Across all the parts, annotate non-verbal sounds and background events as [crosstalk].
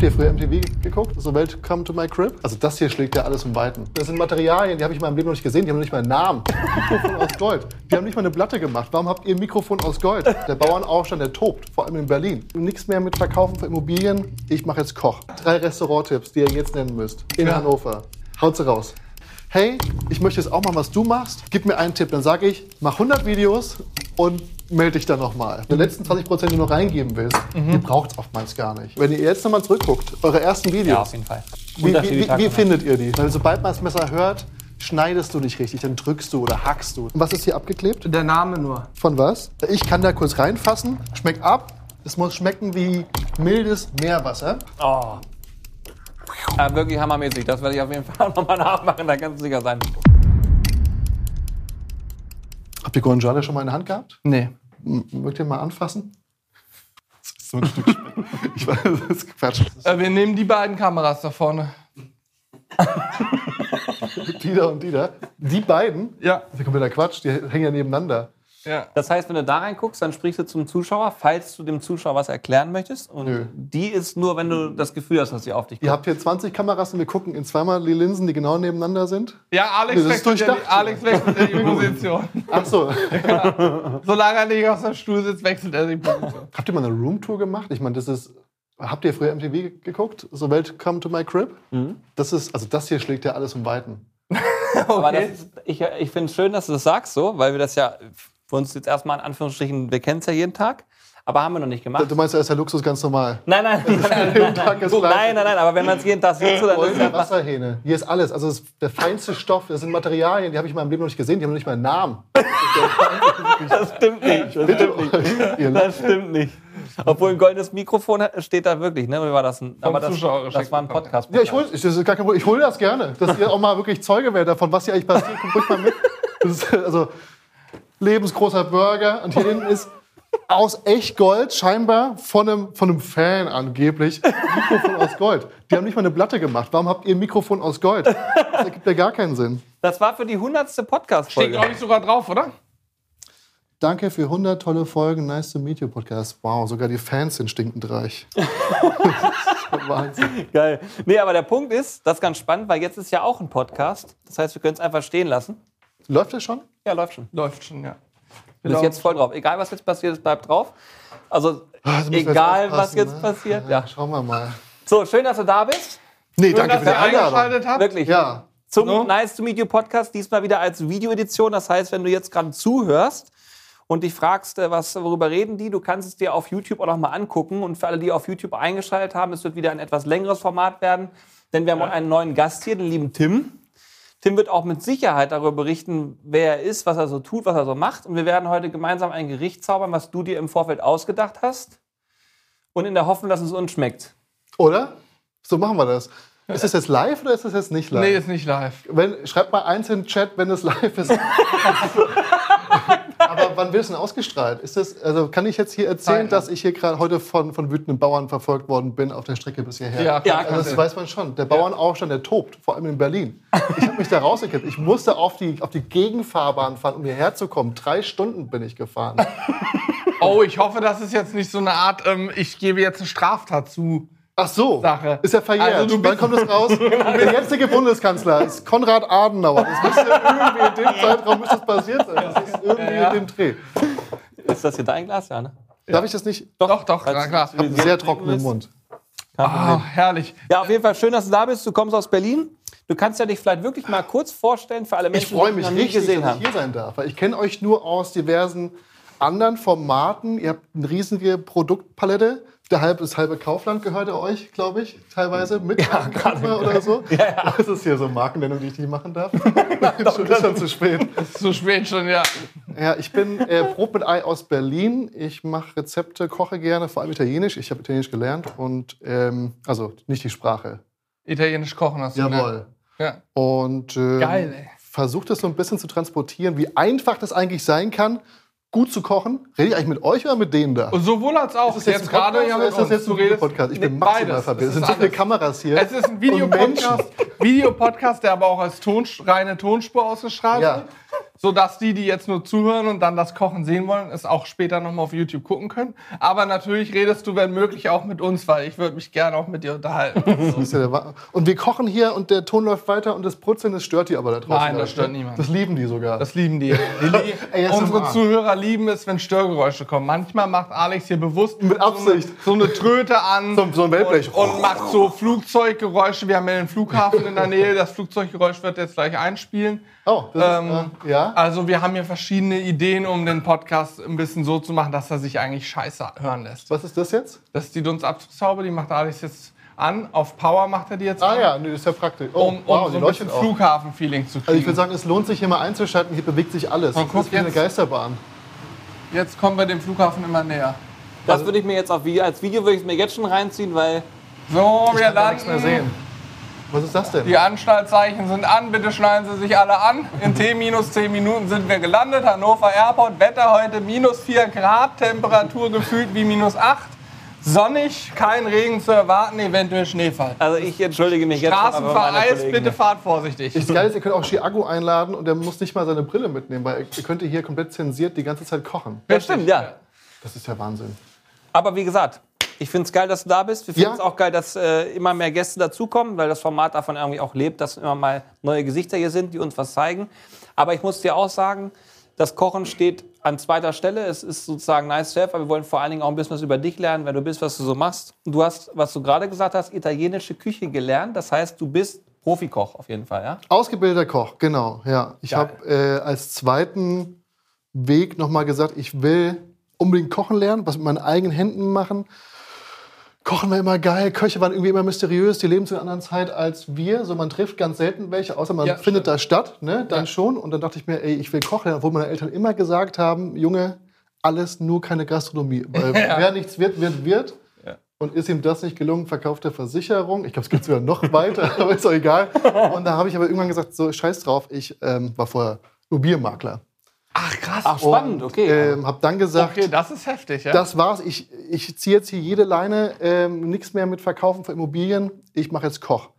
Habt ihr früher MTV geguckt? So Welcome to my crib? Also das hier schlägt ja alles um Weiten. Das sind Materialien, die habe ich in meinem Leben noch nicht gesehen. Die haben noch nicht mal einen Namen. [laughs] Mikrofon aus Gold. Die haben nicht mal eine Platte gemacht. Warum habt ihr ein Mikrofon aus Gold? Der Bauernaufstand, der tobt. Vor allem in Berlin. Nichts mehr mit Verkaufen von Immobilien. Ich mache jetzt Koch. Drei Restauranttipps, die ihr jetzt nennen müsst. In Ja. Hannover. Haut sie raus. Hey, ich möchte jetzt auch mal, was du machst. Gib mir einen Tipp. Dann sage ich, mach 100 Videos und melde dich dann nochmal. Die letzten 20 Prozent, die du noch reingeben willst, Mhm. ihr braucht es oftmals gar nicht. Wenn ihr jetzt nochmal zurückguckt, eure ersten Ja, Videos, auf jeden Fall. wie, wie, wie, wie findet ihr die? Weil sobald man das Messer hört, schneidest du nicht richtig, dann drückst du oder hackst du. Und was ist hier abgeklebt? Der Name nur. Von was? Ich kann da kurz reinfassen, schmeckt ab. Es muss schmecken wie mildes Meerwasser. Oh. Ja, wirklich hammermäßig. Das werde ich auf jeden Fall [laughs] nochmal nachmachen, da kannst du sicher sein. Habt ihr Guanciale schon mal in der Hand gehabt? Nee. M- Mögt ihr mal anfassen? Das ist so ein Stück. Ich weiß, das ist Quatsch. Äh, wir nehmen die beiden Kameras da vorne. die da und die da. Die beiden, Ja. das ist ja kompletter Quatsch, die hängen ja nebeneinander. Ja. Das heißt, wenn du da reinguckst, dann sprichst du zum Zuschauer, falls du dem Zuschauer was erklären möchtest. Und Nö. die ist nur, wenn du das Gefühl hast, dass sie auf dich Ihr guckt. habt hier 20 Kameras und wir gucken in zweimal die Linsen, die genau nebeneinander sind. Ja, Alex wechselt ja. Alex wechselt ja die [laughs] Position. Ach so. Solange er nicht auf dem Stuhl sitzt, wechselt er die Position. Habt ihr mal eine Roomtour gemacht? Ich meine, das ist. Habt ihr früher MTV geguckt? So Welcome to my crib? Das ist, also das hier schlägt ja alles um Weiten. [laughs] Aber das ist, ich, ich finde es schön, dass du das sagst so, weil wir das ja für uns jetzt erstmal in Anführungsstrichen, wir kennen es ja jeden Tag, aber haben wir noch nicht gemacht. Du meinst, da ist der Luxus ganz normal. Nein, nein, [laughs] nein, nein, Jeden Tag das nein, Gleiche. nein, nein, nein, aber wenn man es jeden Tag sieht, so, dann ist es Wasserhähne. Hier ist alles. Also das ist der feinste Stoff. Das sind Materialien, die habe ich in meinem Leben noch nicht gesehen. Die haben noch nicht mal einen Namen. [laughs] das stimmt nicht. Das stimmt nicht. Das stimmt nicht. Obwohl ein goldenes Mikrofon steht da wirklich, ne? Oder war das ein, aber das, das war ein. Podcast. Ja, ich hole hol das gerne, dass ihr auch mal wirklich Zeuge werdet davon, was hier eigentlich passiert. Kommt ruhig mal mit. Das ist also lebensgroßer Burger und hier hinten ist aus echt Gold, scheinbar von einem, von einem Fan angeblich, ein Mikrofon aus Gold. Die haben nicht mal eine Platte gemacht. Warum habt ihr ein Mikrofon aus Gold? Das ergibt ja gar keinen Sinn. Das war für die hundertste Steht, Podcast-Folge. glaube ich, sogar drauf, oder? Danke für 100 tolle Folgen. Nice to meet you, Podcast. Wow, sogar die Fans sind stinkend reich. [laughs] Das ist Wahnsinn. Geil. Nee, aber der Punkt ist, das ist ganz spannend, weil jetzt ist ja auch ein Podcast. Das heißt, wir können es einfach stehen lassen. Läuft das schon? Ja, läuft schon. Läuft schon, ja. Du bist jetzt voll drauf. Egal, was jetzt passiert, es bleibt drauf. Also, Also wir jetzt egal, was jetzt ne? passiert. Ja, Ja. schauen wir mal. So, schön, dass du da bist. Nee, Schön, danke dass für die ihr Einladung. eingeschaltet habt. Wirklich. Ja, Zum So. Nice to Meet You Podcast, diesmal wieder als Videoedition. Das heißt, wenn du jetzt gerade zuhörst und dich fragst, äh, was, worüber reden die, du kannst es dir auf YouTube auch noch mal angucken. Und für alle, die auf YouTube eingeschaltet haben, es wird wieder ein etwas längeres Format werden, denn wir haben auch einen neuen Gast hier, den lieben Tim. Tim wird auch mit Sicherheit darüber berichten, wer er ist, was er so tut, was er so macht. Und wir werden heute gemeinsam ein Gericht zaubern, was du dir im Vorfeld ausgedacht hast. Und in der Hoffnung, dass es uns schmeckt. oder? So machen wir das. Ist das jetzt live oder ist das jetzt nicht live? Nee, ist nicht live. Wenn, schreibt mal eins in den Chat, wenn es live ist. [laughs] Aber wann wird es denn ausgestrahlt? Ist das, also kann ich jetzt hier erzählen, Nein. dass ich hier gerade heute von, von wütenden Bauern verfolgt worden bin auf der Strecke bis hierher? Ja, Ja, Also das weiß man schon. Der Bauernaufstand, der tobt, vor allem in Berlin. Ich habe mich da rausgekippt. Ich musste auf die, auf die Gegenfahrbahn fahren, um hierher zu kommen. Drei Stunden bin ich gefahren. Oh, ich hoffe, das ist jetzt nicht so eine Art, ähm, ich gebe jetzt eine Straftat zu. Ach so, Sache. ist ja verjährt. Also du Wann kommt es raus? [laughs] Der jetzige Bundeskanzler ist Konrad Adenauer. Das müsste irgendwie in dem Zeitraum müsste das passiert sein. Das ist irgendwie Ja. in dem Dreh. Ist das hier dein Glas, ja, ne? Darf ich das nicht? Doch, doch, na klar. Ich habe einen sehr trockenen Mund. Ah, herrlich. Ja, auf jeden Fall schön, dass du da bist. Du kommst aus Berlin. Du kannst ja dich vielleicht wirklich mal kurz vorstellen für alle Ich Menschen, freue die mich dich noch nie richtig, gesehen dass haben. ich hier sein darf. Weil ich kenne euch nur aus diversen anderen Formaten. Ihr habt eine riesige Produktpalette. Der halbe, das halbe Kaufland gehört ja euch, glaube ich, teilweise mit ja, oder so. Ja, ja. Das ist hier so Markennennung, die ich nicht machen darf. [laughs] ist, schon, ist schon zu spät. Ist zu spät schon, ja. Ja, ich bin äh, Brot mit Ei aus Berlin. Ich mache Rezepte, koche gerne, vor allem Italienisch. Ich habe Italienisch gelernt und ähm, also nicht die Sprache. Italienisch kochen hast du. Jawohl. Ne? Ja. Und ähm, Geil, ey. das so ein bisschen zu transportieren, wie einfach das eigentlich sein kann, gut zu kochen. Rede ich eigentlich mit euch oder mit denen da? Und sowohl als auch. Ist das jetzt, jetzt gerade ja mit ist das jetzt ein Videopodcast? Ich bin maximal verwirrt. Es sind so viele. Kameras hier. Es ist ein Videopodcast. Videopodcast, der aber auch als Ton, reine Tonspur ausgestrahlt Ja. Sodass die, die jetzt nur zuhören und dann das Kochen sehen wollen, es auch später nochmal auf YouTube gucken können. Aber natürlich redest du, wenn möglich, auch mit uns, weil ich würde mich gerne auch mit dir unterhalten. [laughs] Wa- und wir kochen hier und der Ton läuft weiter und das Brutzeln, das stört die aber da draußen. Nein, das stört ne? niemand. Das lieben die sogar. Das lieben die. [laughs] die. Unsere Zuhörer lieben es, wenn Störgeräusche kommen. Manchmal macht Alex hier bewusst Mit Absicht. so eine, so eine Tröte an So- so ein Wellblech. Und, und macht so Flugzeuggeräusche. Wir haben ja den Flughafen in der Nähe. Das Flugzeuggeräusch wird jetzt gleich einspielen. Oh, das Ähm, ist, äh, ja. Also wir haben hier verschiedene Ideen, um den Podcast ein bisschen so zu machen, dass er sich eigentlich scheiße hören lässt. Was ist das jetzt? Das ist die Dunstabzugshaube, die macht Alex jetzt an. Auf Power macht er die jetzt Ah an. ja, nee, das ist ja praktisch. Oh, Um, um wow, so die ein bisschen. Flughafen-Feeling zu kriegen. Also ich würde sagen, es lohnt sich hier mal einzuschalten. Hier bewegt sich alles. Und Das guck ist wie eine jetzt. Geisterbahn. jetzt kommen wir dem Flughafen immer näher. Das würde ich mir jetzt auf, als Video würde ich es mir jetzt schon reinziehen, weil So, wir gar nichts mehr landen. sehen. Was ist das denn? Die Anstaltzeichen sind an, bitte schneiden Sie sich alle an. In T minus 10 Minuten sind wir gelandet. Hannover Airport, Wetter heute minus 4 Grad, Temperatur gefühlt wie minus 8. Sonnig, kein Regen zu erwarten, eventuell Schneefall. also ich entschuldige mich jetzt Straßen vereist, bitte fahrt vorsichtig. Das Geile ist, ihr könnt auch Chiago einladen und der muss nicht mal seine Brille mitnehmen, weil ihr könnt hier komplett zensiert die ganze Zeit kochen. Ja, stimmt, ja. Das ist ja Wahnsinn. Aber wie gesagt, ich finde es geil, dass du da bist. Wir finden Ja. es auch geil, dass äh, immer mehr Gäste dazukommen, weil das Format davon irgendwie auch lebt, dass immer mal neue Gesichter hier sind, die uns was zeigen. Aber ich muss dir auch sagen, das Kochen steht an zweiter Stelle. Es ist sozusagen nice to have, aber wir wollen vor allen Dingen auch ein bisschen was über dich lernen, wer du bist, was du so machst. Du hast, was du gerade gesagt hast, italienische Küche gelernt. Das heißt, du bist Profikoch auf jeden Fall, ja? Ausgebildeter Koch, genau, ja. Ich habe äh, als zweiten Weg nochmal gesagt, ich will unbedingt kochen lernen, was mit meinen eigenen Händen machen. Kochen war immer geil, Köche waren irgendwie immer mysteriös, die leben zu einer anderen Zeit als wir. So, man trifft ganz selten welche, außer man Ja, findet da statt, ne? dann Ja. schon. Und dann dachte ich mir, ey, ich will kochen obwohl meine Eltern immer gesagt haben, Junge, alles nur keine Gastronomie. Weil [laughs] wer nichts wird, wird, wird. Ja. Und ist ihm das nicht gelungen, verkauft er Versicherung. Ich glaube, es geht sogar noch weiter, [laughs] aber ist doch egal. Und da habe ich aber irgendwann gesagt, so scheiß drauf, ich ähm, war vorher Immobilienmakler. Ach krass. Ach, spannend, okay. Ähm, habe dann gesagt, okay, das ist heftig, ja? das war's. Ich, ich ziehe jetzt hier jede Leine, ähm, nichts mehr mit Verkaufen von Immobilien. Ich mache jetzt Koch.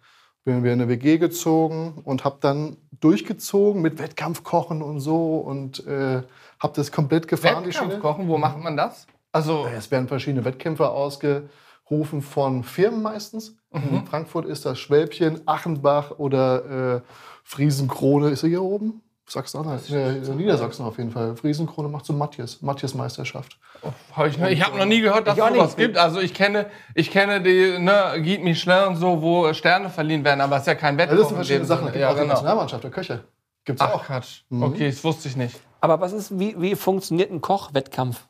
Bin wir in eine WG gezogen und habe dann durchgezogen mit Wettkampfkochen und so und äh, habe das komplett gefahren. Wettkampfkochen, wo macht man das? Also, Es werden verschiedene Wettkämpfe ausgerufen von Firmen meistens. Mhm. In Frankfurt ist das Schwäbchen, Achenbach oder äh, Friesenkrone. Ist er hier oben? Sachsen-Anhalt. Niedersachsen auf jeden Fall. Friesenkrone macht so Matthias. Matthias Meisterschaft. Hab ich noch- ich habe noch nie gehört, dass es sowas gibt. Also ich kenne, ich kenne die ne, Guide Michelin und so, wo Sterne verliehen werden, aber es ist ja kein Ja, Wettkampf. das sind in verschiedene Sachen. Es gibt Ja, genau. Nationalmannschaft der Köche. Gibt's Ach auch. Quatsch. Mhm. Okay, das wusste ich nicht. Aber was ist, wie, wie funktioniert ein Kochwettkampf?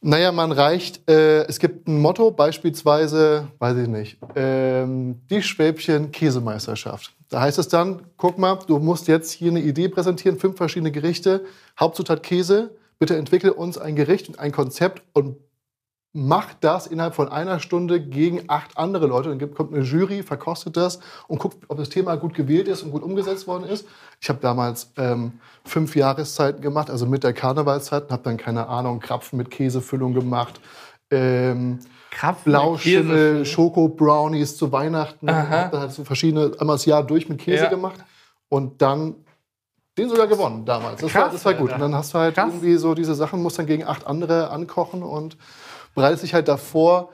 Naja, man reicht, äh, es gibt ein Motto, beispielsweise, weiß ich nicht, ähm, die Schwäbchen Käsemeisterschaft. Da heißt es dann, guck mal, du musst jetzt hier eine Idee präsentieren, fünf verschiedene Gerichte, Hauptzutat Käse, bitte entwickle uns ein Gericht und ein Konzept und mach das innerhalb von einer Stunde gegen acht andere Leute. Dann kommt eine Jury, verkostet das und guckt, ob das Thema gut gewählt ist und gut umgesetzt worden ist. Ich habe damals ähm, fünf Jahreszeiten gemacht, also mit der Karnevalszeit, und habe dann, keine Ahnung, Krapfen mit Käsefüllung gemacht. Ähm, Kraft. Blauschimmel, Schoko-Brownies zu Weihnachten. Aha. Hab dann halt so verschiedene, einmal das Jahr durch mit Käse Ja. gemacht. Und dann den sogar gewonnen damals. Das, war, Krass, das war gut. Und dann hast du halt Krass. irgendwie so diese Sachen, musst dann gegen acht andere ankochen und bereitest dich halt davor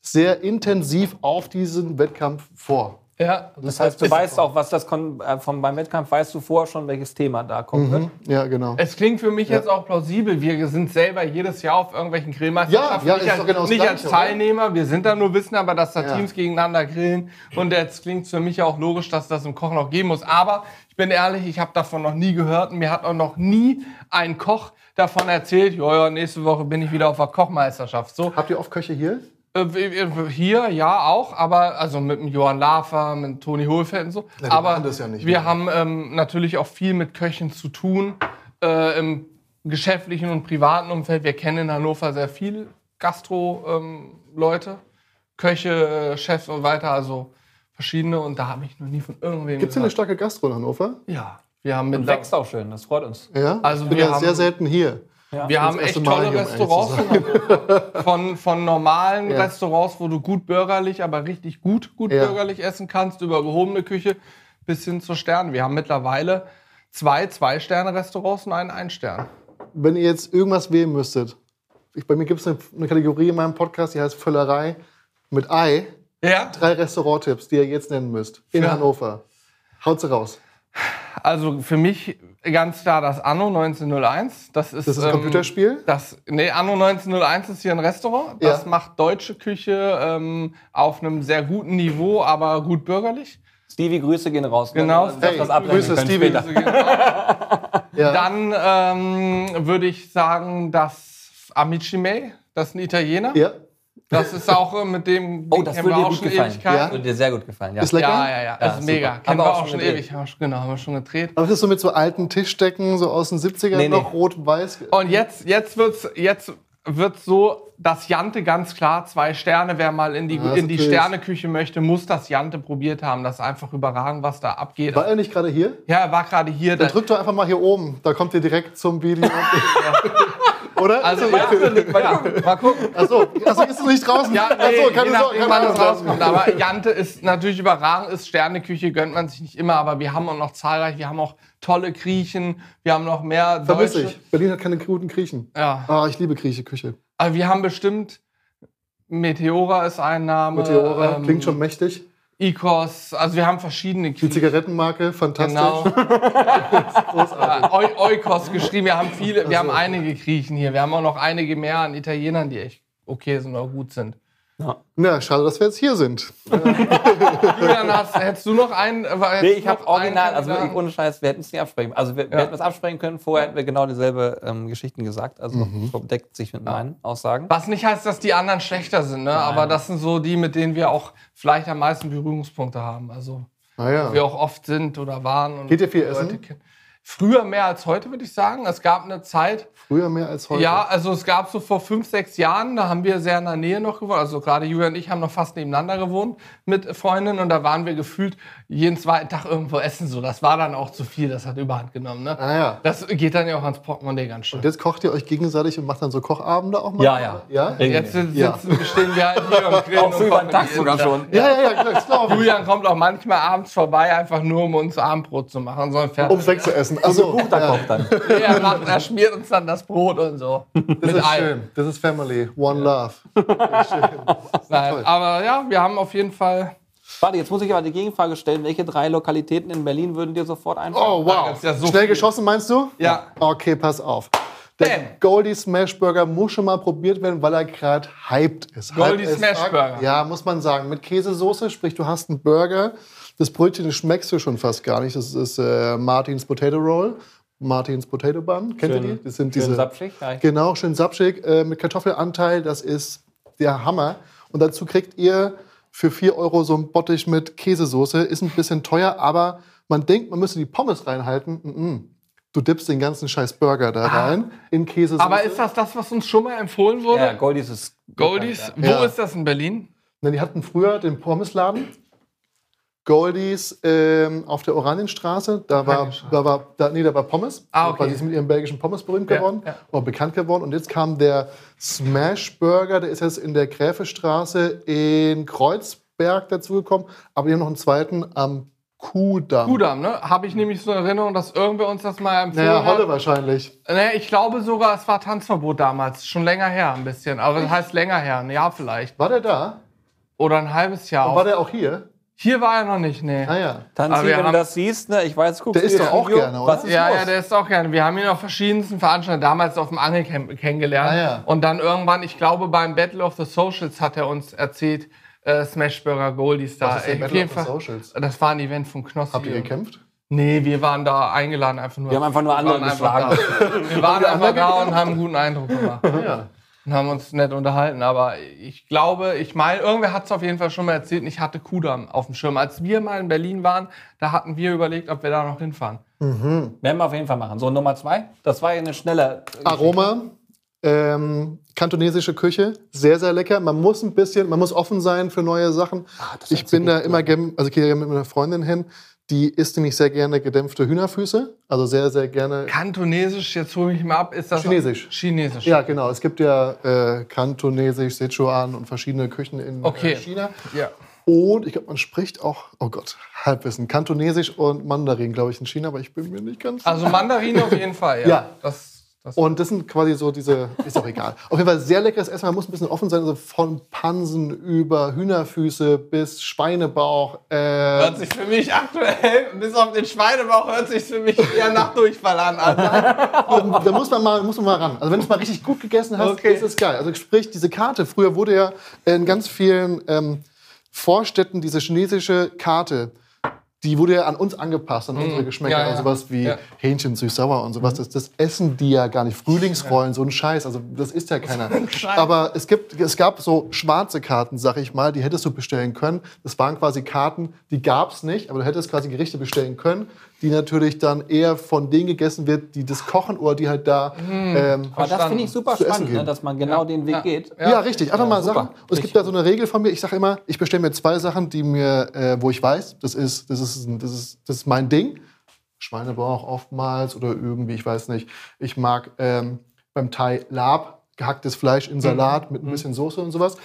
sehr intensiv auf diesen Wettkampf vor. Ja. Das heißt, du weißt auch, was das kon äh, vom, beim Wettkampf weißt du vorher schon, welches Thema da kommt. Mhm. Ja, genau. Es klingt für mich jetzt auch plausibel. Wir sind selber jedes Jahr auf irgendwelchen Grillmeisterschaften. Ja, ja, nicht ist als, doch genau das nicht als Gleiche, oder? Teilnehmer. Wir sind da nur Wissen, aber dass da Ja. Teams gegeneinander grillen. Und jetzt klingt für mich auch logisch, dass das im Kochen auch geben muss. Aber ich bin ehrlich, ich habe davon noch nie gehört. Und mir hat auch noch nie ein Koch davon erzählt, ja, ja, nächste Woche bin ich wieder auf der Kochmeisterschaft. So, Habt ihr oft Köche hier? Äh, w- hier ja auch, aber also mit dem Johann Lafer, mit Toni Hohlfeld und so. Ja, aber ja nicht wir mehr. haben ähm, natürlich auch viel mit Köchen zu tun äh, im geschäftlichen und privaten Umfeld. Wir kennen in Hannover sehr viel Gastro-Leute, Köche, äh, Chefs und weiter, also verschiedene. Und da habe ich noch nie von irgendwem Gibt es hier eine starke Gastro in Hannover? Ja, wir haben Und mit wächst auch schön, das freut uns. Ja? Also ich bin wir ja haben- sehr selten hier. Wir haben echt tolle um zu Restaurants [laughs] von, von normalen Ja. Restaurants, wo du gut bürgerlich, aber richtig gut, gut Ja. bürgerlich essen kannst, über gehobene Küche bis hin zu Sternen. Wir haben mittlerweile zwei Zwei-Sterne-Restaurants und einen Ein-Stern. Wenn ihr jetzt irgendwas wählen müsstet, ich, bei mir gibt es eine, eine Kategorie in meinem Podcast, die heißt Völlerei mit Ei. Ja? Drei Restauranttipps, die ihr jetzt nennen müsst. In Ja. Hannover. Haut sie raus. Also für mich ganz klar das Anno 1901. Das ist, Das ist ein ähm, Computerspiel? Das, nee, Anno 1901 ist hier ein Restaurant. Das Ja. macht deutsche Küche ähm, auf einem sehr guten Niveau, aber gut bürgerlich. Stevie, Grüße gehen raus. Genau. Dass wir Hey, das abrechnen Grüße, Stevie. später. [laughs] Ja. Dann ähm, würde ich sagen, das Amici das ist ein Italiener. ja. Das ist auch äh, mit dem Oh, das kennen würde wir dir auch gut schon gefallen. Ja? Würde dir sehr gut gefallen, ja. Ist lecker? Ja, ja, ja, Ja, das ist super. mega. Kennen wir wir auch schon gedreht. ewig. Haben wir schon- Genau, haben wir schon gedreht. Aber das ist so mit so alten Tischdecken, so aus den 70ern Nee, nee. noch, rot, weiß. Und jetzt, jetzt wird's, jetzt wird's so, dass Jante ganz klar zwei Sterne, wer mal in die, Ja, in die. Sterneküche möchte, muss das Jante probiert haben. Das ist einfach überragend, was da abgeht. War er nicht gerade hier? Ja, er war gerade hier. Dann Da, drückt doch einfach mal hier oben. Da kommt ihr direkt zum Video. [laughs] [laughs] Oder? also, das ja, mal gucken. Mal gucken. Achso, achso, ist es nicht draußen? Ja, nee, Achso, je keine Sorge. nachdem, wann keine es rauskommt. Aber Jante ist natürlich überragend, ist Sterneküche, gönnt man sich nicht immer, aber wir haben auch noch zahlreich, wir haben auch tolle Griechen, wir haben noch mehr Vermisse deutsche. ich. Berlin hat keine guten Griechen. Ja, Ah, ich liebe griechische Küche. aber wir haben bestimmt, Meteora ist ein Name. Meteora, ähm, klingt schon mächtig. Icos, also wir haben verschiedene Die. Zigarettenmarke, fantastisch. Genau. [laughs] Ja, Eu- Eukos geschrieben. Wir haben viele, wir haben einige Griechen hier. Wir haben auch noch einige mehr an Italienern, die echt okay sind oder gut sind. Na, schade, dass wir jetzt hier sind. [laughs] Julian, hast, hättest du noch einen? äh, hättest Nee, ich habe original, also wirklich ohne Scheiß, wir hätten es nicht absprechen. Also wir, wir Ja. hätten es absprechen können, vorher hätten wir genau dieselbe ähm, Geschichten gesagt. Also deckt sich mit meinen Aussagen. Was nicht heißt, dass die anderen schlechter sind, ne? aber das sind so die, mit denen wir auch vielleicht am meisten Berührungspunkte haben. Also Naja. wir auch oft sind oder waren. Und Geht ihr viel Leute essen? kennen. Früher mehr als heute, würde ich sagen. Es gab eine Zeit, Früher mehr als heute. Ja, also es gab so vor fünf, sechs Jahren, da haben wir sehr in der Nähe noch gewohnt. Also gerade Julian und ich haben noch fast nebeneinander gewohnt mit Freundinnen und da waren wir gefühlt jeden zweiten Tag irgendwo essen. So, das war dann auch zu viel, das hat überhand genommen. Ne? Ah, ja. Das geht dann ja auch ans Portemonnaie ganz schön. Und jetzt kocht ihr euch gegenseitig und macht dann so Kochabende auch mal? Ja, ja. Ja? Jetzt Ja. stehen wir halt hier und grillen Auch so über den Tag sogar schon. Ja, ja, ja, klar. Julian kommt auch manchmal abends vorbei, einfach nur um uns Abendbrot zu machen. So ein Um sechs zu essen. Also, Da [laughs] ja, kommt dann. er, macht, er schmiert uns dann das Brot und so. das ist schön. Das ist Family. One Love. [laughs] Nein, aber ja, wir haben auf jeden Fall. Warte, jetzt muss ich aber die Gegenfrage stellen. Welche drei Lokalitäten in Berlin würden dir sofort einfallen? Oh, wow. gibt's ja so Schnell viel. geschossen, meinst du? Ja. Okay, pass auf. Der Bam. Goldie Smash Burger muss schon mal probiert werden, weil er gerade hyped ist. Goldie Hype as Smash. Burger. Ja, muss man sagen. Mit Käsesoße, sprich, du hast einen Burger. Das Brötchen das schmeckst du schon fast gar nicht. Das ist äh, Martins Potato Roll. Martins Potato Bun. Kennt ihr Schön- die? Das sind schön diese. sapschig. Genau, schön sapschig äh, mit Kartoffelanteil. Das ist der Hammer. Und dazu kriegt ihr für 4 Euro so ein Bottich mit Käsesoße. Ist ein bisschen teuer, aber man denkt, man müsste die Pommes reinhalten. Mm -mm. Du dippst den ganzen scheiß Burger da rein in Käsesoße. Aber ist das das, was uns schon mal empfohlen wurde? Ja, Goldies ist. Goldies, wo Ja. ist das in Berlin? Na, die hatten früher den Pommesladen. Goldies ähm, auf der Oranienstraße. Da war, da war, da, nee, da war Pommes. Ah, okay. Die sind mit ihrem belgischen Pommes berühmt Ja, geworden ja. oder bekannt geworden. Und jetzt kam der Smash Burger, der ist jetzt in der Gräfestraße in Kreuzberg dazugekommen. Aber die haben noch einen zweiten am Kudamm. Kudam, ne? Habe ich nämlich so eine Erinnerung, dass irgendwer uns das mal empfohlen Naja, Holle hat. wahrscheinlich. Nee, ich glaube sogar, es war Tanzverbot damals. Schon länger her ein bisschen. Aber das heißt länger her, ein Jahr vielleicht. War der da? Oder ein halbes Jahr. Und war der auch hier? Hier war er noch nicht, nee. Ah ja. Aber Tanzi, wenn du das siehst, ne, ich weiß, guckst Der du dir doch auch Video? gerne, oder? Was ist Ja, los? ja, der ist auch gerne. Wir haben ihn auf verschiedensten Veranstaltungen, damals auf dem Angelcamp kennengelernt. Ah, ja. Und dann irgendwann, ich glaube, beim Battle of the Socials hat er uns erzählt, äh, Smashburger Goldies da. Was ist denn Auf Battle jeden of the Fall- Socials? Das war ein Event von Knossi. Habt ihr gekämpft? Nee, wir waren da eingeladen, einfach nur. Wir haben einfach nur andere geschlagen. Wir waren einfach da und haben einen guten Eindruck gemacht. Ja. Und haben uns nett unterhalten. Aber ich glaube, ich meine, irgendwer hat es auf jeden Fall schon mal erzählt, ich hatte Kudam auf dem Schirm. Als wir mal in Berlin waren, da hatten wir überlegt, ob wir da noch hinfahren. Werden wir auf jeden Fall machen. So, Nummer zwei. Das war ja eine schnelle. Aroma, ähm, kantonesische Küche, sehr, sehr lecker. Man muss ein bisschen, man muss offen sein für neue Sachen. ich bin da immer, gem- also ich gehe mit meiner Freundin hin, die isst nämlich sehr gerne gedämpfte Hühnerfüße, also sehr, sehr gerne. Kantonesisch, jetzt hole ich mal ab, ist das. Chinesisch. Chinesisch. Ja, genau. Es gibt ja äh, kantonesisch, Sichuan und verschiedene Küchen in Okay. äh, China. Ja. Und ich glaube, man spricht auch, oh Gott, Halbwissen, Kantonesisch und Mandarin, glaube ich, in China, aber ich bin mir nicht ganz Also Mandarine auf jeden Fall, ja. [laughs] Ja. Das, das Und das sind quasi so diese, ist auch egal. Auf jeden Fall sehr leckeres Essen. Man muss ein bisschen offen sein, also von Pansen über Hühnerfüße bis Schweinebauch. Äh, hört sich für mich aktuell, bis auf den Schweinebauch, hört sich für mich eher nach Durchfall an. Also, [laughs] da muss man, mal, muss man mal ran. Also wenn du es mal richtig gut gegessen hast, Okay. ist es geil. Also sprich, diese Karte, früher wurde ja in ganz vielen ähm, Vorstädten diese chinesische Karte, die wurde ja an uns angepasst, an unsere Geschmäcker. Mhm. Ja, ja. Also sowas wie Ja. Hähnchen süß-sauer und sowas. Das, das essen die ja gar nicht. Frühlingsrollen, so ein Scheiß. Also das isst ja keiner. Aber es, gibt, es gab so schwarze Karten, sag ich mal, die hättest du bestellen können. Das waren quasi Karten, die gab es nicht, aber du hättest quasi Gerichte bestellen können, die natürlich dann eher von denen gegessen wird, die das kochen oder die halt da ähm, Aber das finde ich super spannend, ne, gehen. dass man genau den Weg Ja. geht. ja, richtig. Einfach mal super. Sachen. Und es gibt da so eine Regel von mir. Ich sage immer, ich bestelle mir zwei Sachen, die mir, äh, wo ich weiß, das ist, das ist, das ist, das ist mein Ding. Schweinebauch oftmals oder irgendwie, ich weiß nicht. Ich mag ähm, beim Thai Lab gehacktes Fleisch in Salat mit ein bisschen Soße und sowas.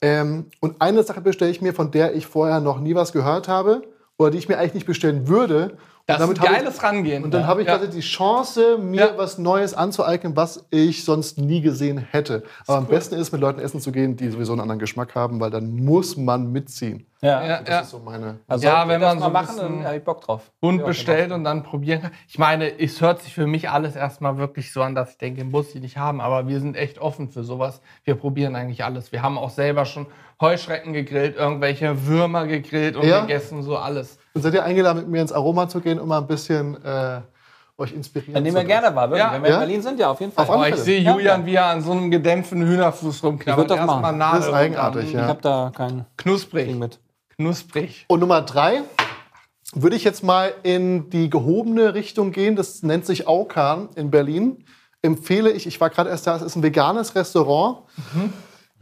Ähm, und eine Sache bestelle ich mir, von der ich vorher noch nie was gehört habe oder die ich mir eigentlich nicht bestellen würde. Das ist Und ein habe ich- geiles Rangehen. und dann habe ich ja. die Chance, mir Ja. was Neues anzueignen, was ich sonst nie gesehen hätte. Aber am besten ist, mit Leuten essen zu gehen, die sowieso einen anderen Geschmack haben, weil dann muss man mitziehen. Ja. Ja, Das ja. ist so meine. Also Ja, wenn man mal so machen, dann habe ich Bock drauf. Hund Ja, bestellt und dann probieren kann. Ich meine, es hört sich für mich alles erstmal wirklich so an, dass ich denke, muss ich nicht haben. Aber wir sind echt offen für sowas. Wir probieren eigentlich alles. Wir haben auch selber schon Heuschrecken gegrillt, irgendwelche Würmer gegrillt und Ja? gegessen, so alles. Und seid ihr eingeladen, mit mir ins Aroma zu gehen, um mal ein bisschen äh, euch inspirieren Dann nehmen wir zu gerne wahr, wirklich. Ja. Wenn wir Ja? in Berlin sind, ja, auf jeden Fall. Auf Oh, ich sehe Julian, ja. wie er an so einem gedämpften Hühnerfuß rumknabbert. Ich das Nadel ist eigenartig, ja. Ich habe da kein Ding Knusprig. mit. Knusprig. Und Nummer drei würde ich jetzt mal in die gehobene Richtung gehen. Das nennt sich Aukan in Berlin. Empfehle ich, ich war gerade erst da, es ist ein veganes Restaurant, in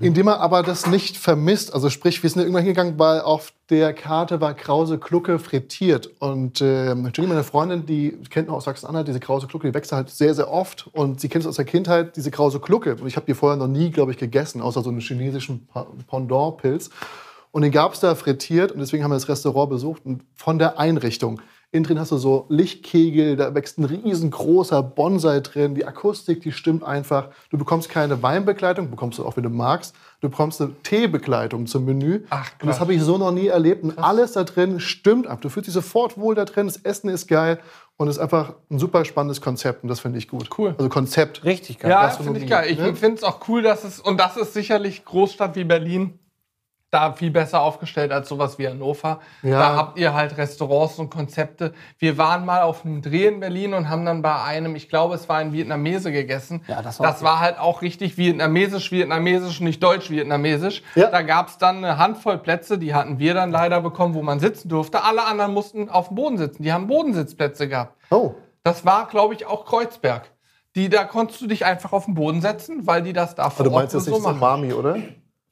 dem man aber das nicht vermisst. Also sprich, wir sind da irgendwann hingegangen, weil auf der Karte war Krause Klucke frittiert. Und ähm, Jenny, meine Freundin, die kennt noch aus Sachsen-Anhalt diese Krause Klucke, die wächst halt sehr, sehr oft. Und sie kennt es aus der Kindheit, diese Krause Klucke. Und ich habe die vorher noch nie, glaube ich, gegessen, außer so einen chinesischen Pendant-Pilz. Und den gab es da frittiert und deswegen haben wir das Restaurant besucht. Und von der Einrichtung. Innen drin hast du so Lichtkegel, da wächst ein riesengroßer Bonsai drin. Die Akustik, die stimmt einfach. Du bekommst keine Weinbegleitung, bekommst du auch, wenn du magst. Du bekommst eine Teebegleitung zum Menü. Ach, und das habe ich so noch nie erlebt. Und alles da drin stimmt ab. Du fühlst dich sofort wohl da drin. Das Essen ist geil. Und es ist einfach ein super spannendes Konzept. Und das finde ich gut. Cool. Also Konzept. Richtig geil. Ja, finde ich geil. Ich ne? finde es auch cool, dass es, und das ist sicherlich Großstadt wie Berlin, da viel besser aufgestellt als sowas wie Hannover. Ja. Da habt ihr halt Restaurants und Konzepte. Wir waren mal auf einem Dreh in Berlin und haben dann bei einem, ich glaube, es war ein Vietnamese gegessen. Ja, das war das war halt auch richtig vietnamesisch, vietnamesisch, nicht deutsch-vietnamesisch. Ja. Da gab es dann eine Handvoll Plätze, die hatten wir dann leider bekommen, wo man sitzen durfte. Alle anderen mussten auf dem Boden sitzen. Die haben Bodensitzplätze gehabt. Oh. Das war, glaube ich, auch Kreuzberg. Die, da konntest du dich einfach auf den Boden setzen, weil die das da vor Aber du meinst jetzt nicht so Mami, oder?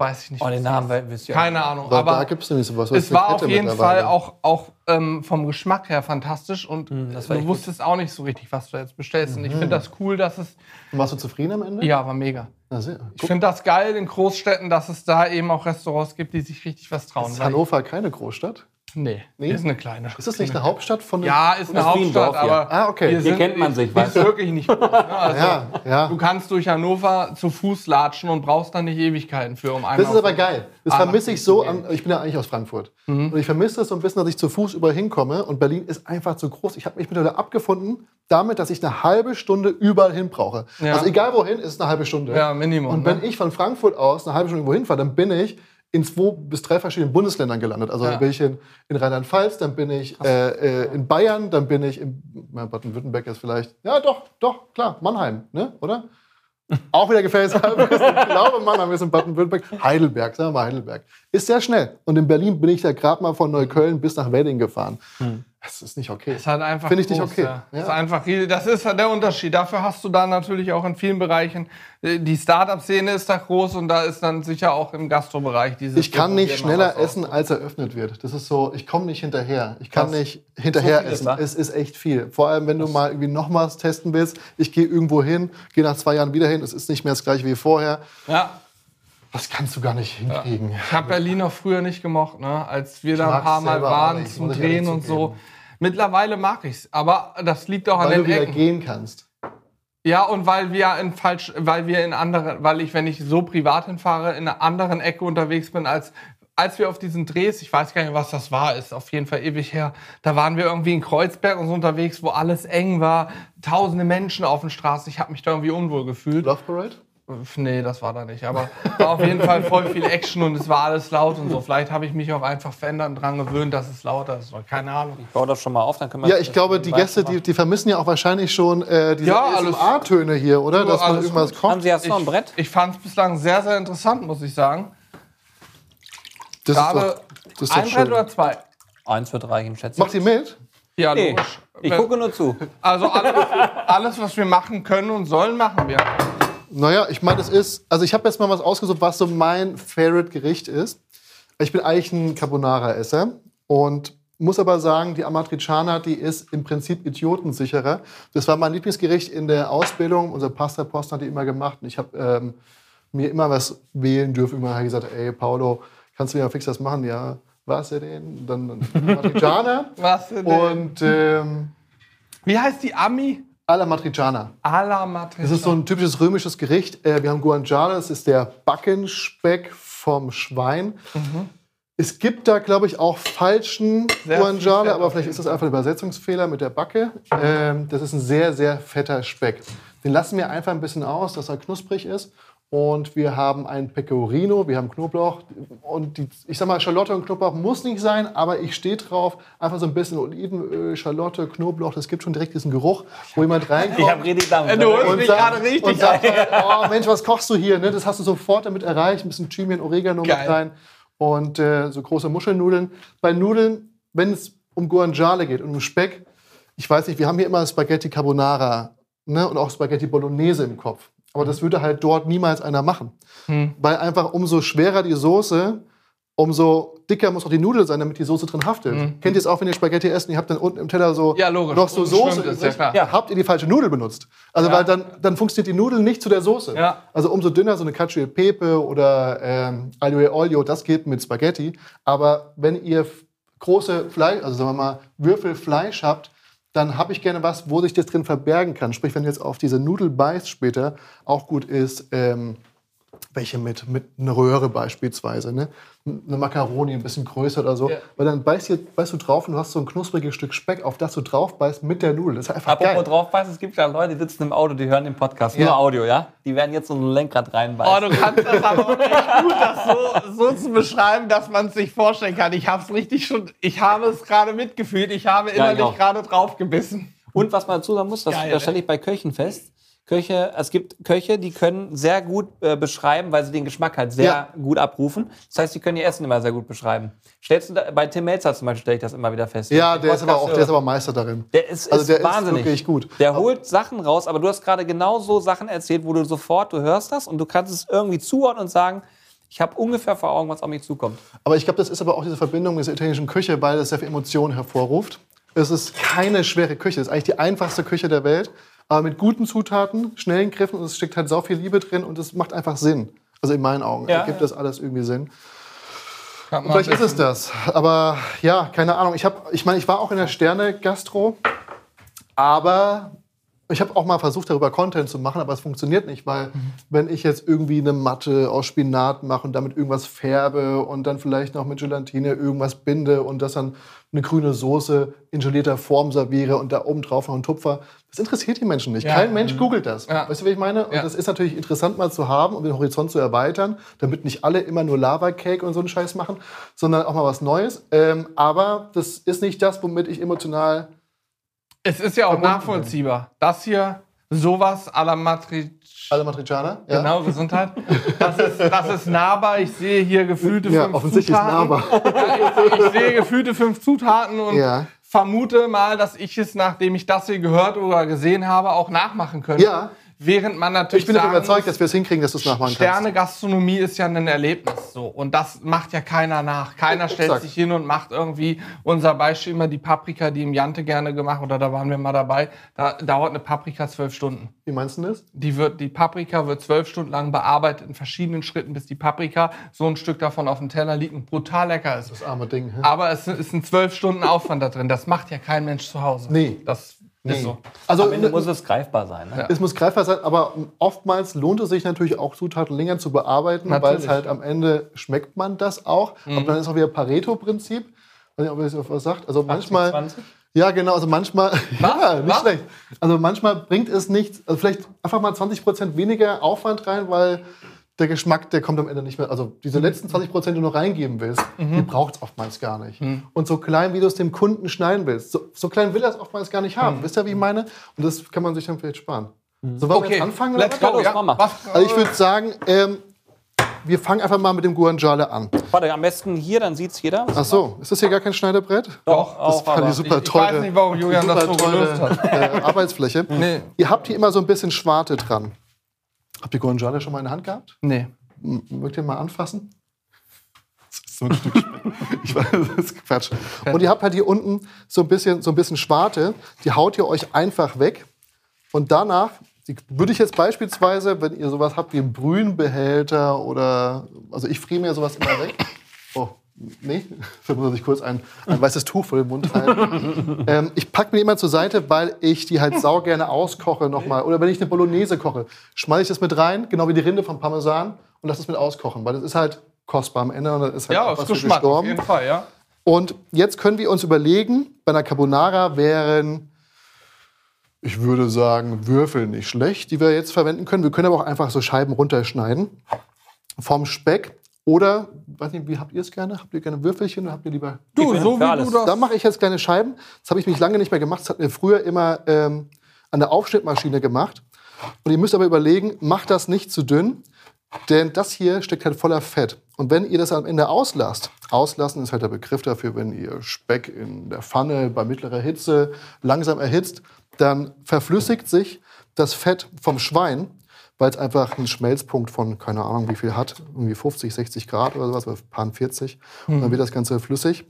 Weiß ich nicht. Oh, den Namen wisst ihr. Keine Ahnung. Aber da gibt es nämlich sowas. was es war auf Kette jeden mittlerweile. Fall auch, auch ähm, vom Geschmack her fantastisch und Hm, das war du wusstest auch nicht so richtig, was du jetzt bestellst. Und ich finde das cool, dass es. Und Warst du zufrieden am Ende? Ja, war mega. Sehr. Ich finde das geil in Großstädten, dass es da eben auch Restaurants gibt, die sich richtig was trauen. Ist Hannover keine Großstadt? Nee, Nee? ist eine kleine. Ist das nicht eine Hauptstadt von Ja, ist eine Das Hauptstadt, hier. aber Ah, okay. Hier sind, kennt man sich, die weißt ist du? wirklich nicht groß. Ne? [laughs] Also, Ja, ja. Du kannst durch Hannover zu Fuß latschen und brauchst dann nicht Ewigkeiten für, um einmal Das ist aber geil. Das vermisse ich so an. Ich bin ja eigentlich aus Frankfurt. Mhm. Und ich vermisse es so ein bisschen, dass ich zu Fuß überall hinkomme. Und Berlin ist einfach zu groß. Ich habe mich mittlerweile abgefunden damit, dass ich eine halbe Stunde überall hin brauche. Ja. Also egal wohin, ist es eine halbe Stunde. Ja, Minimum, Und wenn ne? ich von Frankfurt aus eine halbe Stunde irgendwo hinfahre, dann bin ich in zwei bis drei verschiedenen Bundesländern gelandet. Also Ja. dann bin ich in, in Rheinland-Pfalz, dann bin ich äh, äh, in Bayern, dann bin ich in Baden-Württemberg ist vielleicht. Ja, doch, doch, klar, Mannheim, ne? Oder? [laughs] Auch wieder Halbwissen. Ich glaube, Mannheim ist in Baden-Württemberg. Heidelberg, sagen wir mal Heidelberg. Ist sehr schnell. Und in Berlin bin ich da gerade mal von Neukölln bis nach Wedding gefahren. Das ist nicht okay. Ist halt einfach Finde ich nicht okay. Ja. Ja. Ist einfach. Das ist halt der Unterschied. Dafür hast du da natürlich auch in vielen Bereichen, äh, die Startup-Szene ist da groß und da ist dann sicher auch im Gastrobereich dieses. Ich kann nicht schneller essen, als eröffnet wird. Das ist so, ich komme nicht hinterher. Ich kann Krass. nicht hinterher So essen. da? Es ist echt viel. Vor allem, wenn du mal irgendwie noch was testen willst. Ich gehe irgendwo hin, gehe nach zwei Jahren wieder hin. Es ist nicht mehr das gleiche wie vorher. Ja. Das kannst du gar nicht hinkriegen. Ich habe Berlin auch früher nicht gemocht, ne? als wir da ein paar Mal waren nicht, zum ich Drehen und so. Mittlerweile mag ich's, aber das liegt auch an Weil du den wieder Ecken. gehen kannst. Ja, und weil wir in falsch, weil wir in anderen, weil ich, wenn ich so privat hinfahre, in einer anderen Ecke unterwegs bin, als als wir auf diesen Drehs, ich weiß gar nicht, was das war, ist auf jeden Fall ewig her, da waren wir irgendwie in Kreuzberg und so unterwegs, wo alles eng war, tausende Menschen auf den Straßen, ich habe mich da irgendwie unwohl gefühlt. Love Parade? Nee, das war da nicht. Aber war auf jeden Fall voll viel Action und es war alles laut und so. Vielleicht habe ich mich auch einfach verändert und dran gewöhnt, dass es lauter ist. Keine Ahnung. Bau das schon mal auf, dann können wir Ja, ich glaube, die Gäste, die, die vermissen ja auch wahrscheinlich schon äh, diese Ja, alles- ASMR-Töne hier, oder? Ja, Dass man alles irgendwas gut. Haben. Sie jetzt noch ein Brett? Ich fand es bislang sehr, sehr interessant, muss ich sagen. Das ist doch, das ist doch ein Brett schön. oder zwei? Eins wird reichen, schätze Macht ich. ihr mit? Ja, Nee, logisch. ich gucke nur zu. Also alles, alles, was wir machen können und sollen, machen wir. Naja, ich meine, es ist. Also, ich habe jetzt mal was ausgesucht, was so mein Favorite-Gericht ist. Ich bin eigentlich ein Carbonara-Esser und muss aber sagen, die Amatriciana, die ist im Prinzip idiotensicherer. Das war mein Lieblingsgericht in der Ausbildung. Unser Pasta-Posten hat die immer gemacht. Und ich habe ähm, mir immer was wählen dürfen. Immer habe gesagt, ey, Paolo, kannst du mir mal fix das machen? Ja, was denn? Dann dann Amatriciana. [laughs] Was denn? und ähm, Wie heißt die Ami? Alla Matriciana. Alla Matrix. Das ist so ein typisches römisches Gericht. Äh, wir haben Guanciale, das ist der Backenspeck vom Schwein. Es gibt da, glaube ich, auch falschen Sehr Guanciale, aber vielleicht ist das einfach ein Übersetzungsfehler mit der Backe. Ähm, das ist ein sehr, sehr fetter Speck. Den lassen wir einfach ein bisschen aus, dass er knusprig ist. Und wir haben einen Pecorino, wir haben Knoblauch. Und die, ich sag mal, Schalotte und Knoblauch muss nicht sein, aber ich stehe drauf. Einfach so ein bisschen Olivenöl, Schalotte, Knoblauch. Das gibt schon direkt diesen Geruch, wo jemand reinkommt. Ich habe richtig Dampf. Du holst Und mich gerade richtig und sagt [laughs] oh Mensch, was kochst du hier? Ne? Das hast du sofort damit erreicht. Ein bisschen Thymian, Oregano Geil. mit rein und äh, so große Muschelnudeln. Bei Nudeln, wenn es um Guanciale geht und um Speck, ich weiß nicht, wir haben hier immer Spaghetti Carbonara ne? und auch Spaghetti Bolognese im Kopf. Aber das würde halt dort niemals einer machen. Hm. Weil einfach umso schwerer die Soße, umso dicker muss auch die Nudel sein, damit die Soße drin haftet. Kennt ihr es auch, wenn ihr Spaghetti esst und ihr habt dann unten im Teller so. Ja, noch so Soße übrig? ja klar. habt ihr die falsche Nudel benutzt. Also Ja. weil dann, dann funktioniert die Nudel nicht zu der Soße. Ja. Also umso dünner so eine Cacio e Pepe oder ähm, Aglio e Olio, das geht mit Spaghetti. Aber wenn ihr große Fleisch, also sagen wir mal Würfel Fleisch habt, dann habe ich gerne was, wo sich das drin verbergen kann. Sprich, wenn du jetzt auf diese Nudel beißt später, auch gut ist, ähm, welche mit, mit einer Röhre beispielsweise, ne? Eine Macaroni ein bisschen größer oder so. Ja. Weil dann beißt, hier, beißt du drauf und du hast so ein knuspriges Stück Speck, auf das du drauf beißt mit der Nudel. Das ist einfach Apropos geil. draufbeißen, es gibt ja Leute, die sitzen im Auto, die hören den Podcast, Ja. nur Audio, ja? Die werden jetzt so ein Lenkrad Oh, reinbeißen. du kannst das aber auch echt gut, das so, so zu beschreiben, dass man es sich vorstellen kann. Ich habe es richtig schon, ich habe es gerade mitgefühlt. Ich habe ich innerlich auch. gerade drauf gebissen. Und was man dazu sagen muss, das, Geil, das stelle ich bei Köchen fest. Köche, es gibt Köche, die können sehr gut äh, beschreiben, weil sie den Geschmack halt sehr Ja. gut abrufen. Das heißt, sie können ihr Essen immer sehr gut beschreiben. Stellst du da, bei Tim Melzer zum Beispiel stelle ich das immer wieder fest. Ja, der ist, aber auch, der ist aber Meister darin. Der ist, Also ist der ist wahnsinnig. wirklich gut. Der holt Sachen raus, aber du hast gerade genau so Sachen erzählt, wo du sofort, du hörst das und du kannst es irgendwie zuordnen und sagen, ich habe ungefähr vor Augen, was auf mich zukommt. Aber ich glaube, das ist aber auch diese Verbindung mit der italienischen Küche, weil das sehr viel Emotionen hervorruft. Es ist keine schwere Küche. Es ist eigentlich die einfachste Küche der Welt. Aber mit guten Zutaten, schnellen Griffen und es steckt halt sau viel Liebe drin und es macht einfach Sinn. Also in meinen Augen Ja, ergibt ja. das alles irgendwie Sinn. Vielleicht ist es das. Aber ja, keine Ahnung. Ich, hab, ich meine, ich war auch in der Sterne-Gastro, aber ich habe auch mal versucht, darüber Content zu machen, aber es funktioniert nicht, weil wenn ich jetzt irgendwie eine Matte aus Spinat mache und damit irgendwas färbe und dann vielleicht noch mit Gelatine irgendwas binde und das dann eine grüne Soße in gelierter Form serviere und da oben drauf noch einen Tupfer, das interessiert die Menschen nicht. Ja. Kein Mensch googelt das. Ja. Weißt du, wie ich meine? Und Ja. das ist natürlich interessant mal zu haben, um den Horizont zu erweitern, damit nicht alle immer nur Lava-Cake und so einen Scheiß machen, sondern auch mal was Neues. Ähm, aber das ist nicht das, womit ich emotional Es ist ja auch nachvollziehbar. Das hier, sowas à la Matrix. alle Matricianer. Ja. Genau, Gesundheit. Das ist, das ist nahbar. Ich sehe hier gefühlte Ja, fünf offensichtlich ist Zutaten. nahbar. [laughs] Ich, ich sehe gefühlte fünf Zutaten und Ja. Vermute mal, dass ich es, nachdem ich das hier gehört oder gesehen habe, auch nachmachen könnte. Ja. Während man natürlich Ich bin davon überzeugt, dass wir es hinkriegen, dass du es nachmachen kannst. Sterne-Gastronomie ist ja ein Erlebnis so. Und das macht ja keiner nach. Keiner [laughs] stellt Exakt. sich hin und macht irgendwie unser Beispiel immer die Paprika, die im Jante gerne gemacht oder da waren wir mal dabei. Da dauert eine Paprika zwölf Stunden. Wie meinst du das? Die, wird, die Paprika wird zwölf Stunden lang bearbeitet in verschiedenen Schritten, bis die Paprika so ein Stück davon auf dem Teller liegt und brutal lecker ist. Das arme Ding. hä? Aber es ist ein zwölf Stunden Aufwand da drin. Das macht ja kein Mensch zu Hause. Nee. Das Nee. so. Also Am Ende muss es greifbar sein. Ne? es muss greifbar sein, aber oftmals lohnt es sich natürlich auch Zutaten länger zu bearbeiten, weil es halt am Ende schmeckt man das auch. Aber dann ist auch wieder Pareto-Prinzip. Weiß nicht, ob ihr das was sagt. Also manchmal. 20? Ja, genau. Also manchmal. [laughs] Ja, nicht Was? schlecht. Also manchmal bringt es nichts. Also vielleicht einfach mal 20% weniger Aufwand rein, weil der Geschmack, der kommt am Ende nicht mehr. Also diese letzten 20%, die du noch reingeben willst, die braucht es oftmals gar nicht. Und so klein, wie du es dem Kunden schneiden willst, so, so klein will er es oftmals gar nicht haben. Wisst ihr, wie ich meine? Und das kann man sich dann vielleicht sparen. So, wollen wir jetzt anfangen? oder let's go. Ja. Was, Also ich würde sagen, ähm, wir fangen einfach mal mit dem Guanciale an. Warte, am besten hier, dann sieht es jeder. Ach so, ist das hier gar kein Schneidebrett? Doch, Das auch, fand aber ich super ich toll. weiß nicht, warum Julian das so gelöst hat. äh, Arbeitsfläche. Nee. Ihr habt hier immer so ein bisschen Schwarte dran. Habt ihr Guanciale schon mal in der Hand gehabt? Nee. M mögt ihr mal anfassen? Das ist so ein Stück. [laughs] Ich weiß, das ist Quatsch. Und ihr habt halt hier unten so ein bisschen, so ein bisschen Schwarte. Die haut ihr euch einfach weg. Und danach die würde ich jetzt beispielsweise, wenn ihr sowas habt wie einen Brühenbehälter oder, also ich friere mir sowas immer weg. Oh, nee, da muss sich kurz ein, ein weißes Tuch vor den Mund halten. [laughs] ähm, ich packe mir immer zur Seite, weil ich die halt sau gerne auskoche nochmal. Oder wenn ich eine Bolognese koche, schmeiße ich das mit rein, genau wie die Rinde vom Parmesan und lasse es mit auskochen, weil das ist halt kostbar am Ende und das ist halt Ja, was Geschmack, auf jeden Fall, ja. Und jetzt können wir uns überlegen, bei einer Carbonara wären, ich würde sagen, Würfel nicht schlecht, die wir jetzt verwenden können. Wir können aber auch einfach so Scheiben runterschneiden vom Speck. Oder, weiß nicht, wie habt ihr es gerne? Habt ihr gerne Würfelchen oder habt ihr lieber... Du, so wie alles. du das. Da mache ich jetzt kleine Scheiben. Das habe ich mich lange nicht mehr gemacht. Das hat mir früher immer ähm, an der Aufschnittmaschine gemacht. Und ihr müsst aber überlegen, macht das nicht zu dünn, denn das hier steckt halt voller Fett. Und wenn ihr das am Ende auslasst, auslassen ist halt der Begriff dafür, wenn ihr Speck in der Pfanne bei mittlerer Hitze langsam erhitzt, dann verflüssigt sich das Fett vom Schwein, weil es einfach einen Schmelzpunkt von, keine Ahnung wie viel hat, irgendwie 50, 60 Grad oder sowas, oder paar 40. Und dann wird das Ganze flüssig.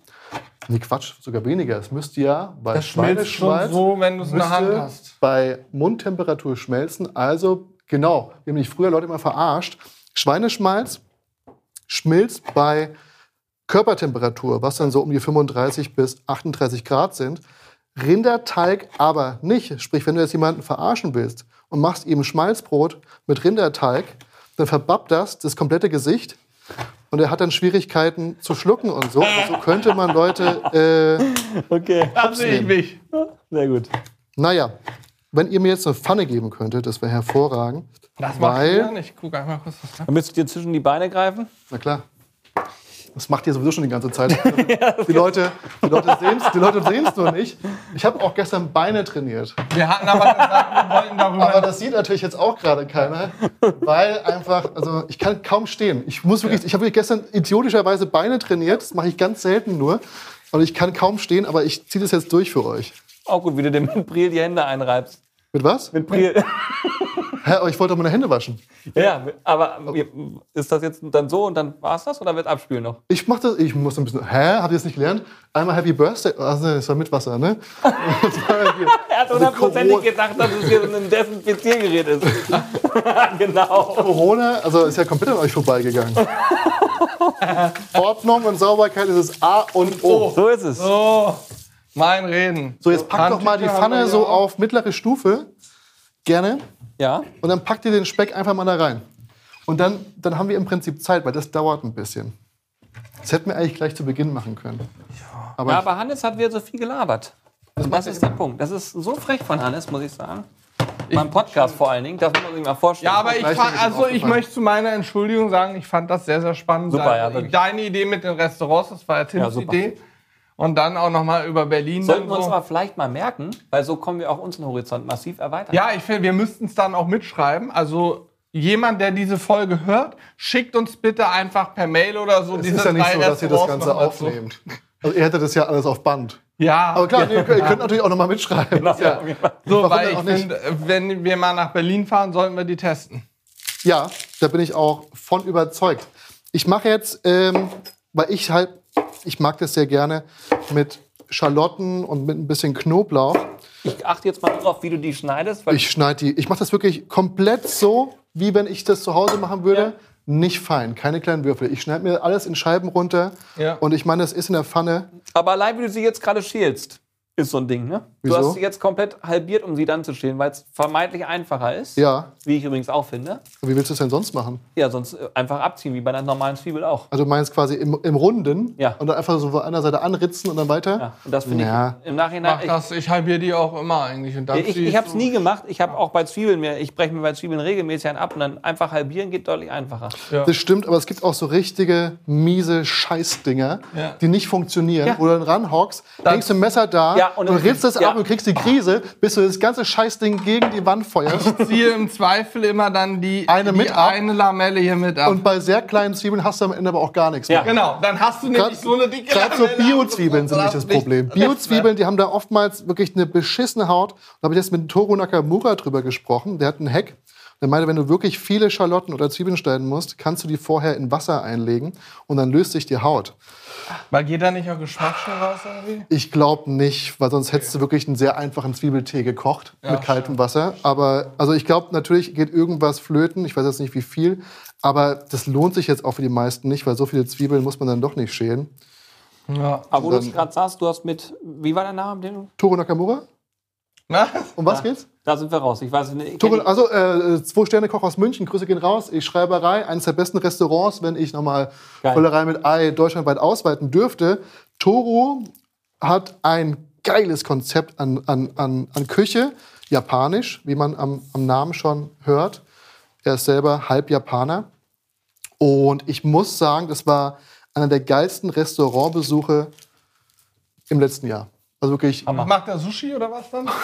Nee, Quatsch, sogar weniger. Es müsste ja bei Das schmilzt schon so, wenn du es in der Hand hast. bei Mundtemperatur schmelzen. Also, genau, wir haben nämlich früher Leute immer verarscht. Schweineschmalz schmilzt bei Körpertemperatur, was dann so um die 35 bis 38 Grad sind. Rinderteig aber nicht. Sprich, wenn du jetzt jemanden verarschen willst und machst ihm Schmalzbrot mit Rinderteig, dann verbappt das das komplette Gesicht und er hat dann Schwierigkeiten zu schlucken und so. Und so könnte man Leute äh, Okay, [laughs] Da sehe ich mich. sehr gut. Naja, wenn ihr mir jetzt eine Pfanne geben könntet, das wäre hervorragend. Das macht weil, ja nicht. Guck einmal kurz was. Dann müsst ihr zwischen die Beine greifen. na klar, das macht ihr sowieso schon die ganze Zeit. [laughs] die Leute, die Leute sehen es die Leute sehen's nur nicht. Ich habe auch gestern Beine trainiert. Wir hatten aber gesagt, wir wollten darüber. Aber das sieht natürlich jetzt auch gerade keiner, weil einfach, also ich kann kaum stehen. Ich muss wirklich, ich habe wirklich gestern idiotischerweise Beine trainiert. Das mache ich ganz selten nur. Und ich kann kaum stehen, aber ich ziehe das jetzt durch für euch. Auch gut, wie du dem mit Priel die Hände einreibst. Mit was? Mit Priel. [laughs] Hä, aber ich wollte doch meine Hände waschen. ja, aber ist das jetzt dann so und dann war's das oder wird abspülen noch? Ich mach das, ich muss ein bisschen. Hä? Habt ihr das nicht gelernt? Einmal Happy Birthday. Also, das war mit Wasser, ne? War. [laughs] [laughs] Er hat Also hundertprozentig gedacht, dass es hier so ein Desinfiziergerät ist. [laughs] genau. Corona, also ist ja komplett an euch vorbeigegangen. Ordnung und Sauberkeit ist das A und O. So ist es. So, mein Reden. So, jetzt packt doch mal die Pfanne so auf mittlere Stufe. Gerne. Ja. Und dann packt ihr den Speck einfach mal da rein. Und dann, dann haben wir im Prinzip Zeit, weil das dauert ein bisschen. Das hätten wir eigentlich gleich zu Beginn machen können. Aber, Ja, aber Hannes hat wieder so viel gelabert. Das ist der Punkt. Das ist so frech von Hannes, muss ich sagen. Beim Podcast vor allen Dingen, das muss man sich mal vorstellen. Ja, aber ich fand, also ich möchte zu meiner Entschuldigung sagen, ich fand das sehr, sehr spannend. Super, ja, Deine, Idee mit den Restaurants, das war ja Tims Ja. Idee. Und dann auch noch mal über Berlin. Sollten wir uns so. aber vielleicht mal merken, weil so kommen wir auch unseren Horizont massiv erweitern. Ja, ich finde, wir müssten es dann auch mitschreiben. Also jemand, der diese Folge hört, schickt uns bitte einfach per Mail oder so es diese ist ja nicht so, dass ihr das Ganze aufnehmt. Also ihr hättet das ja alles auf Band. Ja, Aber klar, nee, ihr könnt natürlich auch nochmal mitschreiben. Genau. Ja. so, warum weil ich auch nicht? finde, wenn wir mal nach Berlin fahren, sollten wir die testen. Ja, da bin ich auch von überzeugt. Ich mache jetzt, ähm, weil ich halt, ich mag das sehr gerne mit Schalotten und mit ein bisschen Knoblauch. Ich achte jetzt mal darauf, wie du die schneidest. Ich schneide die, ich mache das wirklich komplett so, wie wenn ich das zu Hause machen würde. Ja. Nicht fein, keine kleinen Würfel. Ich schneide mir alles in Scheiben runter. Ja. Und ich meine, das ist in der Pfanne. aber allein, wie du sie jetzt gerade schälst, ist so ein Ding, ne? Wieso? Du hast sie jetzt komplett halbiert, um sie dann zu schälen, weil es vermeintlich einfacher ist. Ja. Wie ich übrigens auch finde. Wie willst du es denn sonst machen? Ja, sonst äh, einfach abziehen, wie bei einer normalen Zwiebel auch. Also du meinst quasi im, im Runden Ja. und dann einfach so von einer Seite anritzen und dann weiter? Ja, und das finde Ja. ich im Nachhinein. Mach das, ich halbiere die auch immer eigentlich. Und dann Ich, ich, ich habe es du- nie gemacht. Ich habe auch bei Zwiebeln mir, ich breche mir bei Zwiebeln regelmäßig einen ab und dann einfach halbieren geht deutlich einfacher. Das stimmt, aber es gibt auch so richtige miese Scheißdinger, Ja. die nicht funktionieren, Ja. wo du dann ranhockst, Dann- legst ein Messer da Ja, und, und du dann- ritzt es ja. ab und kriegst die Krise, bis du das ganze Scheißding gegen die Wand feuerst. ziehe im Zweifel immer dann die, Eine die mit ab. eine Lamelle hier mit ab. und bei sehr kleinen Zwiebeln hast du am Ende aber auch gar nichts Ja. mehr. genau, dann hast du nämlich so eine dicke gerade so Bio-Zwiebeln und sind nicht das Problem. [laughs] Bio-Zwiebeln, die haben da oftmals wirklich eine beschissene Haut. Da habe ich jetzt mit Toru Nakamura drüber gesprochen. Der hat einen Hack. Der meinte, wenn du wirklich viele Schalotten oder Zwiebeln schneiden musst, kannst du die vorher in Wasser einlegen und dann löst sich die Haut. Weil geht da nicht auch Geschmack schon raus irgendwie? Ich glaube nicht, weil sonst hättest du wirklich einen sehr einfachen Zwiebeltee gekocht mit kaltem Wasser. Aber also ich glaube, natürlich geht irgendwas flöten. Ich weiß jetzt nicht wie viel, aber das lohnt sich jetzt auch für die meisten nicht, weil so viele Zwiebeln muss man dann doch nicht schälen. Ja. Aber wo du es Dann- gerade sagst, du hast mit, wie war der Name? Toru Nakamura? Was? Um was Ja. geht's? Da sind wir raus. Ich weiß nicht. die- also äh, zwei Sterne Koch aus München, Grüße gehen raus. Ich Schreiberei, eines der besten Restaurants, wenn ich nochmal. Völlerei mit Ei deutschlandweit ausweiten dürfte. Toru hat ein geiles Konzept an, an, an, an Küche, japanisch, wie man am, am Namen schon hört. Er ist selber halb Japaner. Und ich muss sagen, das war einer der geilsten Restaurantbesuche im letzten Jahr. Also wirklich, Macht er Sushi oder was dann? [laughs]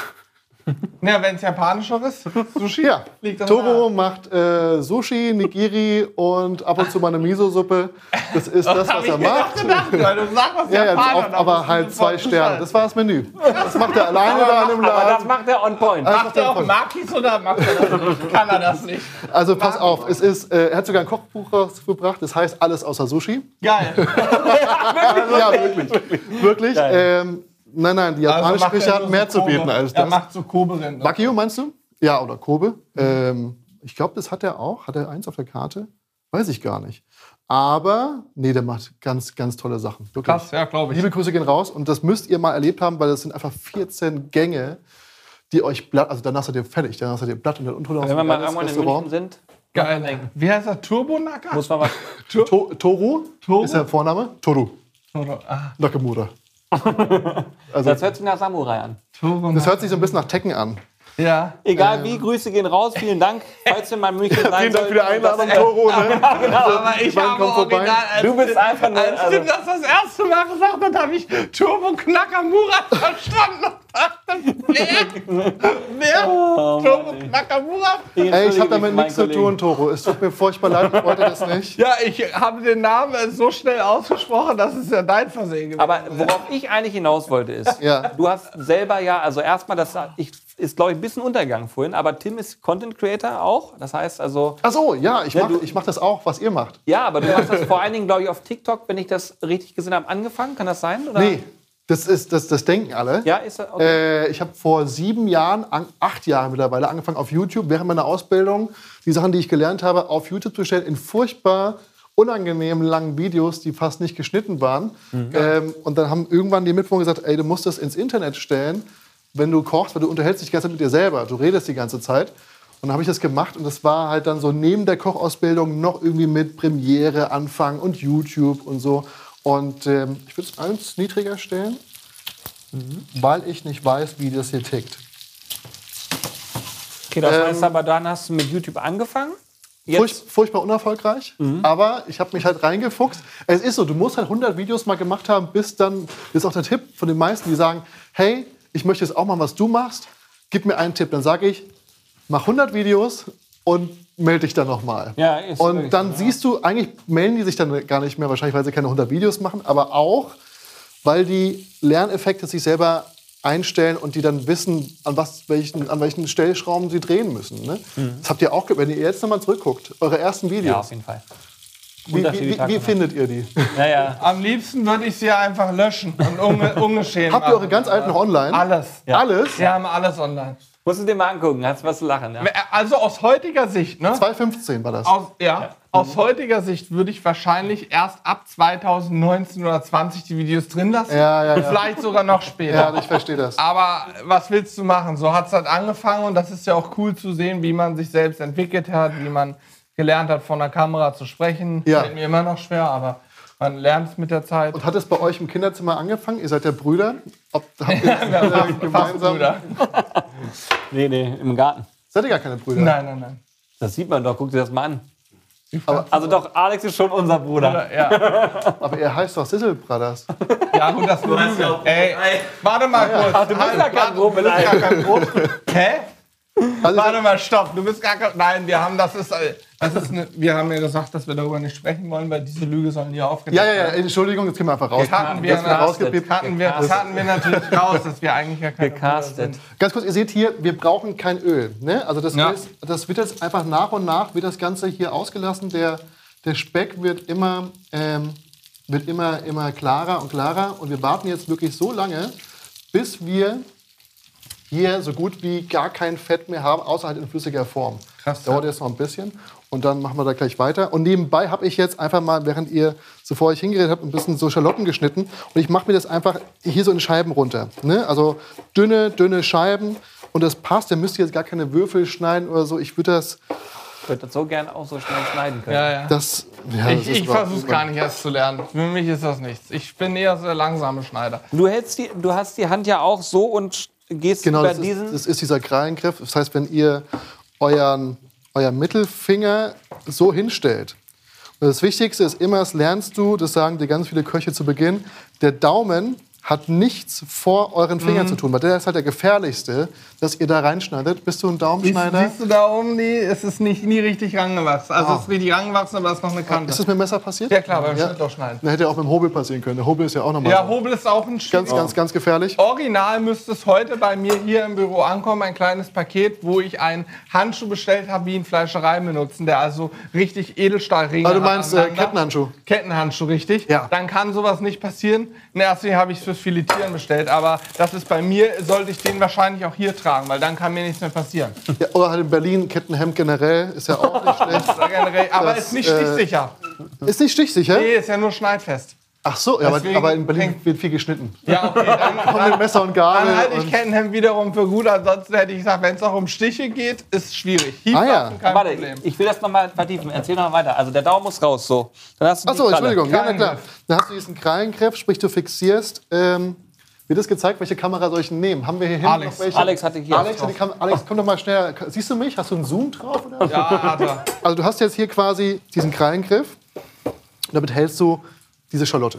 ja, wenn es japanischer ist. Sushi? Ja, Liegt das Toro nah? macht äh, Sushi, Nigiri und ab und zu mal eine Miso-Suppe. Das ist das, [laughs] was er macht. gedacht, weil du sagst, was Ja, ja, auf, aber halt zwei Sterne. Das war das Menü. Das macht er alleine da in dem Aber das Laden. macht er on point. Macht er auch Makis oder macht er das nicht? Kann er das nicht? Also pass auf, es ist, äh, er hat sogar ein Kochbuch rausgebracht, das heißt alles außer Sushi. Geil. [laughs] ja, wirklich. [laughs] Wirklich. Ähm, nein, nein, die japanische Also macht Küche er hat mehr so zu bieten als Er das. macht so Kobe-Rinder. Wagyu meinst du? Ja, oder Kobe. Ähm, ich glaube, das hat er auch. Hat er eins auf der Karte? Weiß ich gar nicht. Aber, nee, der macht ganz, ganz tolle Sachen. Wirklich. Krass, ja, glaube ich. Liebe Grüße gehen raus. Und das müsst ihr mal erlebt haben, weil das sind einfach 14 Gänge, die euch blatt, also danach seid ihr fertig, danach seid ihr blatt und dann unten Wenn wir mal ein irgendwann in. München sind, Geil. Wie heißt er? Turbonacker? muss man was. [laughs] To Toru, Toru? ist der Vorname. Toru Ah, Nakamura. Also, Das hört sich nach Samurai an. das hört sich so ein bisschen nach Tekken an. Ja. Egal wie, Grüße gehen raus. Vielen Dank. Falls ihr mal München sein Vielen Dank für die Einladung, Toru. Ne? Aber ich habe original, als, Du bist einfach nur. als Also, Tim das das erste Mal gesagt hat, habe ich Turbo Knackamura [laughs] verstanden und dachte, wer? Wer? Oh, Turbo Knackamura? Ey, ich habe damit nichts zu tun, Toru. Es tut mir furchtbar leid, ich wollte das nicht. Ja, ich habe den Namen so schnell ausgesprochen, dass es ja dein Versehen gewesen Aber worauf ich eigentlich hinaus wollte, ist, Ja. du hast selber ja, also erstmal, das ich, ist, glaube ich, ein bisschen untergegangen vorhin, aber Tim ist Content Creator auch. Das heißt also, Ach so, ja, ich mache du- ich mach das auch, was ihr macht. ja, aber du hast das vor allen Dingen, glaube ich, auf TikTok, wenn ich das richtig gesehen habe, angefangen. Kann das sein? Oder? Nee, das, ist, das, das denken alle. Ja, ist das okay. Äh, ich habe vor sieben Jahren, an, acht Jahren mittlerweile, angefangen auf YouTube während meiner Ausbildung die Sachen, die ich gelernt habe, auf YouTube zu stellen, in furchtbar unangenehmen langen Videos, die fast nicht geschnitten waren. Ähm, und dann haben irgendwann die Mitbewohner gesagt, ey, du musst das ins Internet stellen, wenn du kochst, weil du unterhältst dich die ganze Zeit mit dir selber. Du redest die ganze Zeit. Und dann habe ich das gemacht und das war halt dann so neben der Kochausbildung noch irgendwie mit Premiere anfangen und YouTube und so. Und ähm, ich würde es eins niedriger stellen, weil ich nicht weiß, wie das hier tickt. Okay, das ähm, heißt aber, dann hast du mit YouTube angefangen. Jetzt, furchtbar unerfolgreich, Mhm. aber ich habe mich halt reingefuchst. Es ist so, du musst halt 100 Videos mal gemacht haben, bis dann, das ist auch der Tipp von den meisten, die sagen, hey, ich möchte jetzt auch mal, was du machst, gib mir einen Tipp. Dann sage ich, mach 100 Videos und melde dich dann nochmal. Ja, ist und dann so, ja. siehst du, eigentlich melden die sich dann gar nicht mehr, wahrscheinlich, weil sie keine 100 Videos machen, aber auch, weil die Lerneffekte sich selber einstellen und die dann wissen, an, was, welchen, an welchen Stellschrauben sie drehen müssen. Ne? Das habt ihr auch, wenn ihr jetzt nochmal zurückguckt, eure ersten Ja, Videos, auf jeden Fall. wie, wie, wie, wie findet ihr die? Ja, ja. [laughs] Am liebsten würde ich sie einfach löschen und unge ungeschehen Habt ihr eure ganz alten noch online? Alles. Alles? Wir haben alles online. Musst du dir mal angucken, hast was zu lachen. Ja. Also aus heutiger Sicht, ne? 2015 war das. Aus, ja, aus heutiger Sicht würde ich wahrscheinlich erst ab 2019 oder 20 die Videos drin lassen. Ja, ja, Und ja. vielleicht sogar noch später. Ja, ich verstehe das. Aber was willst du machen? So hat es halt angefangen und das ist ja auch cool zu sehen, wie man sich selbst entwickelt hat, wie man gelernt hat, vor einer Kamera zu sprechen. Ja. Fällt mir immer noch schwer, aber man lernt es mit der Zeit. Und hat es bei euch im Kinderzimmer angefangen? Ihr seid ja Brüder. Ob, habt ihr [laughs] Fast gemeinsam? Bruder. [laughs] Nee, nee, im Garten. Seid ihr gar keine Brüder? Nein, nein, nein. Das sieht man doch, guck dir das mal an. Aber, Also doch, Alex ist schon unser Bruder. Ja, [laughs] aber ihr heißt doch Sizzle Brothers. ja gut, das du Ey, warte mal kurz. Ach, du bist ja kein warte, du bist Brummel, gar kein Brot. Hä? Also, Warte mal, stopp. Du bist gar kein. Nein, wir haben das ist, äh, das ist eine, wir haben ja gesagt, dass wir darüber nicht sprechen wollen, weil diese Lüge sollen hier aufgedeckt ja, ja, ja, werden. Entschuldigung, jetzt gehen wir einfach raus. Hatten wir, rausgepiept. hatten wir, das hatten wir natürlich [laughs] raus, dass wir eigentlich gar keine Gecastet. sind. Ganz kurz, ihr seht hier, wir brauchen kein Öl. Ne? Also das, Ja. ist, das wird jetzt einfach nach und nach, wird das Ganze hier ausgelassen. Der, der Speck wird immer, ähm, wird immer, immer klarer und klarer. Und wir warten jetzt wirklich so lange, bis wir hier so gut wie gar kein Fett mehr haben, außer halt in flüssiger Form. Krass, Dauert ja. jetzt noch ein bisschen. Und dann machen wir da gleich weiter. Und nebenbei habe ich jetzt einfach mal, während ihr, so vor euch hingeredet habt, ein bisschen so Schalotten geschnitten. Und ich mache mir das einfach hier so in Scheiben runter. Ne? Also dünne, dünne Scheiben. Und das passt. Ihr müsst jetzt gar keine Würfel schneiden oder so. Ich würde das, Ich würde das so gern auch so schnell schneiden können. Ja, ja. das, ja, Ich, das ich versuche gar nicht erst zu lernen. Für mich ist das nichts. Ich bin eher so der langsame Schneider. Du, hältst die, du hast die Hand ja auch so und gehst Genau, über das diesen. ist, das ist dieser Krallengriff. Das heißt, wenn ihr euren, euren Mittelfinger so hinstellt, und das Wichtigste ist immer, das lernst du, das sagen dir ganz viele Köche zu Beginn, der Daumen hat nichts vor euren Fingern zu tun, weil der ist halt der gefährlichste, dass ihr da reinschneidet. Bist du ein Siehst, Daumenschneider? siehst du da oben, die, es ist nicht, nie richtig rangewachsen. Also es ist richtig rangewachsen, aber es ist noch eine Kante. Ist das mit dem Messer passiert? ja klar, beim Ja. Schnittloch schneiden. Dann hätte auch mit dem Hobel passieren können. Der Hobel ist ja auch nochmal Ja. Hobel ist auch ein ganz, Schwierig. ganz, ganz gefährlich. Original müsste es heute bei mir hier im Büro ankommen, ein kleines Paket, wo ich einen Handschuh bestellt habe, wie in Fleischerei benutzen, der also richtig Edelstahlringe Ah, du hat meinst äh. Kettenhandschuh? Kettenhandschuh, richtig? Ja. Dann kann sowas nicht passieren. Erster Linie habe ich es fürs Filetieren bestellt, aber das ist bei mir, sollte ich den wahrscheinlich auch hier tragen, weil dann kann mir nichts mehr passieren. Ja, oder halt in Berlin Kettenhemd generell, ist ja auch nicht [laughs] schlecht. Generell, aber Das, ist nicht äh, stichsicher. Ist nicht stichsicher? Nee, ist ja nur schneidfest. Ach so, ja, aber, Deswegen aber in Berlin wird viel geschnitten. Ja, okay, [laughs] dann, Und mit Messer und Gabel. dann halte ich Kettenhemd wiederum für gut. Ansonsten hätte ich gesagt, wenn es auch um Stiche geht, ist schwierig. Hiebwaffen, Ah, ja. kein Warte, Problem. ich will das nochmal vertiefen. Erzähl noch mal weiter. Also der Daumen muss raus, so. Dann hast du Achso, Kralle. Entschuldigung. Ja, na klar. Dann hast du diesen Krallengriff, sprich du fixierst. Ähm, wird das gezeigt, welche Kamera soll ich nehmen? Haben wir hier hinten Alex. noch welche? Alex hatte hier Alex, die Kam Alex, komm doch mal schnell. Siehst du mich? Hast du einen Zoom drauf? Oder? Ja, hat er. Also du hast jetzt hier quasi diesen Krallengriff. Damit hältst du diese Schalotte.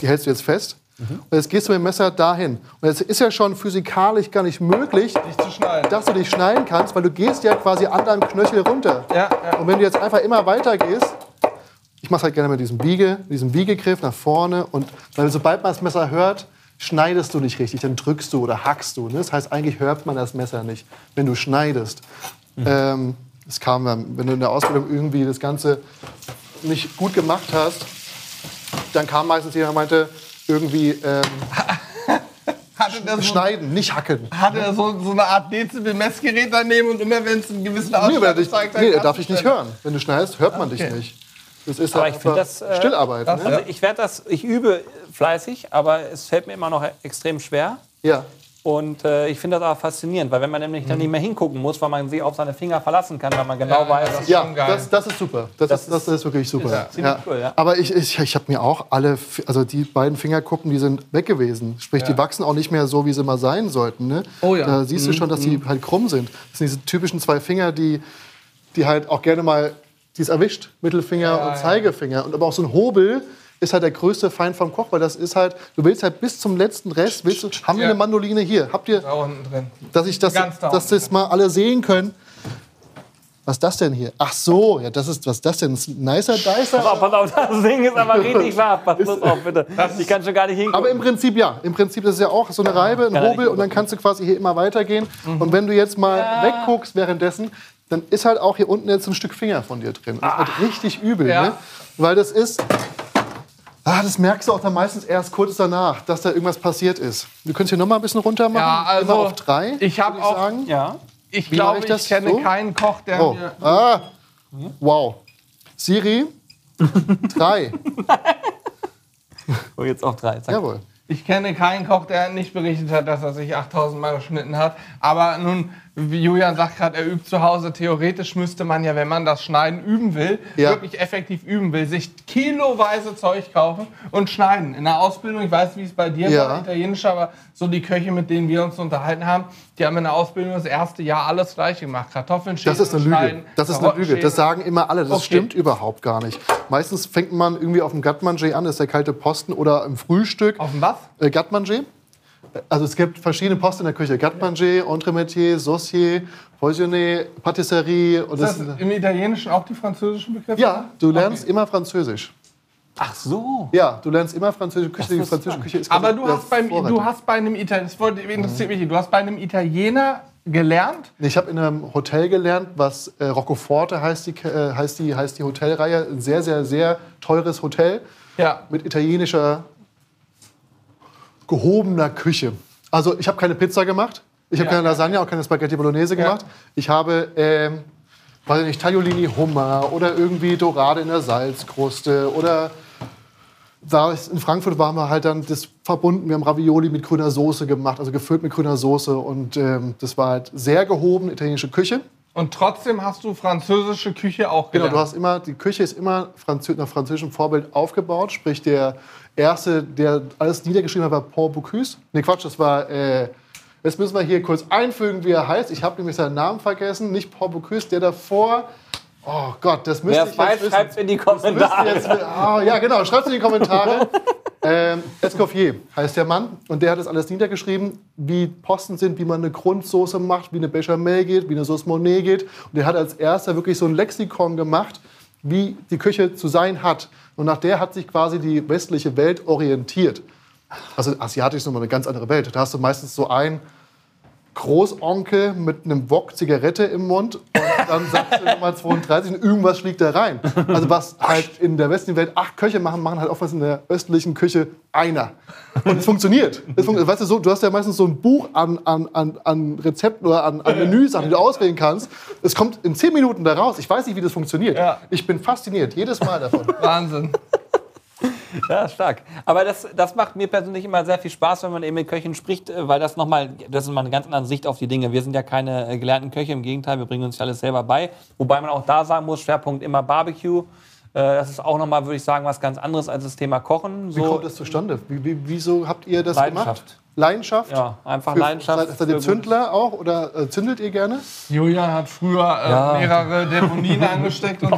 Die hältst du jetzt fest. Mhm. Und jetzt gehst du mit dem Messer dahin. Und jetzt ist ja schon physikalisch gar nicht möglich, Nicht zu schneiden. dass du dich schneiden kannst, weil du gehst ja quasi an deinem Knöchel runter. Ja, ja. Und wenn du jetzt einfach immer weiter gehst, ich mache halt gerne mit diesem Biege, diesem Biegegriff nach vorne und weil sobald man das Messer hört, schneidest du nicht richtig, dann drückst du oder hackst du. Ne? Das heißt, eigentlich hört man das Messer nicht, wenn du schneidest. Ähm, das kam wenn du in der Ausbildung irgendwie das Ganze nicht gut gemacht hast, dann kam meistens jemand und meinte, irgendwie ähm, [laughs] Hatte der so, schneiden, nicht hacken. hatte er so, so eine Art Dezibel-Messgerät daneben und immer wenn es einen gewissen Nee, Ausschlag aber dich, zeigt, dann nee, darf ich nicht hören. Wenn du schneidest, hört man dich Okay. nicht. Das ist Aber halt ich das, äh, Stillarbeit. das- ne? Also ich werde das, ich übe fleißig, aber es fällt mir immer noch extrem schwer. Ja. Und äh, ich finde das auch faszinierend, weil wenn man nämlich Mhm. dann nicht mehr hingucken muss, weil man sich auf seine Finger verlassen kann, weil man genau Ja, weiß, ja, das- Ja, schon geil. das, das ist super. Das, Das ist, das ist wirklich super. Ja, ziemlich cool, ja. Aber ich, ich, ich habe mir auch alle, also die beiden Fingerkuppen, die sind weg gewesen. Sprich, die wachsen auch nicht mehr so, wie sie mal sein sollten. Ne? Oh ja. Da siehst du schon, dass die halt krumm sind. Das sind diese typischen zwei Finger, die, die halt auch gerne mal, die es erwischt. Mittelfinger und ja. Zeigefinger. Und aber auch so ein Hobel ist halt der größte Feind vom Koch, weil das ist halt, du willst halt bis zum letzten Rest, willst du, haben wir Ja. eine Mandoline hier? Habt ihr, Da unten drin. dass ich das, Ganz da dass das mal alle sehen können. Was ist das denn hier? Ach so, ja, das ist, was ist das denn? Ist ein nicer Dicer? Pass auf, pass auf, das Ding ist aber richtig [laughs] scharf. Pass bloß auf, bitte. Ich kann schon gar nicht hingucken. Aber im Prinzip ja. Im Prinzip das ist ja auch so eine Reibe, ein Hobel und dann kannst du quasi hier immer weitergehen. Und wenn du jetzt mal wegguckst währenddessen, dann ist halt auch hier unten jetzt ein Stück Finger von dir drin. Das ist halt richtig übel, Ja. ne? Weil das ist. Ah, das merkst du auch dann meistens erst kurz danach, dass da irgendwas passiert ist. Du könntest hier noch mal ein bisschen runter machen. Ja, also, immer auf drei. ich hab würd auch- sagen. ja. Ich glaube, ich ich, das? kenne So? keinen Koch, der Oh. mir. Ah. Wow. Siri. [laughs] drei. Oh, jetzt auch drei. Zack. Jawohl. Ich kenne keinen Koch, der nicht berichtet hat, dass er sich 8000 Mal geschnitten hat. Aber nun, Julian sagt gerade, er übt zu Hause. Theoretisch müsste man ja, wenn man das Schneiden üben will, Ja. wirklich effektiv üben will, sich kiloweise Zeug kaufen und schneiden. In der Ausbildung, ich weiß, wie es bei dir Ja. war, italienisch, aber so die Köche, mit denen wir uns unterhalten haben, die haben in der Ausbildung das erste Jahr alles gleich gemacht. Kartoffeln schälen, Das ist eine schneiden, Lüge. Das ist eine Lüge. Das sagen immer alle. Das Okay. stimmt überhaupt gar nicht. Meistens fängt man irgendwie auf dem Gatmanger an, das ist der kalte Posten, oder im Frühstück. Auf dem was? Äh, Gatmanger. Also es gibt verschiedene Posten in der Küche. Gatmanger, Entremetier, Saucier, Poisonné, Patisserie. Und Ist das, das im Italienischen auch die französischen Begriffe? ja, du lernst immer Französisch. Ach so. Ja, du lernst immer französische Küche. Die französische. Küche ist Aber du hast, beim, du hast bei einem Italiener, das wollte- interessiert mich, du hast bei einem Italiener gelernt. Ich habe in einem Hotel gelernt, was äh, Roccoforte heißt die, äh, heißt, die, heißt die Hotelreihe. Ein sehr, sehr, sehr teures Hotel Ja. mit italienischer gehobener Küche. Also ich habe keine Pizza gemacht, ich habe Ja. keine Lasagne, auch keine Spaghetti Bolognese gemacht. Ich habe, ähm, weiß ich nicht, Tagliolini Hummer oder irgendwie Dorade in der Salzkruste oder da in Frankfurt waren wir halt dann das verbunden. Wir haben Ravioli mit grüner Soße gemacht, also gefüllt mit grüner Soße und ähm, das war halt sehr gehoben italienische Küche. Und trotzdem hast du französische Küche auch Genau, gelernt. du hast immer, die Küche ist immer nach französischem Vorbild aufgebaut. Sprich, der erste, der alles niedergeschrieben hat, war Paul Bocuse. Nee, Quatsch, das war. Äh, jetzt müssen wir hier kurz einfügen, wie er heißt. Ich habe nämlich seinen Namen vergessen. Nicht Paul Bocuse, der davor. Oh Gott, das müsste Wer es ich weiß, jetzt schreibt in die Kommentare. jetzt, ah, ja, genau, schreibt es in die Kommentare. [laughs] ähm, Escoffier heißt der Mann und der hat das alles niedergeschrieben, wie Posten sind, wie man eine Grundsoße macht, wie eine Bechamel geht, wie eine Sauce Monet geht. Und der hat als erster wirklich so ein Lexikon gemacht, wie die Küche zu sein hat. Und nach der hat sich quasi die westliche Welt orientiert. Also asiatisch ist nochmal eine ganz andere Welt. Da hast du meistens so einen Großonkel mit einem Wok Zigarette im Mund und dann sagst du Nummer 32 und irgendwas fliegt da rein. Also was halt in der westlichen Welt acht Köche machen, machen halt oftmals in der östlichen Küche einer. Und es funktioniert. Es fun weißt du, so, du hast ja meistens so ein Buch an, an, an, an Rezepten oder an, an Menüsachen, die du auswählen kannst. Es kommt in zehn Minuten da raus. Ich weiß nicht, wie das funktioniert. Ja. Ich bin fasziniert, jedes Mal davon. Wahnsinn. [laughs] Ja, stark. Aber das, das macht mir persönlich immer sehr viel Spaß, wenn man eben mit Köchen spricht, äh, weil das nochmal, das ist mal eine ganz andere Sicht auf die Dinge. Wir sind ja keine äh, gelernten Köche, im Gegenteil, wir bringen uns ja alles selber bei. Wobei man auch da sagen muss, Schwerpunkt immer Barbecue. Äh, Das ist auch nochmal, würde ich sagen, was ganz anderes als das Thema Kochen. Wie kommt das zustande? Wie, wie, wieso habt ihr das Leidenschaft. gemacht? Leidenschaft? Ja, einfach Für- Leidenschaft. Seid, seid ihr Zündler auch oder äh, zündelt ihr gerne? Julian hat früher äh, Ja. mehrere Deponien [laughs] angesteckt und Oh,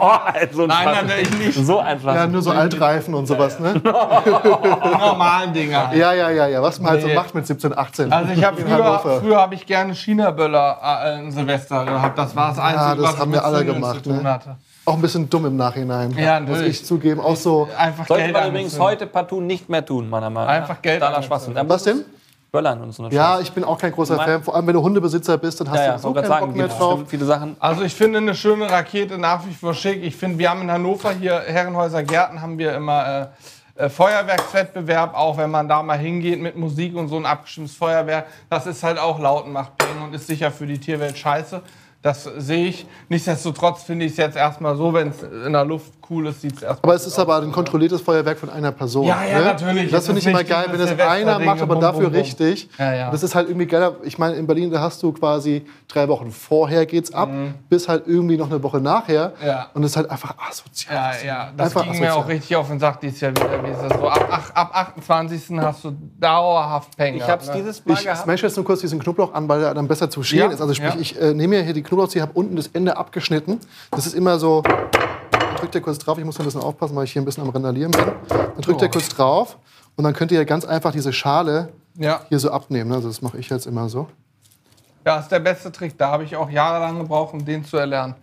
so ein Nein, Schwachsinn. natürlich nicht. So ein Schwachsinn. Ja, nur so Altreifen und sowas, ne? [laughs] die normalen Dinger. Ja, ja, ja, ja. Was man halt so Nee. macht mit 17, 18. Also ich habe früher, früher habe ich gerne China-Böller äh, in Silvester gehabt. Das war das Einzige, das was ich haben mit wir alle gemacht, zu tun ne? hatte. Auch ein bisschen dumm im Nachhinein. Ja, Muss ich zugeben. Auch so. Einfach Sollte Geld man übrigens heute partout nicht mehr tun, meiner Meinung nach. Einfach Geld. Schwachsinn. Was denn? Böllern und so eine Ja, ich bin auch kein großer Fan. Vor allem, wenn du Hundebesitzer bist, dann hast ja, ja, du so keinen gerade Bock sagen, mehr drauf. viele Sachen. Also ich finde eine schöne Rakete nach wie vor schick. Ich finde, wir haben in Hannover hier Herrenhäuser Gärten haben wir immer äh, äh, Feuerwerkswettbewerb, auch wenn man da mal hingeht mit Musik und so ein abgestimmtes Feuerwerk. Das ist halt auch laut und macht Peng und ist sicher für die Tierwelt scheiße. Das sehe ich. Nichtsdestotrotz finde ich es jetzt erstmal so, wenn es in der Luft cool ist, sieht es erstmal Aber es ist aber ein kontrolliertes Feuerwerk von einer Person. Ja, ja, ne? natürlich. Das Es finde ich immer geil, wenn das einer macht, aber bum, dafür bum, bum. richtig. Ja, ja. Das ist halt irgendwie geiler. Ich meine, in Berlin, da hast du quasi drei Wochen vorher geht's ab, bis halt irgendwie noch eine Woche nachher. Mhm. Ja. Und es ist halt einfach asozial. Ja, ja, das Einfach ging mir asozial. auch richtig auf den Sack dieses Jahr wieder. Wie ist das so? Ab, ach, ab 28. hast du dauerhaft Peng. Ich habe es ne? dieses Mal Ich gehabt. smash jetzt nur kurz diesen Knoblauch an, weil er dann besser zu schälen Ja, ist. Also sprich, ja. ich äh, nehme mir hier die Knoblauchzehe, habe unten das Ende abgeschnitten. Das ist immer so. Dann drückt ihr kurz drauf. Ich muss ein bisschen aufpassen, weil ich hier ein bisschen am Randalieren bin. Dann drückt ihr kurz drauf und dann könnt ihr ganz einfach diese Schale Ja. hier so abnehmen. ne? Also das mache ich jetzt immer so. Ja, ist der beste Trick. Da habe ich auch jahrelang gebraucht, um den zu erlernen.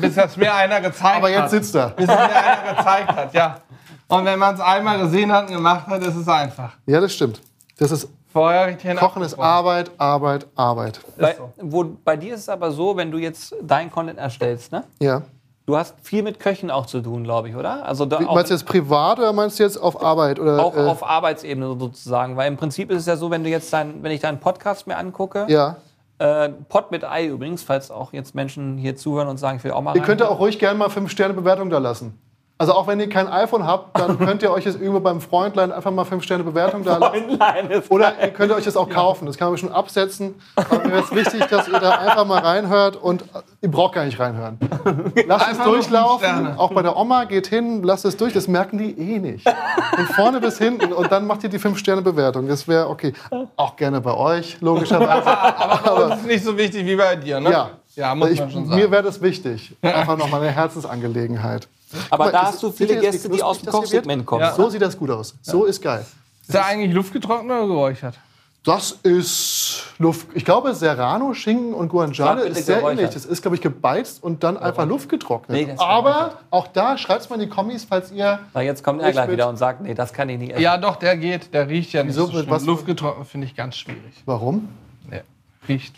Bis das mir einer gezeigt Aber jetzt hat. sitzt er. Bis es mir einer gezeigt hat, ja. Und wenn man es einmal gesehen hat und gemacht hat, ist es einfach. Ja, das stimmt. Das ist, Vorher richtig Kochen ist. Arbeit, Arbeit, Arbeit. Bei, wo, bei dir ist es aber so, wenn du jetzt deinen Content erstellst, ne? Ja. Du hast viel mit Köchen auch zu tun, glaube ich, oder? Also da, Meinst du jetzt privat oder meinst du jetzt auf Arbeit? Oder, auch äh, auf Arbeitsebene sozusagen. Weil im Prinzip ist es ja so, wenn du jetzt dein, wenn ich deinen Podcast mir angucke, ja. äh, Pod mit Ei übrigens, falls auch jetzt Menschen hier zuhören und sagen, ich will auch mal Ihr könnt rein. auch ruhig gerne mal 5-Sterne-Bewertung da lassen. Also auch wenn ihr kein iPhone habt, dann [laughs] könnt ihr euch jetzt irgendwo beim Freundlein einfach mal 5-Sterne-Bewertung da lassen. Online ist Oder ihr könnt euch das auch kaufen. Das kann man schon absetzen. Aber mir ist wichtig, dass ihr da einfach mal reinhört und ihr braucht gar nicht reinhören. [laughs] Lasst es durchlaufen. Sterne. Auch bei der Oma geht hin, lasst es durch. Das merken die eh nicht. Von vorne bis hinten und dann macht ihr die 5-Sterne-Bewertung. Das wäre okay. Auch gerne bei euch, logischerweise. [laughs] Aber bei uns ist nicht so wichtig wie bei dir, ne? Ja. Ja, muss ich, man schon mir sagen. wäre das wichtig. Einfach nochmal eine Herzensangelegenheit. Aber mal, da hast du viele Gäste, die aus dem? Kochsegment kommen. Ja. So sieht das gut aus. So ist geil. Ist der eigentlich luftgetrocknet oder geräuchert? Das ist Luft. Ich glaube, Serrano, Schinken und Guanciale ist sehr geräuchert. ähnlich. Das ist, glaube ich, gebeizt und dann einfach Luft getrocknet. Nee, Aber geräuchert. auch da schreibt es mal in die Kommis, falls ihr. Na, jetzt kommt er Ich gleich wieder und sagt, nee, das kann ich nicht essen. Ja, doch, der geht. Der riecht ja nicht Wieso? so. Was- Luftgetrocknet finde ich ganz schwierig. Warum? Nee, riecht.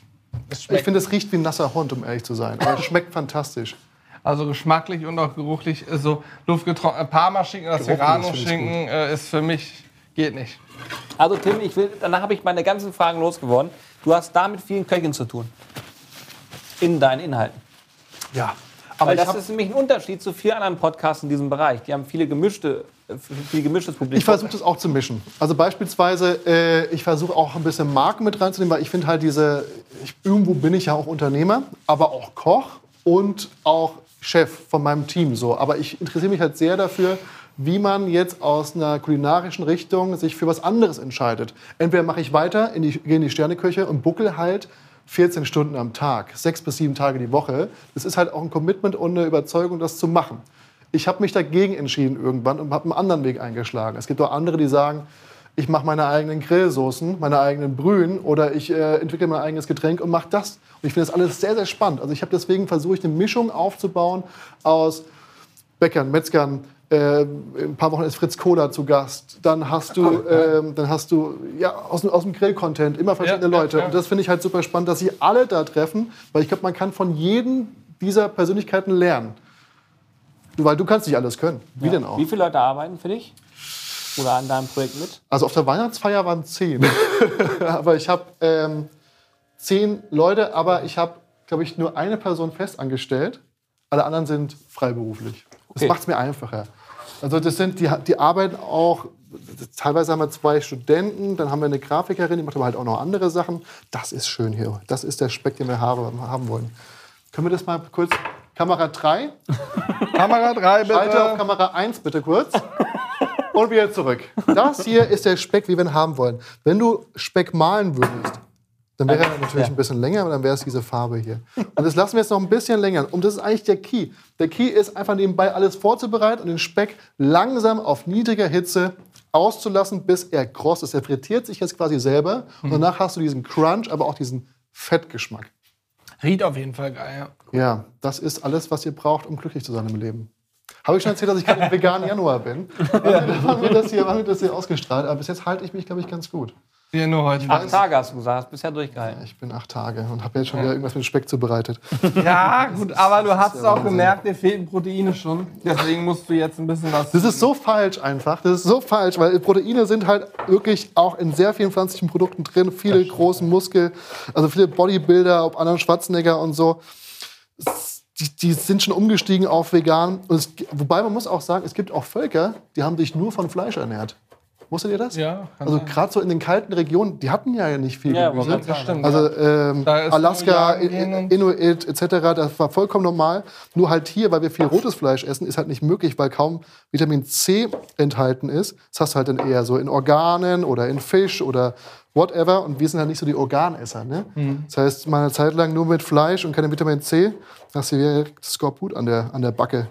Ich finde, es riecht wie ein nasser Hund, um ehrlich zu sein. Aber es schmeckt [laughs] fantastisch. Also geschmacklich und auch geruchlich ist so luftgetrocknet. Parma-Schinken oder Serrano-Schinken äh, ist für mich, geht nicht. Also Tim, ich will, danach habe ich meine ganzen Fragen losgeworden. Du hast da mit vielen Köchen zu tun. In deinen Inhalten. Ja. Aber Weil das ist nämlich ein Unterschied zu vielen anderen Podcasts in diesem Bereich. Die haben viele gemischte, viel gemischtes Publikum. ich versuche das auch zu mischen. Also beispielsweise, äh, ich versuche auch ein bisschen Marken mit reinzunehmen, weil ich finde halt diese, ich, irgendwo bin ich ja auch Unternehmer, aber auch Koch und auch Chef von meinem Team so. Aber ich interessiere mich halt sehr dafür, wie man jetzt aus einer kulinarischen Richtung sich für was anderes entscheidet. Entweder mache ich weiter, in die, gehe in die Sterneküche und buckel halt 14 Stunden am Tag, sechs bis sieben Tage die Woche. Das ist halt auch ein Commitment und eine Überzeugung, das zu machen. Ich habe mich dagegen entschieden irgendwann und habe einen anderen Weg eingeschlagen. Es gibt auch andere, die sagen, ich mache meine eigenen Grillsoßen, meine eigenen Brühen oder ich äh, entwickle mein eigenes Getränk und mache das. Und ich finde das alles sehr, sehr spannend. Also ich habe deswegen versucht, eine Mischung aufzubauen aus Bäckern, Metzgern. Äh, in ein paar Wochen ist Fritz Kohler zu Gast. Dann hast du, ähm, dann hast du ja, aus, dem- aus dem Grill-Content immer verschiedene Ja, Leute. ja. Und das finde ich halt super spannend, dass sie alle da treffen, weil ich glaube, man kann von jedem dieser Persönlichkeiten lernen. Weil du kannst nicht alles können. Wie denn auch? Wie viele Leute arbeiten für dich? Oder an deinem Projekt mit? Also auf der Weihnachtsfeier waren zehn. [laughs] aber ich habe ähm, zehn Leute, aber ich habe, glaube ich, nur eine Person fest angestellt. Alle anderen sind freiberuflich. Das Okay. macht es mir einfacher. Also das sind, die, die arbeiten auch, teilweise haben wir zwei Studenten, dann haben wir eine Grafikerin, die macht aber halt auch noch andere Sachen. Das ist schön hier. Das ist der Speck, den wir haben, haben wollen. Können wir das mal kurz, Kamera 3, [laughs] Kamera 3 bitte. Schalte auf Kamera 1 bitte kurz. Und wieder zurück. Das hier ist der Speck, wie wir ihn haben wollen. Wenn du Speck malen würdest, dann wäre er natürlich ein bisschen länger, aber dann wäre es diese Farbe hier. Und das lassen wir jetzt noch ein bisschen länger. Und das ist eigentlich der Key. Der Key ist einfach nebenbei alles vorzubereiten und den Speck langsam auf niedriger Hitze auszulassen, bis er kross ist. Er frittiert sich jetzt quasi selber. Und danach hast du diesen Crunch, aber auch diesen Fettgeschmack. Riecht auf jeden Fall geil, ja. Ja, das ist alles, was ihr braucht, um glücklich zu sein im Leben. Habe ich schon erzählt, dass ich gerade [laughs] im veganen Januar bin? [laughs] Wann wann wird das hier, wann wird das hier ausgestrahlt? Aber bis jetzt halte ich mich, glaube ich, ganz gut. Hier nur heute. Acht Tage hast du gesagt, hast bisher durchgehalten. Ich bin acht Tage und habe jetzt schon wieder irgendwas mit Speck zubereitet. [laughs] Ja, gut, aber du hast der auch Wahnsinn. gemerkt, dir fehlten Proteine schon. Deswegen musst du jetzt ein bisschen was. Das ist so falsch einfach. Das ist so falsch, weil Proteine sind halt wirklich auch in sehr vielen pflanzlichen Produkten drin. Viele großen Muskel, also viele Bodybuilder, ob Arnold Schwarzenegger und so. Es- Die, die sind schon umgestiegen auf vegan. Es, wobei man muss auch sagen, es gibt auch Völker, die haben sich nur von Fleisch ernährt. Wusstet ihr das? Ja, Also gerade so in den kalten Regionen, die hatten ja nicht viel Ja, Gemüse. das stimmt. Also ähm, Da Alaska, Inuit etc., das war vollkommen normal. Nur halt hier, weil wir viel rotes Fleisch essen, ist halt nicht möglich, weil kaum Vitamin C enthalten ist. Das hast du halt dann eher so in Organen oder in Fisch oder whatever. Und wir sind halt nicht so die Organesser. Ne? Mhm. Das heißt, mal eine Zeit lang nur mit Fleisch und keinem Vitamin C, hast du wieder Skorbut an der, an der Backe.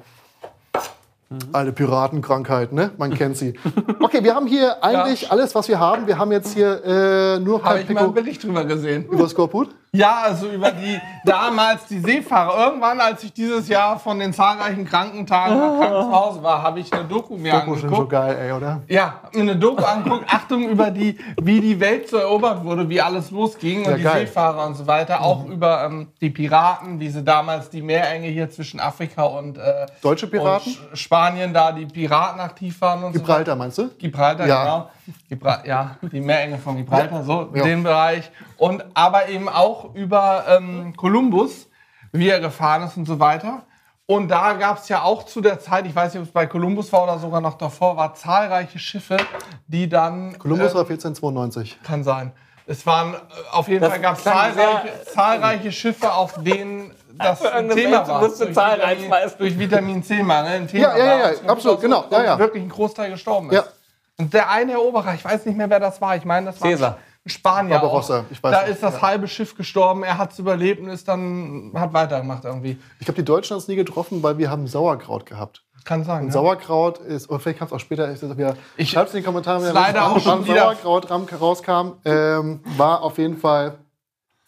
Mhm. Eine Piratenkrankheit, ne? Man kennt sie. Okay, wir haben hier [laughs] eigentlich alles, was wir haben. Wir haben jetzt hier äh, nur Habe ich mal einen Pico Bericht drüber gesehen. über Skorbut. Ja, also über die [laughs] damals die Seefahrer. Irgendwann, als ich dieses Jahr von den zahlreichen Krankentagen nach krank zu Hause war, habe ich eine Doku mir Doku sind so angeguckt. geil, ey, oder? Ja, eine Doku angeguckt. Achtung über die, wie die Welt so erobert wurde, wie alles losging Ja, und die geil. Seefahrer und so weiter. Auch über ähm, die Piraten, wie sie damals die Meerenge hier zwischen Afrika und, äh, Deutsche Piraten? und Spanien da die Piraten aktiv waren und so. Gibraltar, meinst du? Gibraltar, Ja. genau. Gibra ja, die Meerenge von Gibraltar, so Ja. den Bereich. Und aber eben auch über ähm, Kolumbus, wie er gefahren ist und so weiter. Und da gab es ja auch zu der Zeit, ich weiß nicht, ob es bei Kolumbus war oder sogar noch davor, war zahlreiche Schiffe, die dann. Columbus äh, war 1492. kann sein. Es waren äh, auf jeden Das Fall gab zahlreiche, sehr- zahlreiche Schiffe, auf denen [laughs] das ein Thema Welt war. musst du Durch Zahlen. Durch Vitamin C-Mangel ein Thema Ja, ja, ja, war. ja, absolut, genau, ja, ja. wirklich ein Großteil gestorben ist. Ja. Und der eine Eroberer, ich weiß nicht mehr, wer das war. Ich meine, das war Caesar. ein Spanier. Barbarossa, ich weiß da nicht, ist das ja. halbe Schiff gestorben. Er hat es überlebt und ist dann hat weitergemacht irgendwie. Ich glaube, die Deutschen haben es nie getroffen, weil wir haben Sauerkraut gehabt. Kann sein. Und Ja. Sauerkraut ist, oder vielleicht kam es auch später, wieder. Ich- Schreibt es in die Kommentare, Ist wenn leider auch schon Sauerkraut ram- rauskam. Ähm, war auf jeden Fall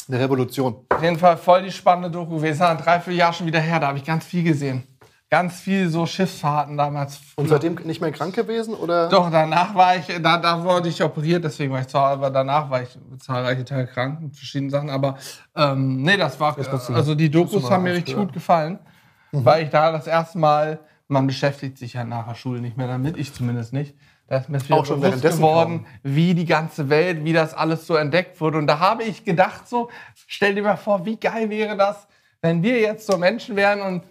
eine Revolution. Auf jeden Fall voll die spannende Doku gewesen. Ein Dreivierteljahr schon wieder her. Da habe ich ganz viel gesehen. Ganz viel so Schiffsfahrten damals. Und seitdem nicht mehr krank gewesen? Oder? Doch, danach war ich, da, da wurde ich operiert, deswegen war ich zu aber danach war ich zahlreiche Tage krank mit verschiedenen Sachen. Aber ähm, nee, das war, also die Dokus haben mir richtig gut gefallen, weil ich da das erste Mal, man beschäftigt sich ja nach der Schule nicht mehr damit, ich zumindest nicht. Da ist mir wieder Auch schon bewusst geworden, wie die ganze Welt, wie das alles so entdeckt wurde. Und da habe ich gedacht so, stell dir mal vor, wie geil wäre das, wenn wir jetzt so Menschen wären und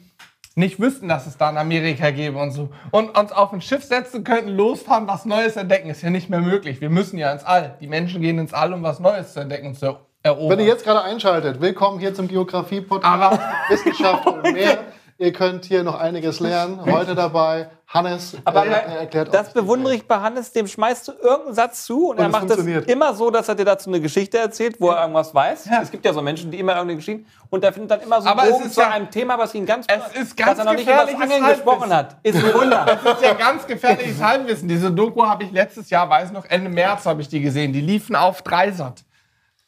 nicht wüssten, dass es da in Amerika gäbe und so. Und uns auf ein Schiff setzen könnten, losfahren, was Neues entdecken. Ist ja nicht mehr möglich. Wir müssen ja ins All. Die Menschen gehen ins All, um was Neues zu entdecken und zu erobern. Wenn ihr jetzt gerade einschaltet, willkommen hier zum Geografie-Podcast Aber- Wissenschaft und mehr. [laughs] Ihr könnt hier noch einiges lernen. Heute dabei Hannes, Aber äh, er erklärt das bewundere ich bei Hannes, dem schmeißt du irgendeinen Satz zu und, er es macht das funktioniert. immer so, dass er dir dazu eine Geschichte erzählt, wo er irgendwas weiß. Es gibt ja so Menschen, die immer irgendeine Geschichte und er findet dann immer so es Bogen zu ja- einem Thema, was ihn ganz, Es ist ganz was er noch nicht über das Angeln gesprochen hat. Ist ein Wunder. [laughs] Das ist ja ganz gefährliches Halbwissen. Diese Doku habe ich letztes Jahr, weiß noch, Ende März habe ich die gesehen. Die liefen auf Dreisat.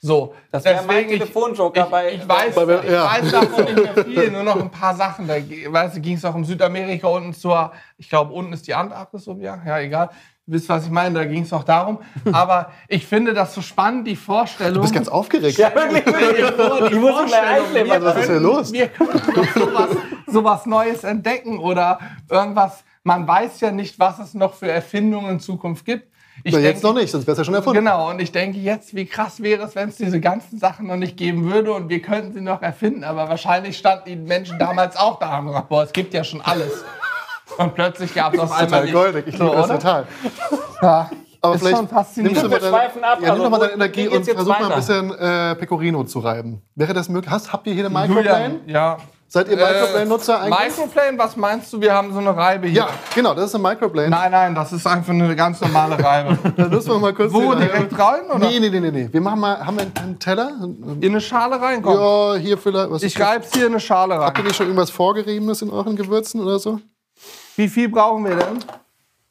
So, Das wäre mein ich- Telefonjoker ich, bei- Ich weiß, bei- ich ja. weiß davon nicht mehr viel, [laughs] nur noch ein paar Sachen. Da weißt du, ging es auch um Südamerika unten zur, ich glaube, unten ist die Antarktis so, ja, ja, egal. Du wisst, was ich meine, da ging es auch darum. Aber ich finde das so spannend, die Vorstellung. Du bist ganz aufgeregt. [laughs] Ja, wirklich. Vor, die Ich muss gleich Vorstellung, einklemmen. wir Was ist denn los? Wir könnten doch sowas, sowas Neues entdecken oder irgendwas. Man weiß ja nicht, was es noch für Erfindungen in Zukunft gibt. Ich Ja, jetzt denke- noch nicht, sonst wäre es ja schon erfunden. Genau, und ich denke jetzt, wie krass wäre es, wenn es diese ganzen Sachen noch nicht geben würde und wir könnten sie noch erfinden. Aber wahrscheinlich standen die Menschen damals auch da und haben boah, es gibt ja schon alles. Und plötzlich gab es auf Das ist einmal total nicht. goldig. Ich liebe das oder? total. Ja. Aber Ist vielleicht schon faszinierend. nimmst du mal deine, ab, ja, nimm doch mal also deine Energie und versuch mal ein weiter? bisschen äh, Pecorino zu reiben. Wäre das möglich? Hast, habt ihr hier eine Microplane? ja. Seid ihr Microplane-Nutzer eigentlich? Microplane, was meinst du? Wir haben so eine Reibe hier. Ja, genau, das ist eine Microplane. Nein, nein, das ist einfach eine ganz normale Reibe. [laughs] Dann müssen wir mal kurz Wo, direkt rein, oder? Nee, nee, nee, nee, nee. Wir machen mal, haben wir einen Teller? In eine Schale reinkommen. Ja, hier vielleicht. Was Ich reib's hier in eine Schale Habt ihr rein. nicht schon irgendwas Vorgeriebenes in euren Gewürzen oder so? Wie viel brauchen wir denn?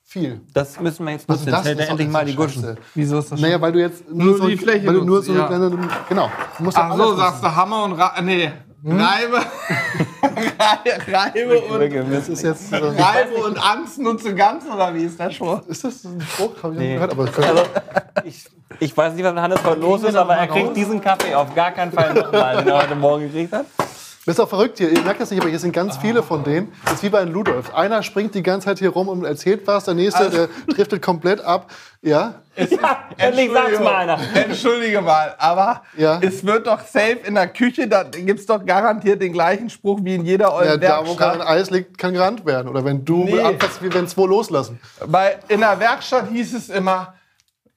Viel. Das müssen wir jetzt Jetzt das? hält endlich mal die scheiße. Wieso ist das Naja, weil du jetzt Nur so, die Fläche weil du nur so nutzt, eine kleine, genau. Du musst ja Ach so, sagst du Hammer und Ra nee, Reibe. [laughs] Rei- Reibe und Das Reibe und Angst nutze ganz oder wie ist der Spruch? ist das ein Spruch? Hab ich Nee. gehört, aber Also, ich, ich weiß nicht, was mit Hannes heute los ist, aber er kriegt diesen Kaffee auf gar keinen Fall nochmal, den er heute Morgen gekriegt hat. Das ist auch verrückt hier. Ihr merkt das nicht, aber hier sind ganz viele von denen. Das ist wie bei einem Ludolf. Einer springt die ganze Zeit hier rum und erzählt was, der nächste, der driftet komplett ab. Ja, Ja, endlich sag's mal einer. Entschuldige mal, aber Ja. es wird doch safe in der Küche, da gibt's doch garantiert den gleichen Spruch wie in jeder ja euren da, wo kein Werkstatt. Eis liegt, kann gerannt werden. Oder wenn du Nee. anfängst, wie wenn zwei loslassen. Bei, in der Werkstatt hieß es immer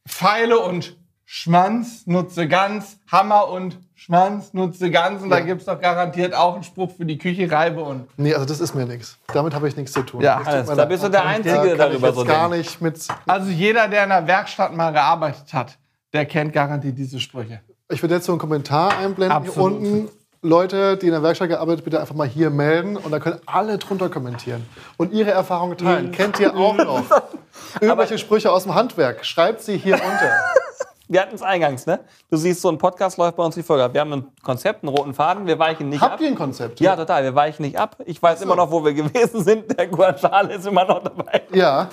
Pfeile und Schmanz nutze ganz, Hammer und Schmanz nutze ganz. Und da Ja. gibt's doch garantiert auch einen Spruch für die Küche, Reibe und. Nee, also das ist mir nichts. Damit habe ich nichts zu tun. Ja, mir da bist du der Da Einzige, der ich darüber so gar denkt. nicht mit. Also jeder, der in der Werkstatt mal gearbeitet hat, der kennt garantiert diese Sprüche. Ich würde jetzt so einen Kommentar einblenden Absolut. hier unten. Leute, die in der Werkstatt gearbeitet, bitte einfach mal hier melden und da können alle drunter kommentieren und ihre Erfahrungen teilen. Kennt ihr auch noch [laughs] irgendwelche Sprüche aus dem Handwerk? Schreibt sie hier unter. [laughs] Wir hatten es eingangs, ne? Du siehst, so ein Podcast läuft bei uns wie folgt. Wir haben ein Konzept, einen roten Faden, wir weichen nicht ab. Habt ihr ein Konzept? Ja, total. Wir weichen nicht ab. Ich weiß immer noch, wo wir [laughs] gewesen sind. Der Guanciale ist immer noch dabei. Ja.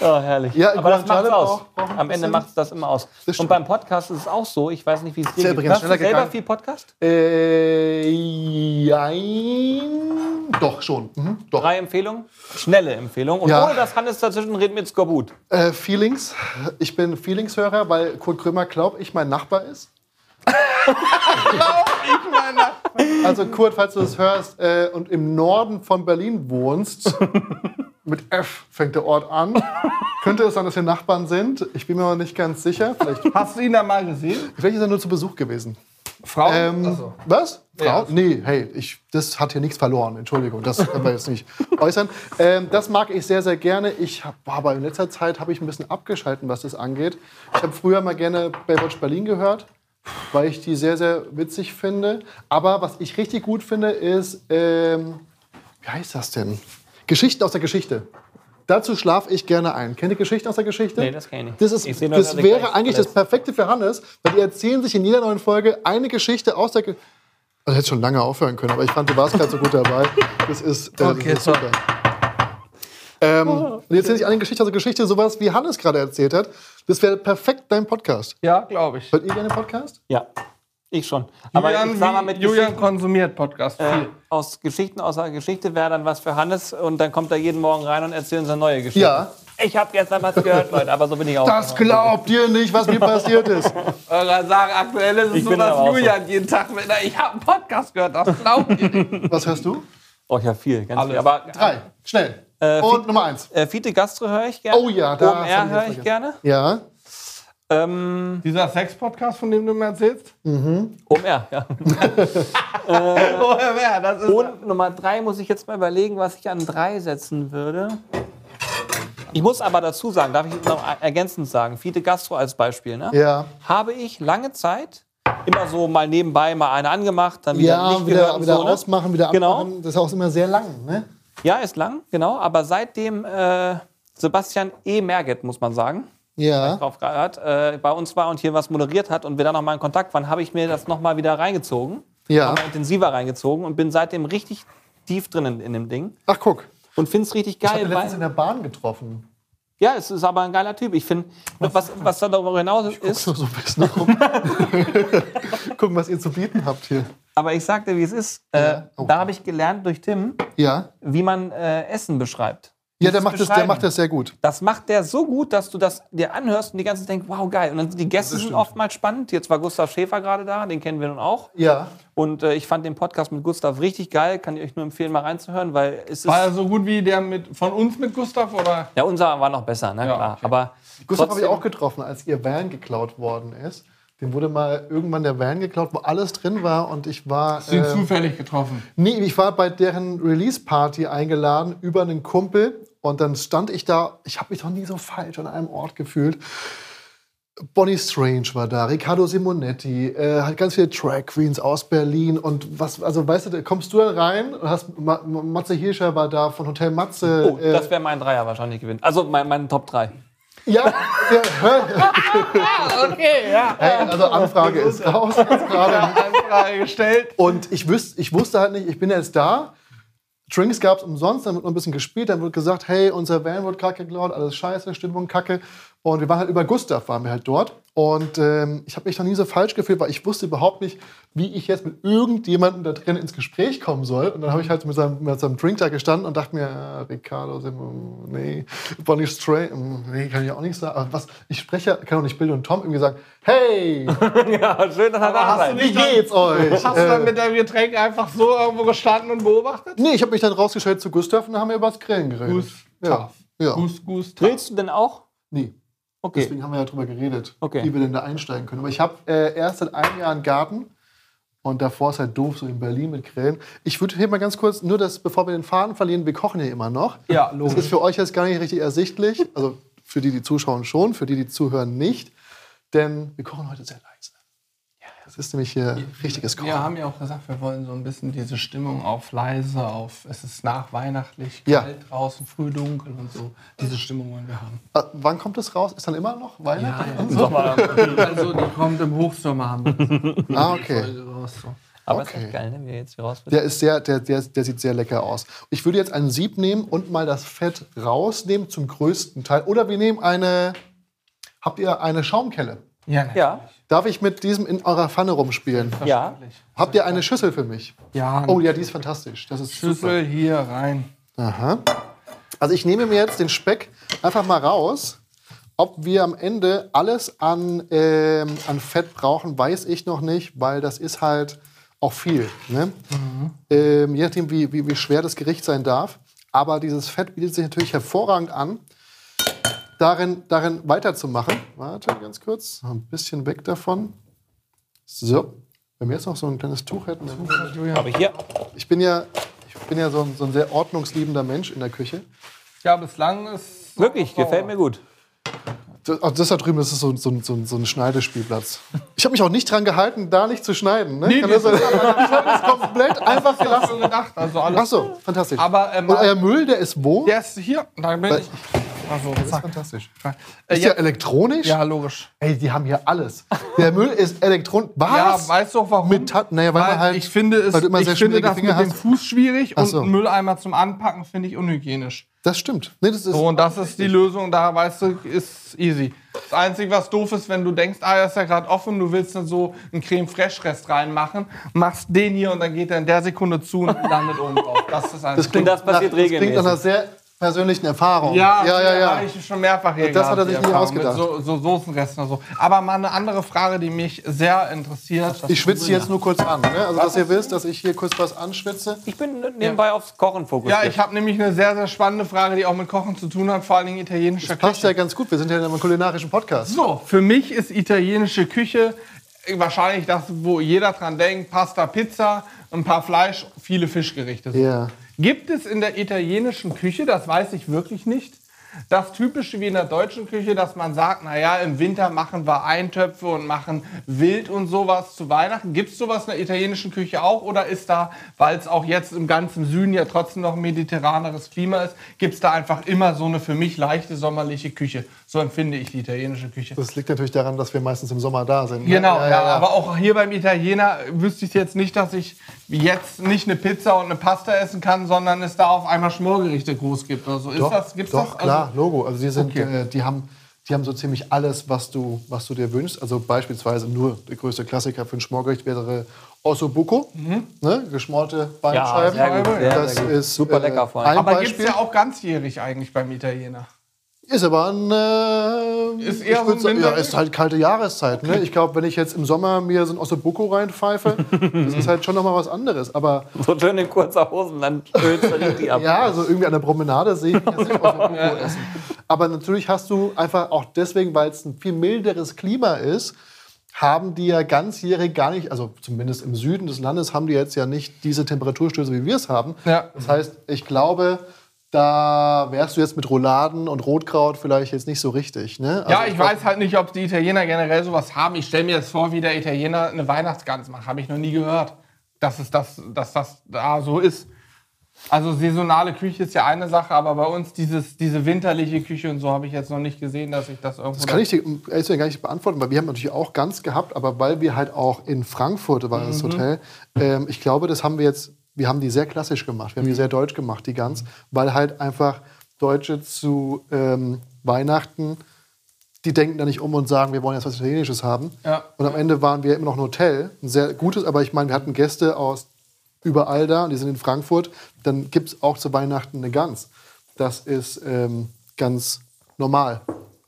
Oh, herrlich. Ja, Aber das macht's Guanciale aus. braucht- Am Ende macht es das immer aus. Das Und beim Podcast ist es auch so. Ich weiß nicht, wie es dir geht. Hörst du selber gegangen. viel Podcast? Äh, jein. Doch, schon. Mhm, doch. Drei Empfehlungen? Schnelle Empfehlungen. Und Ja. ohne dass Hannes dazwischen redet mit Skorbut. Äh, Feelings. Ich bin Feelings-Hörer, weil Kurt Krömer glaubt, ich mein Nachbar ist. Also Kurt, falls du das hörst äh, und im Norden von Berlin wohnst, [laughs] mit F fängt der Ort an, könnte es sein, dass wir Nachbarn sind. Ich bin mir noch nicht ganz sicher. Vielleicht, Hast du ihn da mal gesehen? vielleicht ist er nur zu Besuch gewesen. Frau? Ähm, Achso. Was? Frau? Ja. Nee, hey, ich, das hat hier nichts verloren. Entschuldigung, das können wir jetzt nicht [laughs] äußern. Ähm, das mag ich sehr, sehr gerne. Ich hab, aber in letzter Zeit habe ich ein bisschen abgeschalten, was das angeht. Ich habe früher mal gerne Baywatch Berlin gehört, weil ich die sehr, sehr witzig finde. Aber was ich richtig gut finde, ist, ähm, wie heißt das denn? Geschichten aus der Geschichte. Dazu schlafe ich gerne ein. Kennt ihr Geschichten aus der Geschichte? Nee, das kenn ich nicht. Das, ist, Ich das ich wäre gleich eigentlich das. Perfekte für Hannes, weil die erzählen sich in jeder neuen Folge eine Geschichte aus der. Ge also hätte schon lange aufhören können, aber ich fand, du warst gerade so gut dabei. Das ist, äh, Okay, das ist super. Ähm, und jetzt erzähle ich eine Geschichte aus der Geschichte, sowas wie Hannes gerade erzählt hat. Das wäre perfekt dein Podcast. Ja, glaube ich. Hört ihr gerne Podcast? Ja, ich schon. Aber Julian, ich sag mal, mit Julian konsumiert Podcast äh, viel. aus Geschichten aus der Geschichte wäre dann was für Hannes und dann kommt er jeden Morgen rein und erzählt uns eine neue Geschichte. Ja. Ich habe gestern was gehört, Leute, aber so bin ich auch. Das glaubt ihr nicht, was mir passiert ist. [laughs] Eure sagen, aktuell ist es Ich so, dass auch so. Julian jeden Tag mit, na, ich habe einen Podcast gehört, das glaubt ihr nicht. [laughs] Was hörst du? Oh, ich habe viel, ganz Alles. viel. Aber Drei. Schnell. Äh, Und Nummer eins. äh, Fiete Gastro höre ich gerne. Oh ja, da OMR ich höre jetzt ich gerne. Ja. Ähm, Dieser Sex-Podcast, von dem du mir erzählst? OMR, ja. [laughs] Oh, wer? Das ist Und Nummer drei muss ich jetzt mal überlegen, was ich an drei setzen würde. Ich muss aber dazu sagen, darf ich noch ergänzend sagen, Fiete Gastro als Beispiel, ne? Ja. habe ich lange Zeit immer so mal nebenbei mal eine angemacht, dann wieder Ja, nicht wieder, wieder so, ne? ausmachen, wieder Genau. abmachen. Das ist auch immer sehr lang, ne? Ja, ist lang, genau. Aber seitdem äh, Sebastian E. Merget, muss man sagen, Ja. drauf gehört, äh, bei uns war und hier was moderiert hat und wir dann noch mal in Kontakt waren, habe ich mir das noch mal wieder reingezogen. Ja. Noch mal intensiver reingezogen und bin seitdem richtig tief drin in, in dem Ding. Ach, guck. Und finde es richtig Ich habe geil. letztens in der Bahn getroffen. ja, es ist aber ein geiler Typ. Ich finde, was, was da darüber hinaus ist, So, so ein bisschen rum. [laughs] Gucken, was ihr zu bieten habt hier. aber ich sagte, wie es ist, äh, Ja. Oh. da habe ich gelernt durch Tim, Ja. wie man äh, Essen beschreibt. Ja, der macht, das, der macht das sehr gut. Das macht der so gut, dass du das dir anhörst und die ganze Zeit denkst, wow, geil. Und dann sind die Gäste sind oftmals spannend. Jetzt war Gustav Schäfer gerade da, den kennen wir nun auch. Ja. Und äh, ich fand den Podcast mit Gustav richtig geil. Kann ich euch nur empfehlen, mal reinzuhören, weil es ist. War er so gut wie der mit, von uns mit Gustav? Oder? Ja, unser war noch besser, ne? Ja, Klar. okay. Aber Gustav habe ich auch getroffen, als ihr Van geklaut worden ist. Dem wurde mal irgendwann der Van geklaut, wo alles drin war. Und ich war. Hast du ihn äh, zufällig getroffen? Nee, ich war bei deren Release-Party eingeladen über einen Kumpel und dann stand ich da, ich habe mich noch nie so falsch an einem Ort gefühlt. Bonnie Strange war da, Riccardo Simonetti, äh, hat ganz viele Drag Queens aus Berlin und was, also weißt du, da kommst du dann rein und hast, Ma Ma- Matze Hirscher war da von Hotel Matze. Oh, das wäre mein Dreier wahrscheinlich gewinnt. Also mein, mein Top 3. ja, ja, [laughs] Okay, ja. hey, also Anfrage ist raus [laughs] jetzt gerade. Anfrage gestellt. Und ich, wüs ich wusste halt nicht, ich bin jetzt da. Drinks gab es umsonst, dann wird noch ein bisschen gespielt, dann wird gesagt, hey, unser Van wird kacke geklaut, alles scheiße, Stimmung kacke. Und wir waren halt über Gustav, waren wir halt dort. Und ähm, ich habe mich noch nie so falsch gefühlt, weil ich wusste überhaupt nicht, wie ich jetzt mit irgendjemandem da drin ins Gespräch kommen soll. Und dann habe ich halt mit seinem, mit seinem Drink da gestanden und dachte mir, äh, Ricardo, nee, Bonnie Stray, mm, nee, kann ich auch nicht sagen. Aber was, ich spreche, kann auch nicht Bill und Tom irgendwie sagen, hey, [laughs] ja, schön, dass er da hast du wie geht's euch? Hast du dann mit deinem Getränk einfach so irgendwo gestanden und beobachtet? Nee, ich habe mich dann rausgestellt zu Gustav und dann haben wir über das Grillen geredet. Gustav. Ja. ja. Gus, Gus, Grillst Grillst du denn auch? Nee. Okay. Deswegen haben wir ja drüber geredet, Okay. wie wir denn da einsteigen können. Aber ich habe äh, erst seit einem Jahr einen Garten und davor ist halt doof, so in Berlin mit Grillen. Ich würde hier mal ganz kurz, nur das, bevor wir den Faden verlieren, wir kochen ja immer noch. Ja, Das logisch. ist für euch jetzt gar nicht richtig ersichtlich. Also für die, die zuschauen schon, für die, die zuhören nicht. Denn wir kochen heute sehr leise. Das ist nämlich hier richtiges Wir Kochen. haben ja auch gesagt, wir wollen so ein bisschen diese Stimmung auf leise, auf es ist nachweihnachtlich, Ja. kalt draußen, früh dunkel und so. Diese Stimmung wollen wir haben. Äh, wann kommt das raus? Ist dann immer noch Weihnachten? Sommer. [laughs] Also die kommt im Hochsommer haben wir Ah, okay. Raus. So. Aber Okay. ist echt geil, ne? wie jetzt hier raus wird. Der ist sehr, der, der, der sieht sehr lecker aus. Ich würde jetzt ein Sieb nehmen und mal das Fett rausnehmen zum größten Teil. Oder wir nehmen eine. Habt ihr eine Schaumkelle? Ja. Ja, Darf ich mit diesem in eurer Pfanne rumspielen? ja. Habt ihr eine Schüssel für mich? Ja, Oh ja, die ist fantastisch. Das ist super. Schüssel hier rein. Aha. Also ich nehme mir jetzt den Speck einfach mal raus. Ob wir am Ende alles an, ähm, an Fett brauchen, weiß ich noch nicht, weil das ist halt auch viel. Ne? Ähm, je nachdem, wie, wie, wie schwer das Gericht sein darf. Aber dieses Fett bietet sich natürlich hervorragend an, darin, darin weiterzumachen. Warte, ganz kurz. Ein bisschen weg davon. So. Wenn wir jetzt noch so ein kleines Tuch hätten. Dann Aber hier, ich bin ja, ich bin ja so ein, so ein sehr ordnungsliebender Mensch in der Küche. Ja, bislang ist. wirklich, gefällt mir gut. Das, das da drüben, das ist so, so, so, so ein Schneidespielplatz. Ich habe mich auch nicht dran gehalten, da nicht zu schneiden. Ne? Kann das, das ich habe das komplett [laughs] einfach Ich gelassen. gedacht. Also alles. Ach so, fantastisch. Aber, ähm, Und euer Müll, der ist wo? Der ist hier. Da bin ich. Also, Das ist fantastisch. Äh, Ist ja, der elektronisch? ja, logisch. Ey, die haben hier alles. Der Müll ist elektronisch. Ja, Was? weißt du auch warum? Mit Ta- naja, weil man halt- ich finde es, weil du immer ich sehr finde das Finger mit dem hast. Fuß schwierig Ach und so. einen Mülleimer zum Anpacken finde ich unhygienisch. das stimmt. Nee, das ist, So, und das ist die Lösung, da weißt du, ist easy. Das Einzige, was doof ist, wenn du denkst, ah, er ist ja gerade offen, du willst dann so einen Creme Fraiche Rest reinmachen, machst den hier und dann geht er in der Sekunde zu und landet oben drauf. Das ist das das klingt, das passiert nach, das klingt nach einer regelmäßig. sehr persönlichen Erfahrung. Ja, ja, ja. ja. habe ich schon mehrfach hier Das hat er sich nie ausgedacht. So, so Soßenresten und so. Aber mal eine andere Frage, die mich sehr interessiert. Ich schwitze jetzt nur kurz an. Ne? Also, dass ihr wisst, dass ich hier kurz was anschwitze. Ich bin nebenbei aufs Kochen fokussiert. Ja, ich habe nämlich eine sehr, sehr spannende Frage, die auch mit Kochen zu tun hat, vor allen Dingen italienischer Passt Küche. ja ganz gut. Wir sind ja in einem kulinarischen Podcast. So, für mich ist italienische Küche wahrscheinlich das, wo jeder dran denkt, Pasta, Pizza, ein paar Fleisch, viele Fischgerichte. So. Ja. Gibt es in der italienischen Küche, das weiß ich wirklich nicht, das typische wie in der deutschen Küche, dass man sagt, naja, im Winter machen wir Eintöpfe und machen Wild und sowas zu Weihnachten. Gibt es sowas in der italienischen Küche auch? Oder ist da, weil es auch jetzt im ganzen Süden ja trotzdem noch mediterraneres Klima ist, gibt es da einfach immer so eine für mich leichte sommerliche Küche? So empfinde ich die italienische Küche. Das liegt natürlich daran, dass wir meistens im Sommer da sind. ne? Genau, ja, aber auch hier beim Italiener wüsste ich jetzt nicht, dass ich jetzt nicht eine Pizza und eine Pasta essen kann, sondern es da auf einmal Schmorgerichte groß gibt oder so. Ist Doch, das, gibt's doch das? klar, Also, Logo. Also die, sind, Okay. äh, die, haben, die haben so ziemlich alles, was du, was du dir wünschst. Also beispielsweise nur der größte Klassiker für ein Schmorgericht wäre Ossobuco, ne? geschmorte ja, Beinscheiben. sehr gut. Sehr, das sehr gut. ist Super äh, lecker vor allem. ein aber gibt es Beispiel. ja auch ganzjährig eigentlich beim Italiener. Ist aber ein. Äh, Ist eher so ein ja, ist halt kalte Jahreszeit. Ne? Ich glaube, wenn ich jetzt im Sommer mir so ein Ossobuco reinpfeife, [laughs] das ist halt schon noch mal was anderes. Aber So schön in kurzer Hosen, dann ölst du richtig ab. [laughs] ja, also irgendwie an der Promenade sehe ich jetzt nicht [laughs] Ossobuco essen. Aber natürlich hast du einfach auch deswegen, weil es ein viel milderes Klima ist, haben die ja ganzjährig gar nicht, also zumindest im Süden des Landes, haben die jetzt ja nicht diese Temperaturstöße, wie wir es haben. Ja. Das heißt, ich glaube, da wärst du jetzt mit Rouladen und Rotkraut vielleicht jetzt nicht so richtig. Ne? ja, Also ich glaub, weiß halt nicht, ob die Italiener generell sowas haben. Ich stelle mir jetzt vor, wie der Italiener eine Weihnachtsgans macht. Habe ich noch nie gehört, dass, es das, dass das da so ist. Also saisonale Küche ist ja eine Sache, aber bei uns dieses, diese winterliche Küche und so habe ich jetzt noch nicht gesehen, dass ich das irgendwo... Das kann ich dir ehrlich gar nicht beantworten, weil wir haben natürlich auch ganz gehabt, aber weil wir halt auch in Frankfurt war Mhm. das Hotel, ähm, ich glaube, das haben wir jetzt, wir haben die sehr klassisch gemacht, wir haben die sehr deutsch gemacht, die Gans, weil halt einfach Deutsche zu ähm, Weihnachten, die denken da nicht um und sagen, wir wollen jetzt was Italienisches haben. Ja. Und am Ende waren wir immer noch ein Hotel, ein sehr gutes, aber ich meine, wir hatten Gäste aus überall da, und die sind in Frankfurt, dann gibt es auch zu Weihnachten eine Gans. Das ist ähm, ganz normal.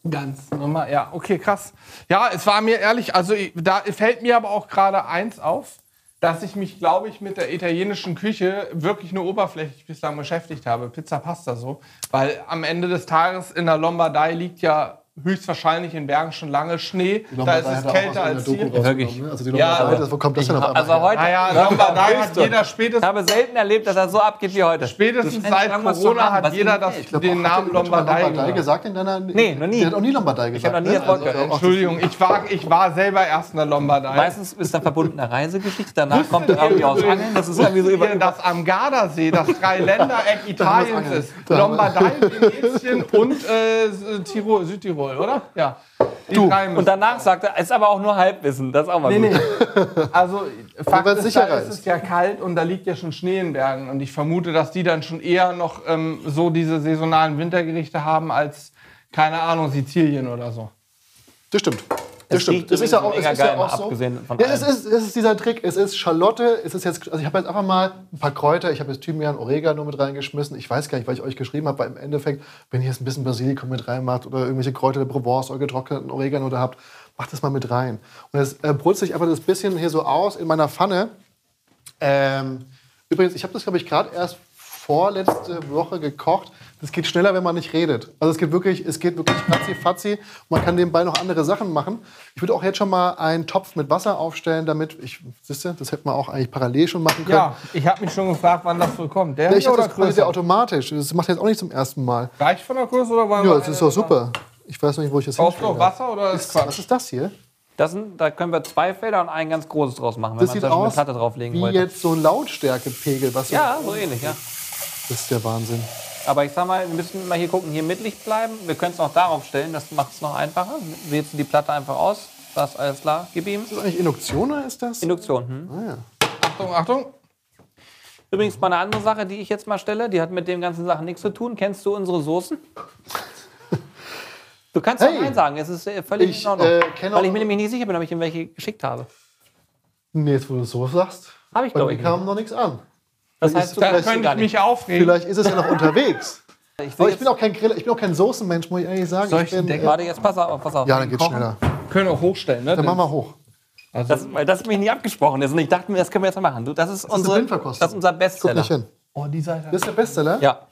Ganz normal, ja, okay, krass. Ja, es war mir ehrlich, also da fällt mir aber auch gerade eins auf, dass ich mich, glaube ich, mit der italienischen Küche wirklich nur oberflächlich bislang beschäftigt habe. Pizza, Pasta so. Weil am Ende des Tages in der Lombardei liegt ja höchstwahrscheinlich in Bergen schon lange Schnee. Da ist es er kälter als hier. Wirklich? ne? Also die Ja, Lombardei, das, wo kommt das denn auf Also heute. Naja, Ja, Lombardei hat jeder Ich spätestens, habe selten erlebt, dass er so abgeht wie heute. spätestens Das seit Corona hat jeder das. Ich glaub, den Namen Lombardei. Lombardei gesagt. gesagt in deiner. Nee, noch nie. Der hat auch nie Lombardei gesagt. hab noch nie ne? das Wort Also, Entschuldigung, ich war, ich war selber erst in der Lombardei. Meistens ist da verbundene Reisegeschichte, danach kommt er irgendwie aus Angeln. Das ist irgendwie so über. Das am Gardasee, das Dreiländereck [laughs] Italiens ist. Lombardei, Venetien und äh, Südtirol, oder? Ja. Die drei müssen- Und danach sagt er, ist aber auch nur Halbwissen. Das ist auch mal Nee, gut. nee. Also, Fakt ist, sicherer da ist ist. es ja kalt und da liegt ja schon Schnee in Bergen. Und ich vermute, dass die dann schon eher noch ähm, so diese saisonalen Wintergerichte haben als, keine Ahnung, Sizilien oder so. Das stimmt. Das Es stimmt. Das ist ja auch, es ist ja geil, auch so. abgesehen von Ja, es ist, es ist dieser Trick. Es ist Schalotte. Es ist jetzt, also ich habe jetzt einfach mal ein paar Kräuter. Ich habe jetzt Thymian, Oregano mit reingeschmissen. Ich weiß gar nicht, weil ich euch geschrieben habe, weil im Endeffekt, wenn ihr jetzt ein bisschen Basilikum mit reinmacht oder irgendwelche Kräuter der Provence oder getrockneten Oregano da habt, macht das mal mit rein. Und jetzt äh, brutze ich einfach das bisschen hier so aus in meiner Pfanne. Ähm, übrigens, ich habe das, glaube ich, gerade erst vorletzte Woche gekocht. Das geht schneller, wenn man nicht redet. Also es geht wirklich, es geht wirklich fatzi fatzi. Und man kann nebenbei noch andere Sachen machen. Ich würde auch jetzt schon mal einen Topf mit Wasser aufstellen, damit ich, siehst du, das hätte man auch eigentlich parallel schon machen können. Ja, ich habe mich schon gefragt, wann das wohl kommt. Der Ja, ich oder das größer? automatisch. Das macht jetzt auch nicht zum ersten Mal. Reicht von der Größe oder wollen Ja, das ist doch super. Ich weiß noch nicht, wo ich das Brauchst du. Wasser oder ist Was ist das hier? Das sind, da können wir zwei Felder und ein ganz großes draus machen, wenn Das man zum Beispiel eine Platte drauflegen wie wollte. jetzt so ein Lautstärkepegel. Was Ja, so ähnlich, ja. Das ist der Wahnsinn. Aber ich sag mal, wir müssen mal hier gucken, hier mittig bleiben. Wir können es noch darauf stellen, das macht es noch einfacher. Wählst du die Platte einfach aus. Das ist alles klar, gib ihm. Ist das eigentlich Induktion oder ist das? Induktion. Hm. ah, ja. Achtung, Achtung. Übrigens mal eine andere Sache, die ich jetzt mal stelle, die hat mit den ganzen Sachen nichts zu tun. Kennst du unsere Soßen? Du kannst Hey. auch Nein sagen, es ist äh, völlig Ich, in Ordnung. äh, kenne Weil ich mir nämlich nicht sicher bin, ob ich ihm welche geschickt habe. Nee, jetzt wo du es so sagst. Hab ich, Bei glaub mir ich, kam noch nichts an. Das Vielleicht heißt, ist- du Da könnte ich mich aufregen. Vielleicht ist es ja noch unterwegs. [laughs] Ich Aber ich bin auch kein Griller, ich bin auch kein Soßenmensch, muss ich ehrlich sagen. Soll ich ich bin, Deckel- warte, jetzt pass auf, pass auf. ja, dann geht's Kochen. schneller. Können auch hochstellen, ne? Dann machen wir hoch. Das, weil das mich nie abgesprochen ist. Und ich dachte mir, das können wir jetzt mal machen. Du, das ist, eine unsere, Blindverkostung. das ist unser Guck Bestseller. nicht hin. Oh, die Seite. Das ist der Bestseller. Ja.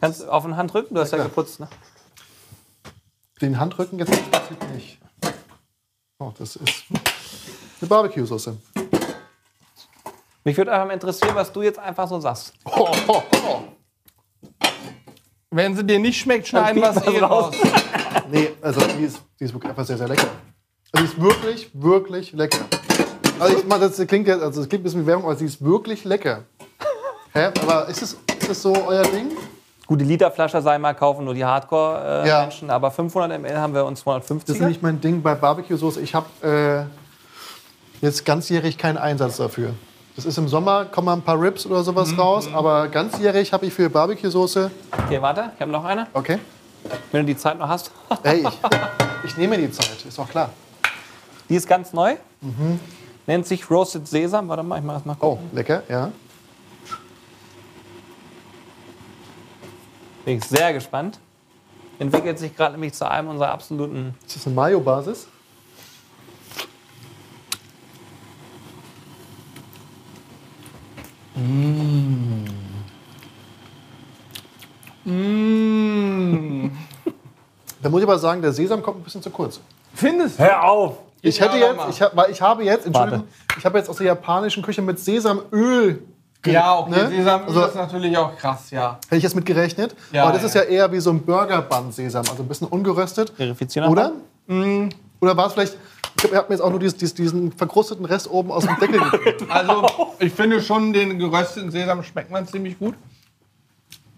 Kannst du auf den Hand drücken? Du hast ja, klar. geputzt. Ne? Den Handrücken jetzt nicht. Oh, das ist eine Barbecue-Soße. Mich würde einfach mal interessieren, was du jetzt einfach so sagst. Oh, oh, oh. Wenn sie dir nicht schmeckt, schneiden wir es piep eh raus. raus. [laughs] Nee, also die ist, die ist wirklich einfach sehr, sehr lecker. Also die ist wirklich, wirklich lecker. Also ich meine, das klingt jetzt, also das klingt ein bisschen wie Werbung, aber sie ist wirklich lecker. Hä? Aber ist das, ist das so euer Ding? Gut, die Literflasche sei mal kaufen, nur die Hardcore-Menschen. Ja. Aber 500 ml haben wir uns Das ist 250. nämlich mein Ding bei Barbecue-Soße. Ich habe äh, jetzt ganzjährig keinen Einsatz dafür. Das ist im Sommer, kommen mal ein paar Ribs oder sowas raus, aber ganzjährig habe ich für Barbecue-Soße. Okay, warte, ich habe noch eine. Okay. Wenn du die Zeit noch hast. [laughs] Ey, ich, ich nehme die Zeit, ist doch klar. Die ist ganz neu. Nennt sich Roasted Sesam. Warte mal, ich mach das mal. Oh, lecker, ja. Bin ich sehr gespannt. Entwickelt sich gerade nämlich zu einem unserer absoluten. Ist das eine Mayo-Basis? Mmh. Da muss ich aber sagen, der Sesam kommt ein bisschen zu kurz. Findest du? Hör auf! Ich Ja, hätte warte jetzt, ich hab, weil ich habe jetzt, Entschuldigung, ich habe jetzt aus der japanischen Küche mit Sesamöl. Ja, okay, ne? Sesamöl Also, ist natürlich auch krass, ja. Hätte ich jetzt mit gerechnet. Ja, aber das ja. ist ja eher wie so ein Burger-Bun-Sesam, also ein bisschen ungeröstet. Verifizieren Oder? Oder war es vielleicht, ich glaube, ihr habt mir jetzt auch nur dies, dies, diesen verkrusteten Rest oben aus dem Deckel gegeben. [laughs] Also, ich finde schon, den gerösteten Sesam schmeckt man ziemlich gut.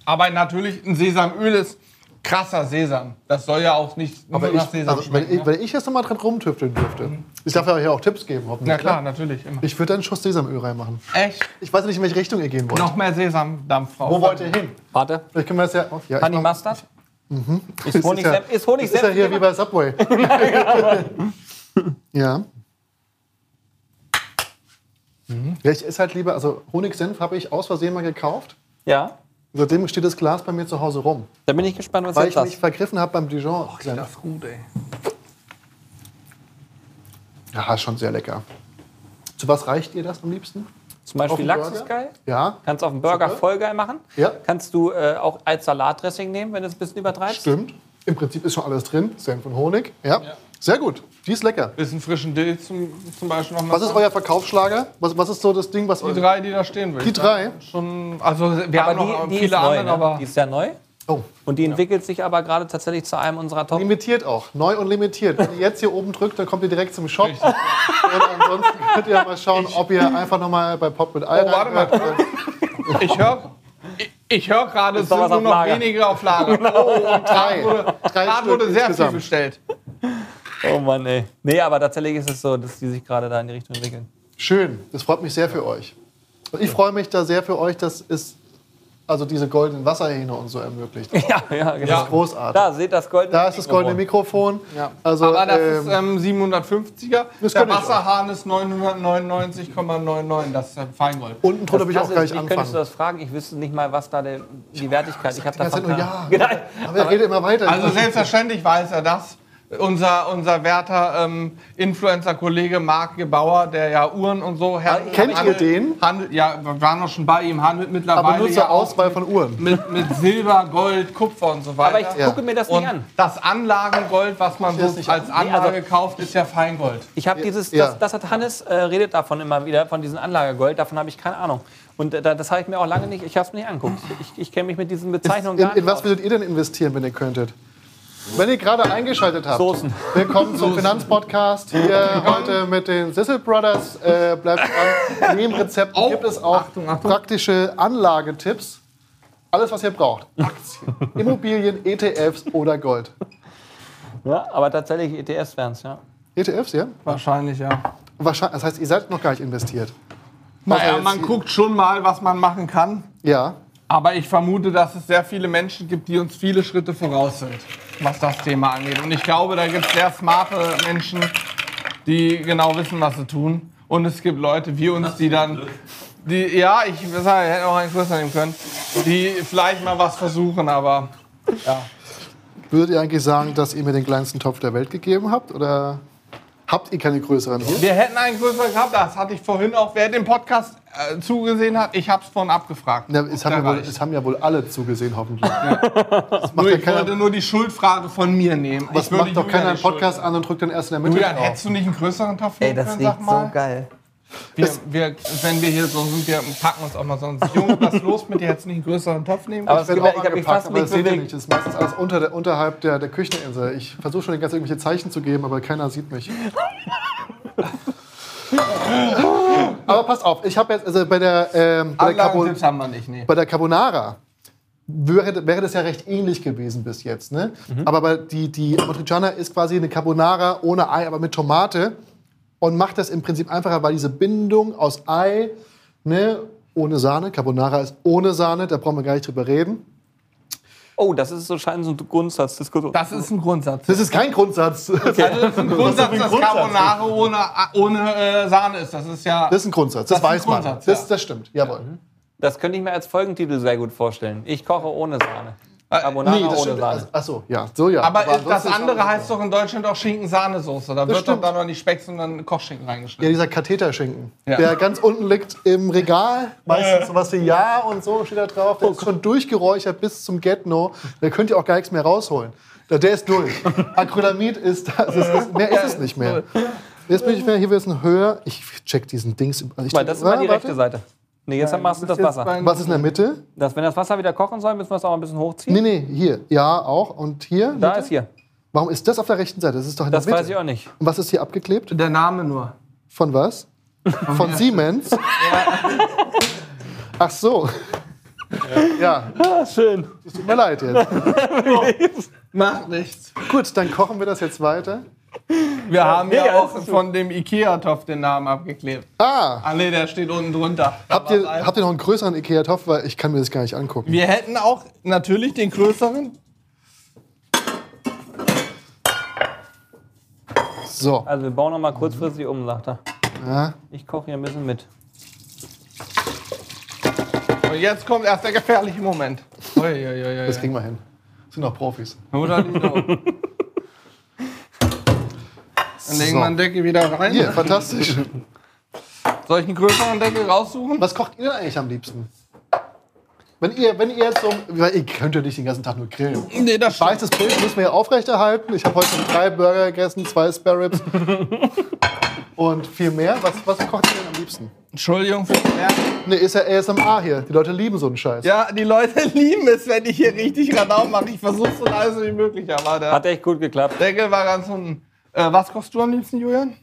Aber natürlich, ein Sesamöl ist krasser Sesam. Das soll ja auch nicht nur Aber nach ich, Sesam also, wenn, schmecken. ich, wenn ich jetzt nochmal dran rumtüfteln dürfte, ich darf ja hier auch Tipps geben, hoffentlich. Na klar, natürlich. Immer. Ich würde einen Schuss Sesamöl reinmachen. Echt? Ich weiß nicht, in welche Richtung ihr gehen wollt. Noch mehr Sesamdampf drauf. Wo wollt ihr hin? Warte. Vielleicht können wir das ja. Oh, ja ich Honey mach- Mustard? [laughs] Das Ist Honig, ja, Senf- ist Honig das ist ja hier wie bei Subway. [laughs] ja. [laughs] Ja, ich esse halt lieber, also Honigsenf habe ich aus Versehen mal gekauft. Ja. Seitdem steht das Glas bei mir zu Hause rum. Da bin ich gespannt, was Weil ich mich vergriffen habe beim Dijon. Das ist gut, ey. Ja, ist schon sehr lecker. Zu was reicht ihr das am liebsten? Zum Beispiel Lachs ist geil. Ja, Kannst auf dem Burger Super. voll geil machen. Ja. Kannst du äh, auch als Salatdressing nehmen, wenn du es ein bisschen übertreibst. stimmt. Im Prinzip ist schon alles drin. Senf und Honig. Ja. Sehr gut. Die ist lecker. Bisschen frischen Dill zum, zum Beispiel noch. Was ist euer Verkaufsschlager? Was, was ist so das Ding, was Die drei, die da stehen, würde Die drei? Schon, also wir haben Aber noch die, die viele neu, andere, ne? aber Die ist sehr neu. Oh, Und die entwickelt sich aber gerade tatsächlich zu einem unserer Top. limitiert auch. Neu und limitiert. Wenn ihr jetzt hier oben drückt, dann kommt ihr direkt zum Shop. Und ansonsten könnt ihr mal schauen, ob ihr einfach nochmal bei Pop mit Ei Oh, warte mal. ich höre ich, ich hör gerade, es sind nur noch Lager. wenige auf Lager. [laughs] Oh, und Drei. Drei gerade Stück wurde sehr viel bestellt. Oh Mann, ey. Nee, aber tatsächlich ist es so, dass die sich gerade da in die Richtung entwickeln. Schön, das freut mich sehr für euch. Und ich freue mich da sehr für euch, dass es also diese goldenen Wasserhähne und so ermöglicht. Das [laughs] Ja, ja, genau. Ja. ist großartig. Da seht das goldene Da ist das goldene Mikrofon. Ja. Also, aber das ähm, ist ähm, 750er. das Der Wasserhahn ist 999,99. Das ist Feingold. unten drunter will ich auch gleich Wie könntest du das fragen? Ich wüsste nicht mal, was da der, die Wertigkeit Ich habe Zeit nur ja. [laughs] Genau. Aber er redet immer weiter. Also selbstverständlich weiß er das. Unser, unser werter ähm, Influencer-Kollege Marc Gebauer, der ja Uhren und so handelt. Kennt ihr handelt- den? Handelt, ja, wir waren noch schon bei ihm, handelt mittlerweile aber nur zur ja Auswahl von Uhren. mit, mit Silber, Gold, Kupfer und so weiter. Aber ich Ja. gucke mir das und nicht an. das Anlagengold, was man so als an. Anlage also- kauft, ist ja Feingold. Ich habe dieses, Ja. das, das hat Hannes äh, redet davon immer wieder, von diesem Anlagegold, davon habe ich keine Ahnung. Und äh, da- das habe ich mir auch lange nicht, ich habe es mir nicht angeguckt. Ich, ich kenne mich mit diesen Bezeichnungen In, gar nicht in was würdet ihr denn investieren, wenn ihr könntet? Wenn ihr gerade eingeschaltet habt. Soßen. Willkommen zum Finanzpodcast. Hier heute mit den Sissel Brothers. Äh, bleibt dran. Neben Rezepten Oh, gibt es auch Achtung, Achtung. praktische Anlagetipps. Alles, was ihr braucht. Aktien, [laughs] Immobilien, ETFs oder Gold. Ja, aber tatsächlich ETFs wären es, ja. ETFs, ja? Wahrscheinlich, ja. Wahrscheinlich, das heißt, ihr seid noch gar nicht investiert. Naja, jetzt man hier- guckt schon mal, was man machen kann. Ja. Aber ich vermute, dass es sehr viele Menschen gibt, die uns viele Schritte voraus sind, was das Thema angeht. Und ich glaube, da gibt es sehr smarte Menschen, die genau wissen, was sie tun. Und es gibt Leute wie uns, die dann, die, ja, ich sage, ich hätte auch einen Kurs nehmen können, die vielleicht mal was versuchen, aber ja. Würdet ihr eigentlich sagen, dass ihr mir den kleinsten Topf der Welt gegeben habt? Oder habt ihr keine größeren hier? Wir hätten einen größeren gehabt, das hatte ich vorhin auch, wer den Podcast äh, zugesehen hat, ich habe es vorhin abgefragt. Na, es, haben ja wohl, es haben ja wohl alle zugesehen, hoffentlich. Das macht Nur, ja ich wollte nur die Schuldfrage von mir nehmen. was macht doch keiner einen Podcast an und drückt dann erst in der Mitte Julian, drauf. hättest du nicht einen größeren Topf nehmen können, sag mal? geil. Wir, wir, wenn wir hier so sind, wir packen uns auch mal sonst. Junge, was ist los mit dir? Du nicht einen größeren Topf nehmen Aber Ich bin auch ich angepackt, fast aber das seht ihr nicht. Das ist meistens alles unter der, unterhalb der, der Kücheninsel. Ich versuche schon die ganze Zeit irgendwelche Zeichen zu geben, aber keiner sieht mich. [laughs] aber passt auf, ich habe jetzt, also bei der, ähm, bei der, Carbon, haben wir nicht, nee. bei der Carbonara wäre, wäre das ja recht ähnlich gewesen bis jetzt. Ne? Aber bei die, die Amatriciana ist quasi eine Carbonara ohne Ei, aber mit Tomate. Und macht das im Prinzip einfacher, weil diese Bindung aus Ei, ne, ohne Sahne, Carbonara ist ohne Sahne, da brauchen wir gar nicht drüber reden. Oh, das ist so scheinbar so eine Grundsatzdiskussion. Das ist ein Grundsatz. Das ist kein Grundsatz. Also das ist ein Grundsatz, ein dass Grundsatz? Carbonara ohne, ohne äh, Sahne ist. Das ist ja. Das ist ein Grundsatz, das, Das ist ein weiß man. Grundsatz, das, ja. das stimmt, jawohl. Das könnte ich mir als Folgentitel sehr gut vorstellen. Ich koche ohne Sahne. Äh, Carbonara Nee, das ohne. Sahne. Achso, ja, so ja. aber äh, das andere heißt doch in Deutschland auch Schinken-Sahnesoße. Da wird doch stimmt. dann noch nicht Speck, sondern Kochschinken Ja, reingeschnitten. dieser Katheterschinken, Ja. der ganz unten liegt im Regal, meistens sowas wie Ja und so steht da drauf. Der ist schon durchgeräuchert bis zum Get-No. Da könnt ihr auch gar nichts mehr rausholen. Der ist durch. [laughs] Acrylamid ist, das ist, mehr ist es nicht mehr. Jetzt bin ich mehr, hier wird es ein höher. Ich check diesen Dings. Ich Weil das ist mal die rechte. Seite. Nee, jetzt machst du das Wasser. Was ist in der Mitte? Das, wenn das Wasser wieder kochen soll, müssen wir es auch ein bisschen hochziehen. Nee, nee, hier. Ja, auch. Und hier? Da Mitte? ist hier. Warum ist das auf der rechten Seite? Das ist doch in Das der Mitte. weiß ich auch nicht. Und was ist hier abgeklebt? Der Name nur. Von was? Von Siemens? Ach so. Ja, Ah, schön. tut mir leid jetzt. [laughs] Macht nichts. Gut, dann kochen wir das jetzt weiter. Wir haben mega, ja auch von dem Ikea-Topf den Namen abgeklebt. Ah, Ah nee, der steht unten drunter. Da habt ihr, habt ihr noch einen größeren Ikea-Topf? Weil ich kann mir das gar nicht angucken. Wir hätten auch natürlich den größeren. So, Also wir bauen noch mal kurzfristig um, sagt er. ja. Ich koche hier ein bisschen mit. Und jetzt kommt erst der gefährliche Moment. Ui, ui, ui, ui. das kriegen wir hin. Das sind doch Profis. Oder Lino. [laughs] Dann legen So. wir den Deckel wieder rein. Hier, fantastisch. [laughs] Soll ich einen größeren Deckel raussuchen? Was kocht ihr denn eigentlich am liebsten? Wenn ihr, wenn ihr jetzt so, weil ihr könnt ja nicht den ganzen Tag nur grillen. Nee, das Ich weiß, das Bild müssen wir ja aufrechterhalten. Ich habe heute schon drei Burger gegessen, zwei Spare Ribs [laughs] und viel mehr. Was, was kocht ihr denn am liebsten? Entschuldigung für den Lärm. Ne, ist ja ASMR hier. Die Leute lieben so einen Scheiß. Ja, die Leute [laughs] lieben es, wenn ich hier richtig Radau mache. Ich versuche so leise wie möglich, aber der Hat echt gut geklappt. Deckel war ganz unten. Äh, was kochst du am liebsten, Julian?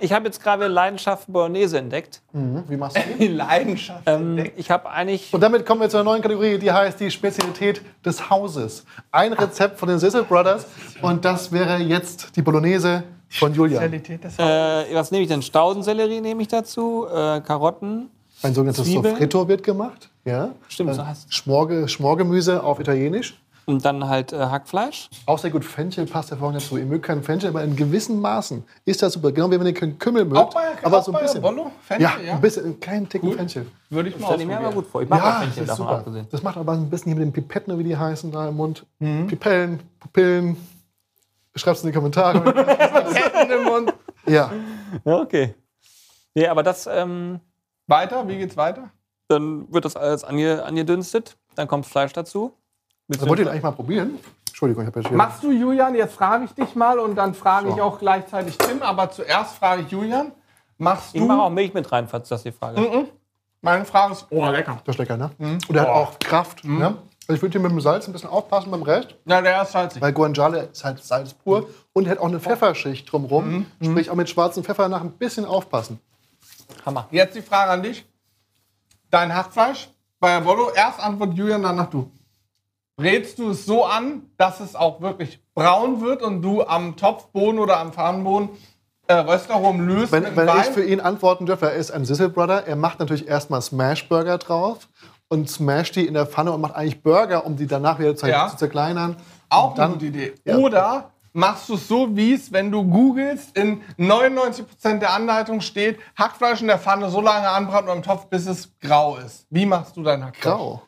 Ich habe jetzt gerade Leidenschaft Bolognese entdeckt. Mhm, Wie machst du die? [laughs] Leidenschaft. Ähm, ich habe eigentlich. Und damit kommen wir zu einer neuen Kategorie, die heißt die Spezialität des Hauses. Ein Rezept von den Sizzle Brothers und das wäre jetzt die Bolognese von Julian. Spezialität des Äh, was nehme ich denn? Staudensellerie nehme ich dazu, äh, Karotten. Ein sogenanntes Zwiebeln. Sofritto wird gemacht. Ja. Stimmt, so Äh, heißt Schmorge, Schmorgemüse auf Italienisch. Und dann halt äh, Hackfleisch. Auch sehr gut Fenchel passt hervorragend dazu. Ihr mögt keinen Fenchel, aber in gewissen Maßen ist das super. Genau wie wenn ihr keinen Kümmel mögt. Auch bei, aber auch so bei ein bisschen. Bollo? Fenchel, ja, ja? ein bisschen, einen kleinen Ticken Fenchel. Würde ich mal Stelle ich mir aber gut vor. Ich mag auch Ja, das Fenchel ist davon super. abgesehen. Das macht aber ein bisschen hier mit den Pipetten, wie die heißen, da im Mund. Mhm. Pipellen, Pupillen. Schreibt's in die Kommentare. [laughs] Ketten im Mund. ja. Ja, okay. Nee, aber das, ähm, Weiter, wie geht's weiter? dann wird das alles ange, angedünstet. Dann kommt Fleisch dazu. Das wollt ihr eigentlich mal probieren? Entschuldigung, ich habe jetzt hier. Machst du, Julian, jetzt frage ich dich mal und dann frage So. ich auch gleichzeitig Tim, aber zuerst frage ich Julian. Machst Ich mache auch du. Milch mit rein, falls das die Frage ist. Meine Frage ist. Oh, lecker. Das ist lecker, ne? Mhm. Und er hat auch Kraft. Ne? Also ich würde hier mit dem Salz ein bisschen aufpassen beim Rest, Ja, der ist salzig. weil Guanciale ist halt Salz pur und er hat auch eine Pfefferschicht drumrum. Mhm. Sprich, auch mit schwarzem Pfeffer nach ein bisschen aufpassen. Hammer. Jetzt die Frage an dich. Dein Hackfleisch bei Bollo, erst antwortet Julian, danach du. Brätst du es so an, dass es auch wirklich braun wird und du am Topfboden oder am Pfannenboden äh, Röstaromen löst Wenn, wenn ich für ihn antworten dürfte, er ist ein Sizzle Brother. Er macht natürlich erstmal Smashburger drauf und smasht die in der Pfanne und macht eigentlich Burger, um die danach wieder zu, Ja. zu zerkleinern. Auch Und dann- eine gute Idee. Ja. Oder machst du es so, wie es, wenn du googelst, in 99% der Anleitung steht, Hackfleisch in der Pfanne so lange anbraten oder im Topf, bis es grau ist. Wie machst du dein Hackfleisch? Grau.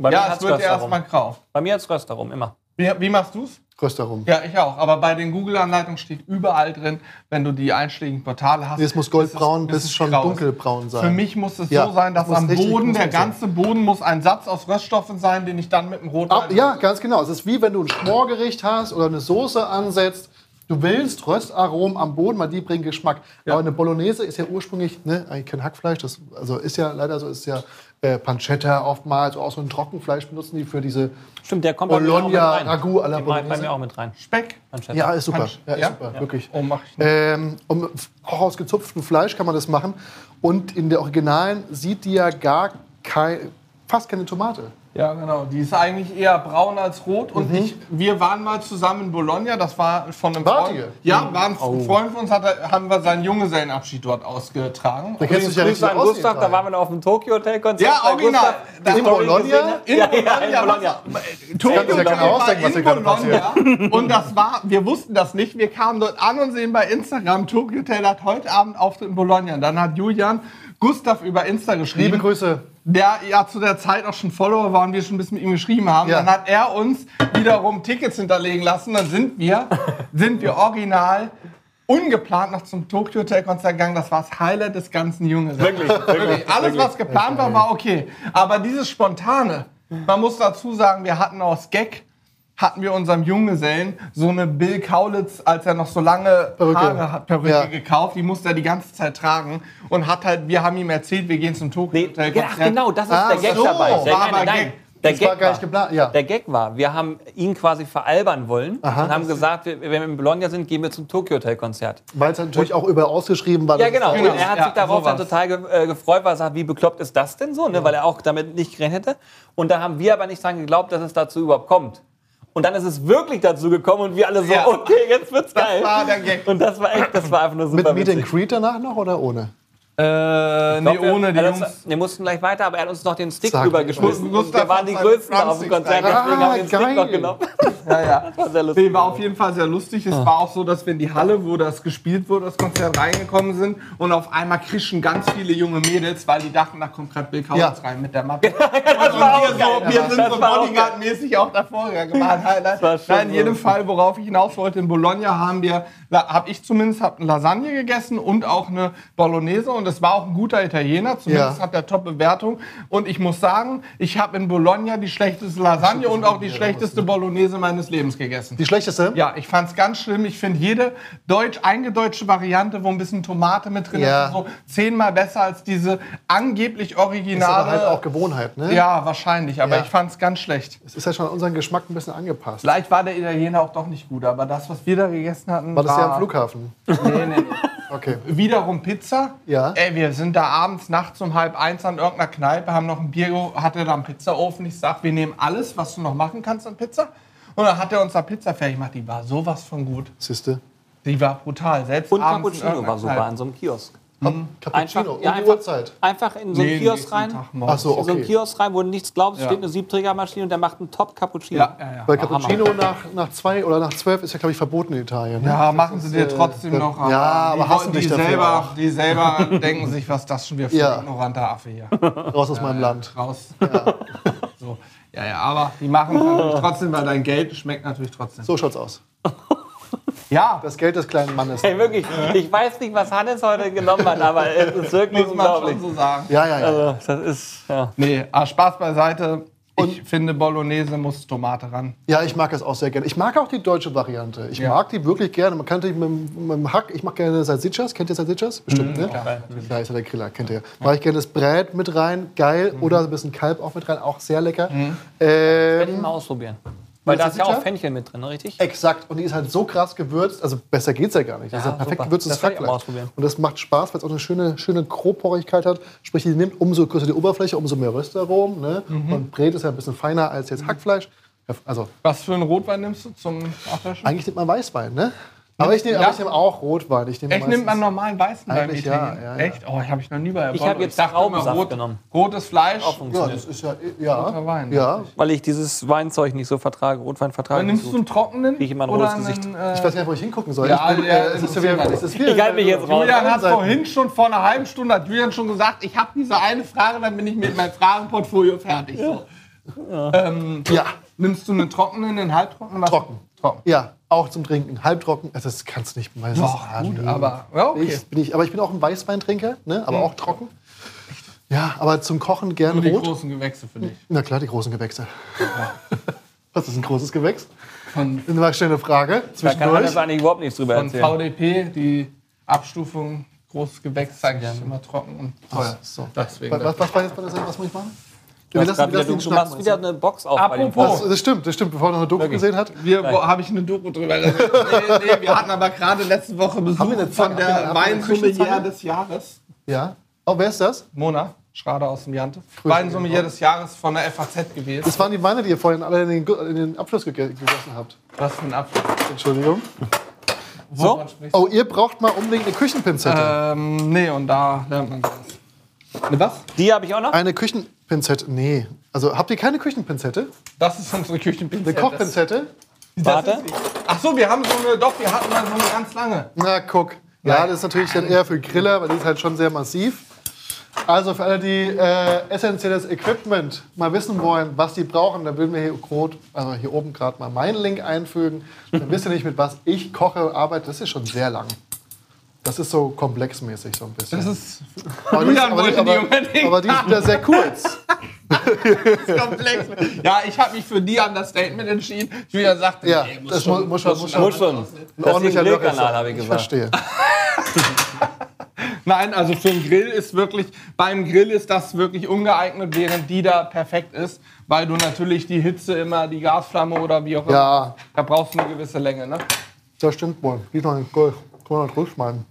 Bei Ja, es wird erstmal grau. Bei mir hat's Röstaromen, immer. Wie, wie machst du es? Röstaromen. Ja, ich auch. Aber bei den Google-Anleitungen steht überall drin, wenn du die einschlägigen Portale hast. Nee, es muss goldbraun bis bis es schon dunkelbraun sein. Für mich muss es Ja, so sein, dass am Boden, der gut sein. ganze Boden muss ein Satz aus Röststoffen sein, den ich dann mit dem Rotwein... Ah, ja, ganz genau. Es ist wie wenn du ein Schmorgericht hast oder eine Soße ansetzt. Du willst Röstaromen am Boden, weil die bringen Geschmack. Aber eine Bolognese ist ja ursprünglich ne, eigentlich kein Hackfleisch. Das also ist ja leider so, ist ja äh, Pancetta oftmals, auch so ein Trockenfleisch benutzen die für diese. Stimmt, der kommt Bologna, rein. Ragout à la ich bei Bolognese. mir auch mit rein. Speck. Manchester. Ja, ist super. Ja, ist Ja? super, wirklich. Oh, mach ich nicht. Ähm, um, auch aus gezupftem Fleisch kann man das machen. Und in der Originalen sieht die ja gar kein, fast keine Tomate. Ja, genau. Die ist eigentlich eher braun als rot. Und ich, wir waren mal zusammen in Bologna. Das war von einem Wart Freund. ihr? Ja, war ein Freund von uns, hat, haben wir seinen Junggesellenabschied dort ausgetragen. Da kennst du dich ja richtig an aus. Gustav, da waren wir noch auf dem Tokyo Hotel Konzert. Ja, original. Die in Bologna? In ja, Bologna, ja, in Bologna. Tokyo keiner war ausdenken, was in hier gerade Bologna. Und das war, wir wussten das nicht. Wir kamen dort an und sehen bei Instagram, Tokyo Hotel hat heute Abend Auftritt in Bologna. Und dann hat Julian Gustav über Insta geschrieben. Liebe Grüße. der ja zu der Zeit auch schon Follower war und wir schon ein bisschen mit ihm geschrieben haben. Ja. Dann hat er uns wiederum Tickets hinterlegen lassen. Dann sind wir, [laughs] sind wir original ungeplant noch zum Tokyo Hotel Konzert gegangen. Das war das Highlight des ganzen Junges. [laughs] Wirklich, wirklich. Alles, was geplant war, war okay. Aber dieses Spontane, man muss dazu sagen, wir hatten aus Gag hatten wir unserem Junggesellen so eine Bill Kaulitz, als er noch so lange Perücke. Haare hat, Perücke Ja. gekauft. Die musste er die ganze Zeit tragen und hat halt, wir haben ihm erzählt, wir gehen zum Tokyo Nee, Hotel ja, ach, genau, das ist Ah, der Gag so, dabei. Der, war nein, aber nein, Gag. Der Das Gag war gar nicht geplant, ja. Der Gag war, wir haben ihn quasi veralbern wollen Aha. und haben gesagt, wir- wenn wir in Bologna sind, gehen wir zum Tokyo Hotel Konzert. Weil es natürlich auch über ausgeschrieben war. Ja, dass es genau. da Und ist. er hat Ja, sich darauf dann total ge äh, gefreut, weil er sagt, wie bekloppt ist das denn so, ne? weil er auch damit nicht gerechnet hätte. Und da haben wir aber nicht dran geglaubt, dass es dazu überhaupt kommt. Und dann ist es wirklich dazu gekommen und wir alle so, Ja. okay, jetzt wird's Das geil. war der Gag. Und das war echt, das war einfach nur Mit super Meet and. Greet danach noch oder ohne? Äh, nee, Doch, wir- ohne die Jungs. Uns, wir mussten gleich weiter, aber er hat uns noch den Stick Sag, rübergeschmissen. Wir waren die Größten auf dem Konzert, da. deswegen haben wir den Stick geil. noch genommen. Ja, ja. [laughs] Das war sehr lustig. Nee, war auf jeden Fall sehr lustig. Es war auch so, dass wir in die Halle, wo das gespielt wurde, das Konzert reingekommen sind und auf einmal krischen ganz viele junge Mädels, weil die dachten, da kommt gerade Bill Kaulitz Ja. rein mit der Mappe. [laughs] und war wir, auch geil. so, wir sind Das so Bodyguard-mäßig auch davor [laughs] schon Nein, in jedem. Fall, worauf ich hinaus wollte, in Bologna haben wir, habe ich zumindest hab eine Lasagne gegessen und auch eine Bolognese und es war auch ein guter Italiener, zumindest Ja. hat er Top-Bewertung. Und ich muss sagen, ich habe in Bologna die schlechteste Lasagne und auch die schlechteste Bolognese meines Lebens gegessen. Die schlechteste? Ja, ich fand's ganz schlimm. Ich finde jede deutsch eingedeutschte Variante, wo ein bisschen Tomate mit drin Ja. ist, so zehnmal besser als diese angeblich Ist aber originale. halt auch Gewohnheit, ne? ja, wahrscheinlich, aber Ja. ich fand's ganz schlecht. Es ist ja schon an unseren Geschmack ein bisschen angepasst. Vielleicht war der Italiener auch doch nicht gut, aber das, was wir da gegessen hatten, War das ja am Flughafen? Nee, nee, nee. [laughs] Okay. Wiederum Pizza. Ja. Ey, wir sind da abends nachts um halb eins an irgendeiner Kneipe, haben noch ein Bier, hatte da einen Pizzaofen. Ich sag, wir nehmen alles, was du noch machen kannst an Pizza. Und dann hat er uns da Pizza fertig gemacht. Die war sowas von gut. Siehste. Die war brutal. Selbst Und abends in Cappuccino war super Kneipe. an so einem Kiosk. Cappuccino, um ja, die einfach, Uhrzeit. einfach in so einen Nee, Kiosk rein. Ach so, In so einen okay. Kiosk rein, wo du nichts glaubst, Ja. steht eine Siebträgermaschine und der macht einen Top-Cappuccino. Ja, ja, ja. Weil Cappuccino nach, nach zwei oder nach zwölf ist ja, glaube ich, verboten in Italien. Ne? Ja, machen sie dir äh, trotzdem das- noch. ja, aber die, hassen die dich dafür selber, auch. Die selber [laughs] denken sich, was das schon wieder für Ja. ein ignoranter Affe hier. Raus aus meinem Land. Raus. [laughs] So. Ja, ja, aber die machen es natürlich [laughs] trotzdem, weil dein Geld schmeckt natürlich trotzdem. So schaut's aus. Ja, Das Geld des kleinen Mannes. Hey, wirklich, ich weiß nicht, was Hannes heute genommen hat, aber es ist [laughs] wirklich muss man unglaublich. schon so sagen. Ja, ja, ja. Also, das ist, ja. Nee, aber Spaß beiseite. Ich finde, Bolognese muss Tomate ran. Ja, ich mag das auch sehr gerne. Ich mag auch die deutsche Variante. Ich Ja. mag die wirklich gerne. Man kann die mit, dem- mit dem Hack, ich mag gerne Salsichas. Kennt ihr Salsichas? Bestimmt, ne? Ja, ist ja der Griller, kennt ihr. Mache ich gerne das Brät mit rein, geil. Oder ein bisschen Kalb auch mit rein, auch sehr lecker. Werde ich Ähm, mal ausprobieren. Weil da ist ja auch Fenchel mit drin, richtig? exakt. Und die ist halt so krass gewürzt. Also besser geht's ja gar nicht. Das ist ja perfekt super. gewürztes Hackfleisch. Und das macht Spaß, weil es auch eine schöne, schöne Grobporigkeit hat. Sprich, die nimmt umso größer die Oberfläche, umso mehr Röstaromen. Ne? Mhm. Und Brät ist ja ein bisschen feiner als jetzt Hackfleisch. Ja, Also Was für einen Rotwein nimmst du zum Abwäschen? eigentlich nimmt man Weißwein, ne? Aber ich nehme Ja. nehme auch Rotwein. Ich nehme Echt nimmt man normalen Weißen beim Eigentlich ja, ja, ja. Echt? Oh, ich habe ich noch nie bei Ich habe jetzt Traubensaft genommen. Rotes Fleisch. Ja, das ist ja. Ja, Roter Wein, ja. Weil ich dieses Weinzeug nicht so vertrage, Rotwein vertrage. Dann nimmst so du einen trockenen? Ich immer ein oder rotes Gesicht. einen, Ich äh, weiß nicht, wo ich hingucken soll. Ja, ich bin, ja, äh, es ist so wie, es ist wie, Ich halte mich jetzt raus. Julian hat vorhin schon vor einer halben Stunde, hat Julian schon gesagt, ich habe diese eine Frage, dann bin ich mit meinem Fragenportfolio fertig. So. Ähm, Ja, nimmst du einen trockenen, einen halbtrockenen? Was? trocken. Trocken. Ja, auch zum Trinken. Halbtrocken, also das kannst du nicht meistens. Doch, gut, aber ja, okay. ich, bin ich, aber ich bin auch ein Weißweintrinker, ne? aber auch trocken. Ja, aber zum Kochen gern Nur die rot. großen Gewächse für dich. Na klar, die großen Gewächse. [laughs] Was ist ein großes Gewächs? Von, Das war eine Frage. Da kann. Hannes eigentlich überhaupt nichts drüber von erzählen. VDP, die Abstufung großes Gewächs, sage ich immer trocken und teuer. so. Deswegen. Was, was war jetzt bei der Sache, was muss ich machen? Du, Wir hast lassen- wieder, du, du machst wieder eine Box auf. Apropos. Das, das stimmt, das stimmt, bevor er noch eine Doku gesehen hat. Wir, wo, habe ich eine Doku drüber nee, nee, wir hatten aber gerade letzte Woche Besuch von der Weinsommelier des Jahres. Ja. Oh, wer ist das? Mona, Schrader aus dem Jante. Weinsommelier des Jahres von der FAZ gewählt. Das waren die Weine, die ihr vorhin alle in den, in den Abschluss gege gegossen habt. Was für ein Abschluss. Entschuldigung. So? Oh, ihr braucht mal unbedingt eine Küchenpinzette. Ähm, nee, und da lernt man das. Eine was? Die habe ich auch noch. Eine Küchenpinzette? Nee. Also habt ihr keine Küchenpinzette? Das ist unsere Küchenpinzette. Eine Kochpinzette? Warte. Ach so, wir haben so eine, doch, wir hatten mal so eine ganz lange. Na, guck. Ja, das ist natürlich dann eher für Griller, weil die ist halt schon sehr massiv. Also für alle, die äh, essentielles Equipment mal wissen wollen, was die brauchen, dann würden wir hier, grot, also hier oben gerade mal meinen Link einfügen. Dann wisst ihr nicht, mit was ich koche, arbeite. Das ist schon sehr lang. Das ist so komplexmäßig so ein bisschen. Das ist aber, die ist, aber, die, aber, aber die ist wieder sehr kurz. [laughs] komplex. Ja, ich habe mich für die Understatement entschieden. Julian sagte, Ja, nee, das muss, muss schon, muss schon. Muss schon. Ein Das ist ein ordentlicher Grillkanal, habe ich Ich gesagt. verstehe. [laughs] Nein, also für einen Grill ist wirklich, beim Grill ist das wirklich ungeeignet, während die da perfekt ist, weil du natürlich die Hitze immer, die Gasflamme oder wie auch immer, Ja, da brauchst du eine gewisse Länge, ne? das stimmt wohl. Die noch einen Gold. Kann man noch durchschneiden.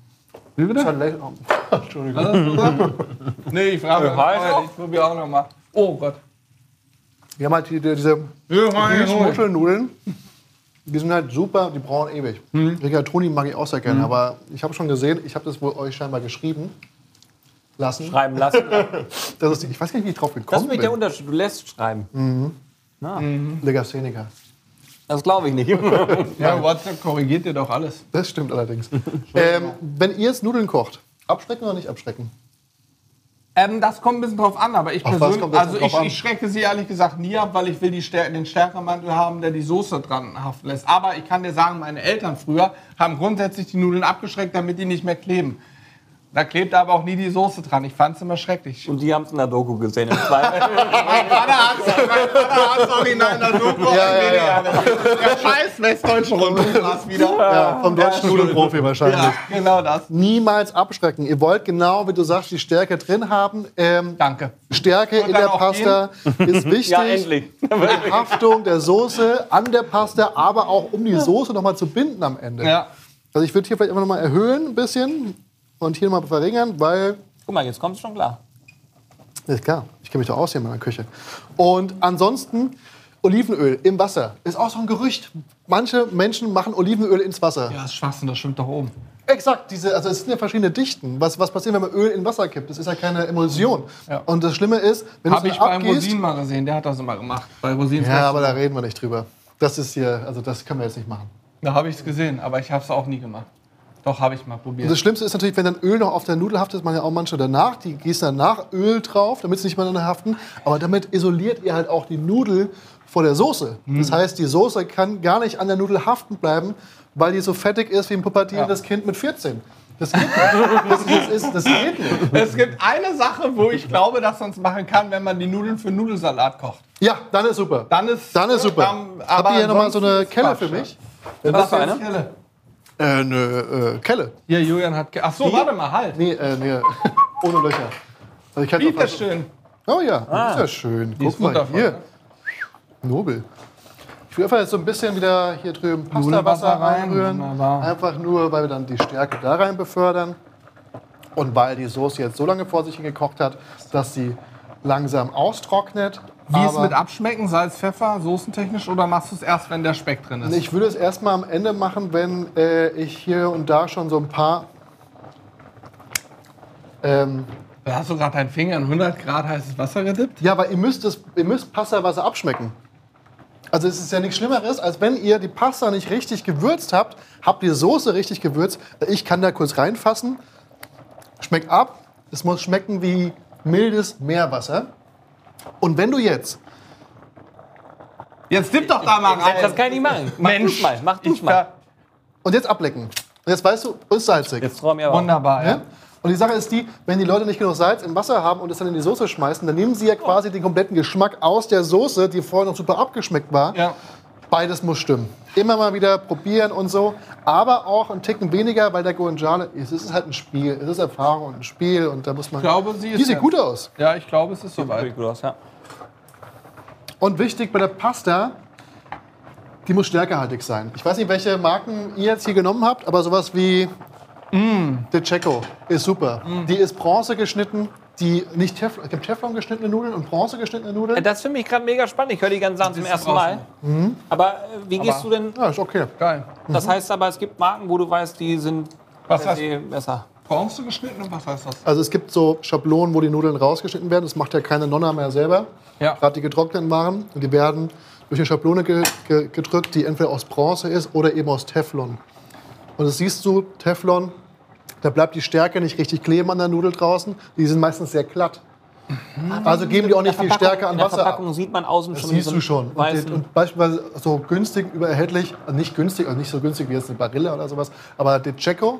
Wie bitte? [laughs] Entschuldigung. [laughs] Nee, ich frage mich, auch? ich probiere auch noch mal. Oh Gott. Wir haben halt hier diese Muschelnudeln. Die sind halt super, die brauchen ewig. Rigatoni mag ich auch sehr gerne, aber ich habe schon gesehen, ich habe das wohl euch scheinbar geschrieben lassen. Schreiben lassen. [laughs] Das ist, die- ich weiß gar nicht, wie ich drauf Das ist gekommen nämlich der bin. Unterschied. Du lässt schreiben. Legastheniker. Das glaube ich nicht. [laughs] Ja, WhatsApp korrigiert dir doch alles. Das stimmt allerdings. [laughs] ähm, wenn ihr jetzt Nudeln kocht, abschrecken oder nicht abschrecken? Ähm, das kommt ein bisschen drauf an, aber ich persönlich, also ich, ich schrecke sie ehrlich gesagt nie ab, weil ich will die Stär den Stärkemantel haben, der die Soße dran haften lässt. Aber ich kann dir sagen, meine Eltern früher haben grundsätzlich die Nudeln abgeschreckt, damit die nicht mehr kleben. Da klebt aber auch nie die Soße dran. Ich fand's immer schrecklich. Und die haben es in der Doku gesehen. Im. [laughs] Mein Vater Vater hat's original in der Doku. Ja, ja, ja. Der scheiß westdeutsche Rundfunkglas [laughs] wieder. Ja, vom deutschen Nudelprofi wahrscheinlich. Ja, genau das. Niemals abschrecken. Ihr wollt genau, wie du sagst, die Stärke drin haben. Ähm, Danke. Stärke in der Pasta ist [laughs] wichtig. ja, endlich. Die Haftung der Soße an der Pasta, aber auch um die Soße nochmal zu binden am Ende. Ja. Also ich würde hier vielleicht einfach nochmal erhöhen ein bisschen und hier nochmal verringern, weil Guck mal, jetzt kommt es schon klar. ist klar, ich kenne mich doch aus hier in meiner Küche. Und ansonsten Olivenöl im Wasser ist auch so ein Gerücht. Manche Menschen machen Olivenöl ins Wasser. Ja, das ist Schwachsinn, das stimmt doch oben. Exakt, diese, also es sind ja verschiedene Dichten. Was, was passiert, wenn man Öl in Wasser kippt? Das ist ja keine Emulsion. Ja. Und das Schlimme ist, wenn Habe du es ich beim abgießt... Rosin mal gesehen, der hat das immer gemacht. Bei Rosins Ja, aber da reden wir nicht drüber. Das ist hier, also das können wir jetzt nicht machen. Da habe ich es gesehen, aber ich habe es auch nie gemacht. Doch, habe ich mal Und probiert. das Schlimmste ist natürlich, wenn dann Öl noch auf der Nudel haftet, man ja auch manche danach, die gießen danach Öl drauf, damit sie nicht miteinander haften. Aber damit isoliert ihr halt auch die Nudel vor der Soße. Das heißt, die Soße kann gar nicht an der Nudel haften bleiben, weil die so fettig ist wie ein pubertierendes Kind mit 14. Das geht nicht. Das, das, ist, das geht nicht. Es gibt eine Sache, wo ich glaube, dass man es machen kann, wenn man die Nudeln für Nudelsalat kocht. Ja, dann ist super. Dann ist, Dann ist super. Ähm, Habt aber ihr hier nochmal so eine Kelle für ja. mich? Was für für eine? eine? Äh, eine äh, Kelle. Hier, Julian hat. Ach so, warte mal, halt. Nee, äh, nee, [laughs] ohne Löcher. Also ich kann Wie ist das schön? Oh ja, das ist ja schön. Guck ist mal wundervoll, hier. ne? Nobel. Ich will einfach jetzt so ein bisschen wieder hier drüben Nudelwasser Pastawasser rein, reinrühren. wunderbar. Einfach nur, weil wir dann die Stärke da rein befördern. Und weil die Soße jetzt so lange vor sich hingekocht hat, dass sie langsam austrocknet. Wie ist Aber mit Abschmecken? Salz, Pfeffer, soßentechnisch? Oder machst du es erst, wenn der Speck drin ist? Ich würde es erstmal am Ende machen, wenn äh, ich hier und da schon so ein paar. Ähm, hast du gerade deinen Finger in 100 Grad heißes Wasser gedippt? Ja, aber ihr müsst, es, ihr müsst Pastawasser abschmecken. Also es ist ja nichts Schlimmeres, als wenn ihr die Pasta nicht richtig gewürzt habt, habt die Soße richtig gewürzt. Ich kann da kurz reinfassen. Schmeckt ab. Es muss schmecken wie mildes Meerwasser. Und wenn du jetzt Jetzt dipp doch da mal rein. Das kann ich nicht machen. Mach Mensch. du's mal. Mach du's Ich mal. und jetzt ablecken. Und jetzt weißt du, ist salzig. Jetzt trau mir aber. Wunderbar, ja. Ja? Und die Sache ist die, wenn die Leute nicht genug Salz im Wasser haben und es dann in die Soße schmeißen, dann nehmen sie ja quasi den kompletten Geschmack aus der Soße, die vorher noch super abgeschmeckt war. Ja. Beides muss stimmen. Immer mal wieder probieren und so. Aber auch ein Ticken weniger, weil der Guanciale, es ist halt ein Spiel. Es ist Erfahrung und ein Spiel und da muss man. Ich glaube, sie ist die sieht ja- gut aus. Ja, ich glaube, es ist Sieht soweit. wirklich gut aus, ja. Und wichtig bei der Pasta, die muss stärkehaltig sein. Ich weiß nicht, welche Marken ihr jetzt hier genommen habt, aber sowas wie De Cecco ist super. Die ist Bronze geschnitten, die nicht Teflon, es gibt Teflon geschnittene Nudeln und Bronze geschnittene Nudeln. Das finde ich gerade mega spannend. Ich höre die ganzen Sachen zum ersten. Mal. Aber äh, wie gehst du denn? Ja, ist okay. Geil. Das heißt aber, es gibt Marken, wo du weißt, die sind Was per heißt se besser. Bronze geschnitten und was heißt das? Also es gibt so Schablonen, wo die Nudeln rausgeschnitten werden. Das macht ja keine Nonna mehr selber. Ja. Gerade die getrockneten Waren. Und die werden durch eine Schablone ge ge gedrückt, die entweder aus Bronze ist oder eben aus Teflon. Und das siehst du, Teflon, da bleibt die Stärke nicht richtig kleben an der Nudel draußen. Die sind meistens sehr glatt. Also geben die auch nicht viel Stärke an In der Wasser ab. Verpackung sieht man außen Das schon siehst so du schon. Und, und beispielsweise so günstig übererhältlich, also nicht günstig, also nicht so günstig wie jetzt eine Barilla oder sowas, aber De Cecco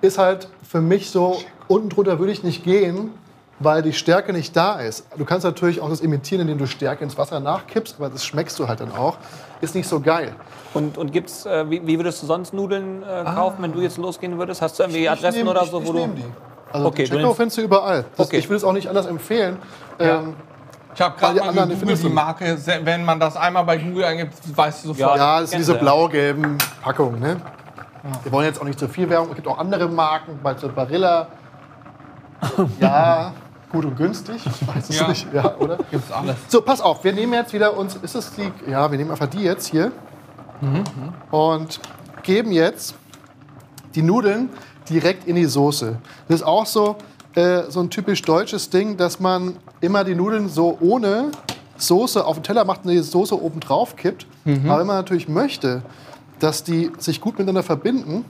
ist halt für mich so, unten drunter würde ich nicht gehen, weil die Stärke nicht da ist. Du kannst natürlich auch das imitieren, indem du Stärke ins Wasser nachkippst, aber das schmeckst du halt dann auch. Ist nicht so geil. Und, und gibt's, äh, wie, wie würdest du sonst Nudeln äh, kaufen, wenn du jetzt losgehen würdest? Hast du irgendwie Ich Adressen nehm- oder ich, so, ich wo du. nehm die. Also Okay, du Cecco nimmst- findest du überall. Das, Okay. Ich will es auch nicht anders empfehlen. Ähm, Ich habe gerade die mal anderen, die gegoogelt, die du. Marke. Wenn man das einmal bei Google eingibt, weißt du sofort. Ja, das sind diese du, ja. blau-gelben Packungen. Ne? Wir wollen jetzt auch nicht zu viel Werbung. Es gibt auch andere Marken, bei Barilla. [laughs] Ja, gut und günstig. Ich weiß es Ja. nicht. Ja, oder? Gibt's alles. So, pass auf. Wir nehmen jetzt wieder uns. Ist es die? Ja, wir nehmen einfach die jetzt hier. Und geben jetzt die Nudeln direkt in die Soße. Das ist auch so, äh, so ein typisch deutsches Ding, dass man immer die Nudeln so ohne Soße auf den Teller macht und die Soße oben drauf kippt. Aber wenn man natürlich möchte, dass die sich gut miteinander verbinden,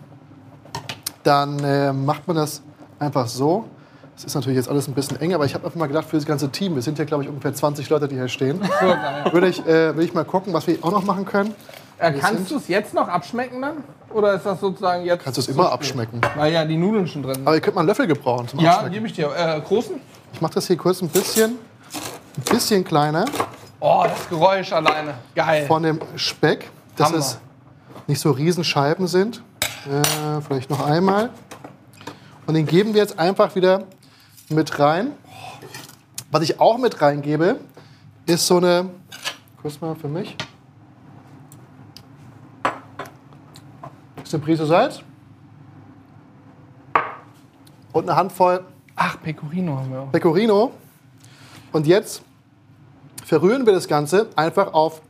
dann äh, macht man das einfach so. Das ist natürlich jetzt alles ein bisschen eng, aber ich habe einfach mal gedacht, für das ganze Team, wir sind ja, glaube ich, ungefähr 20 Leute, die hier stehen, [laughs] würde ich, äh, würde ich mal gucken, was wir auch noch machen können. Äh, kannst du es jetzt noch abschmecken dann? Oder ist das sozusagen jetzt. Kannst du es immer abschmecken. Weil ja die Nudeln schon drin sind. Aber ihr könnt mal einen Löffel gebrauchen zum Ja, Abschmecken. gebe ich dir. Äh, großen? Ich mache das hier kurz ein bisschen, ein bisschen kleiner Oh, das Geräusch alleine. Geil. von dem Speck, dass Hammer. es nicht so Riesenscheiben sind. Äh, vielleicht noch einmal. Und den geben wir jetzt einfach wieder mit rein. Was ich auch mit reingebe, ist so eine, kurz mal für mich, ist eine Prise Salz und eine Handvoll Ach, Pecorino haben wir auch. Pecorino. Und jetzt verrühren wir das Ganze einfach auf,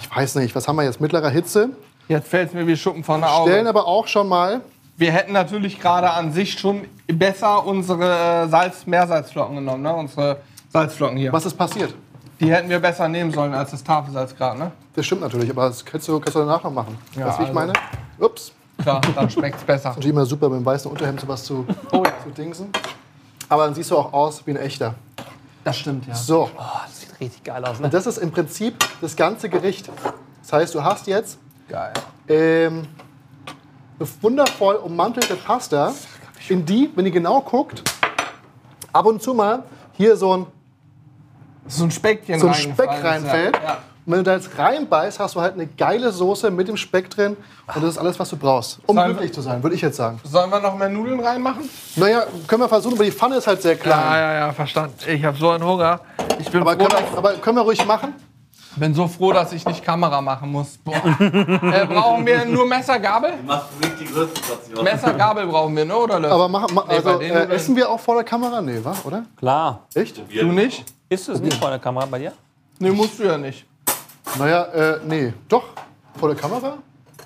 ich weiß nicht, was haben wir jetzt, mittlerer Hitze. Jetzt fällt es mir wie Schuppen von der Auge. Stellen aber auch schon mal, Wir hätten natürlich gerade an sich schon besser unsere Salz, Meersalzflocken genommen, ne? Unsere Salzflocken hier. was ist passiert. Die hätten wir besser nehmen sollen als das Tafelsalz gerade, ne? Das stimmt natürlich, aber das kannst du, kannst du danach noch machen. Ja, weißt du, wie ich also- meine? Ups. Klar, dann schmeckt's besser. Natürlich immer super, mit dem weißen Unterhemd sowas zu, Oh ja, zu dingsen. Aber dann siehst du auch aus wie ein echter. das stimmt, ja. So, Oh, das sieht richtig geil aus, ne? und das ist im Prinzip das ganze Gericht. Das heißt, du hast jetzt Geil. ähm, wundervoll ummantelte Pasta, in die, wenn ihr genau guckt, ab und zu mal hier so ein, So ein Speckchen so ein Speck reinfällt. Ja. Ja. Und wenn du da jetzt reinbeißt, hast du halt eine geile Soße mit dem Speck drin. Und das ist alles, was du brauchst, um Sollen wir- glücklich zu sein, würde ich jetzt sagen. Sollen wir noch mehr Nudeln reinmachen? Naja, können wir versuchen, aber die Pfanne ist halt sehr klein. ja, ja, verstanden. Ich habe so einen Hunger. Ich bin, Aber, froh, können wir, aber können wir ruhig machen? Bin so froh, dass ich nicht Kamera machen muss. Boah. äh, brauchen wir nur Messer, Gabel? Machst du nicht die größte Portion. Messer, Gabel brauchen wir, ne? Oder Löffel? Aber machen, ma, Nee, also, äh, essen wir auch vor der Kamera? Nee, wa? oder? Klar. Echt? du nicht? Ist es nicht vor der Kamera bei dir? Nee, musst du ja nicht. Naja, äh, nee. Doch, vor der Kamera.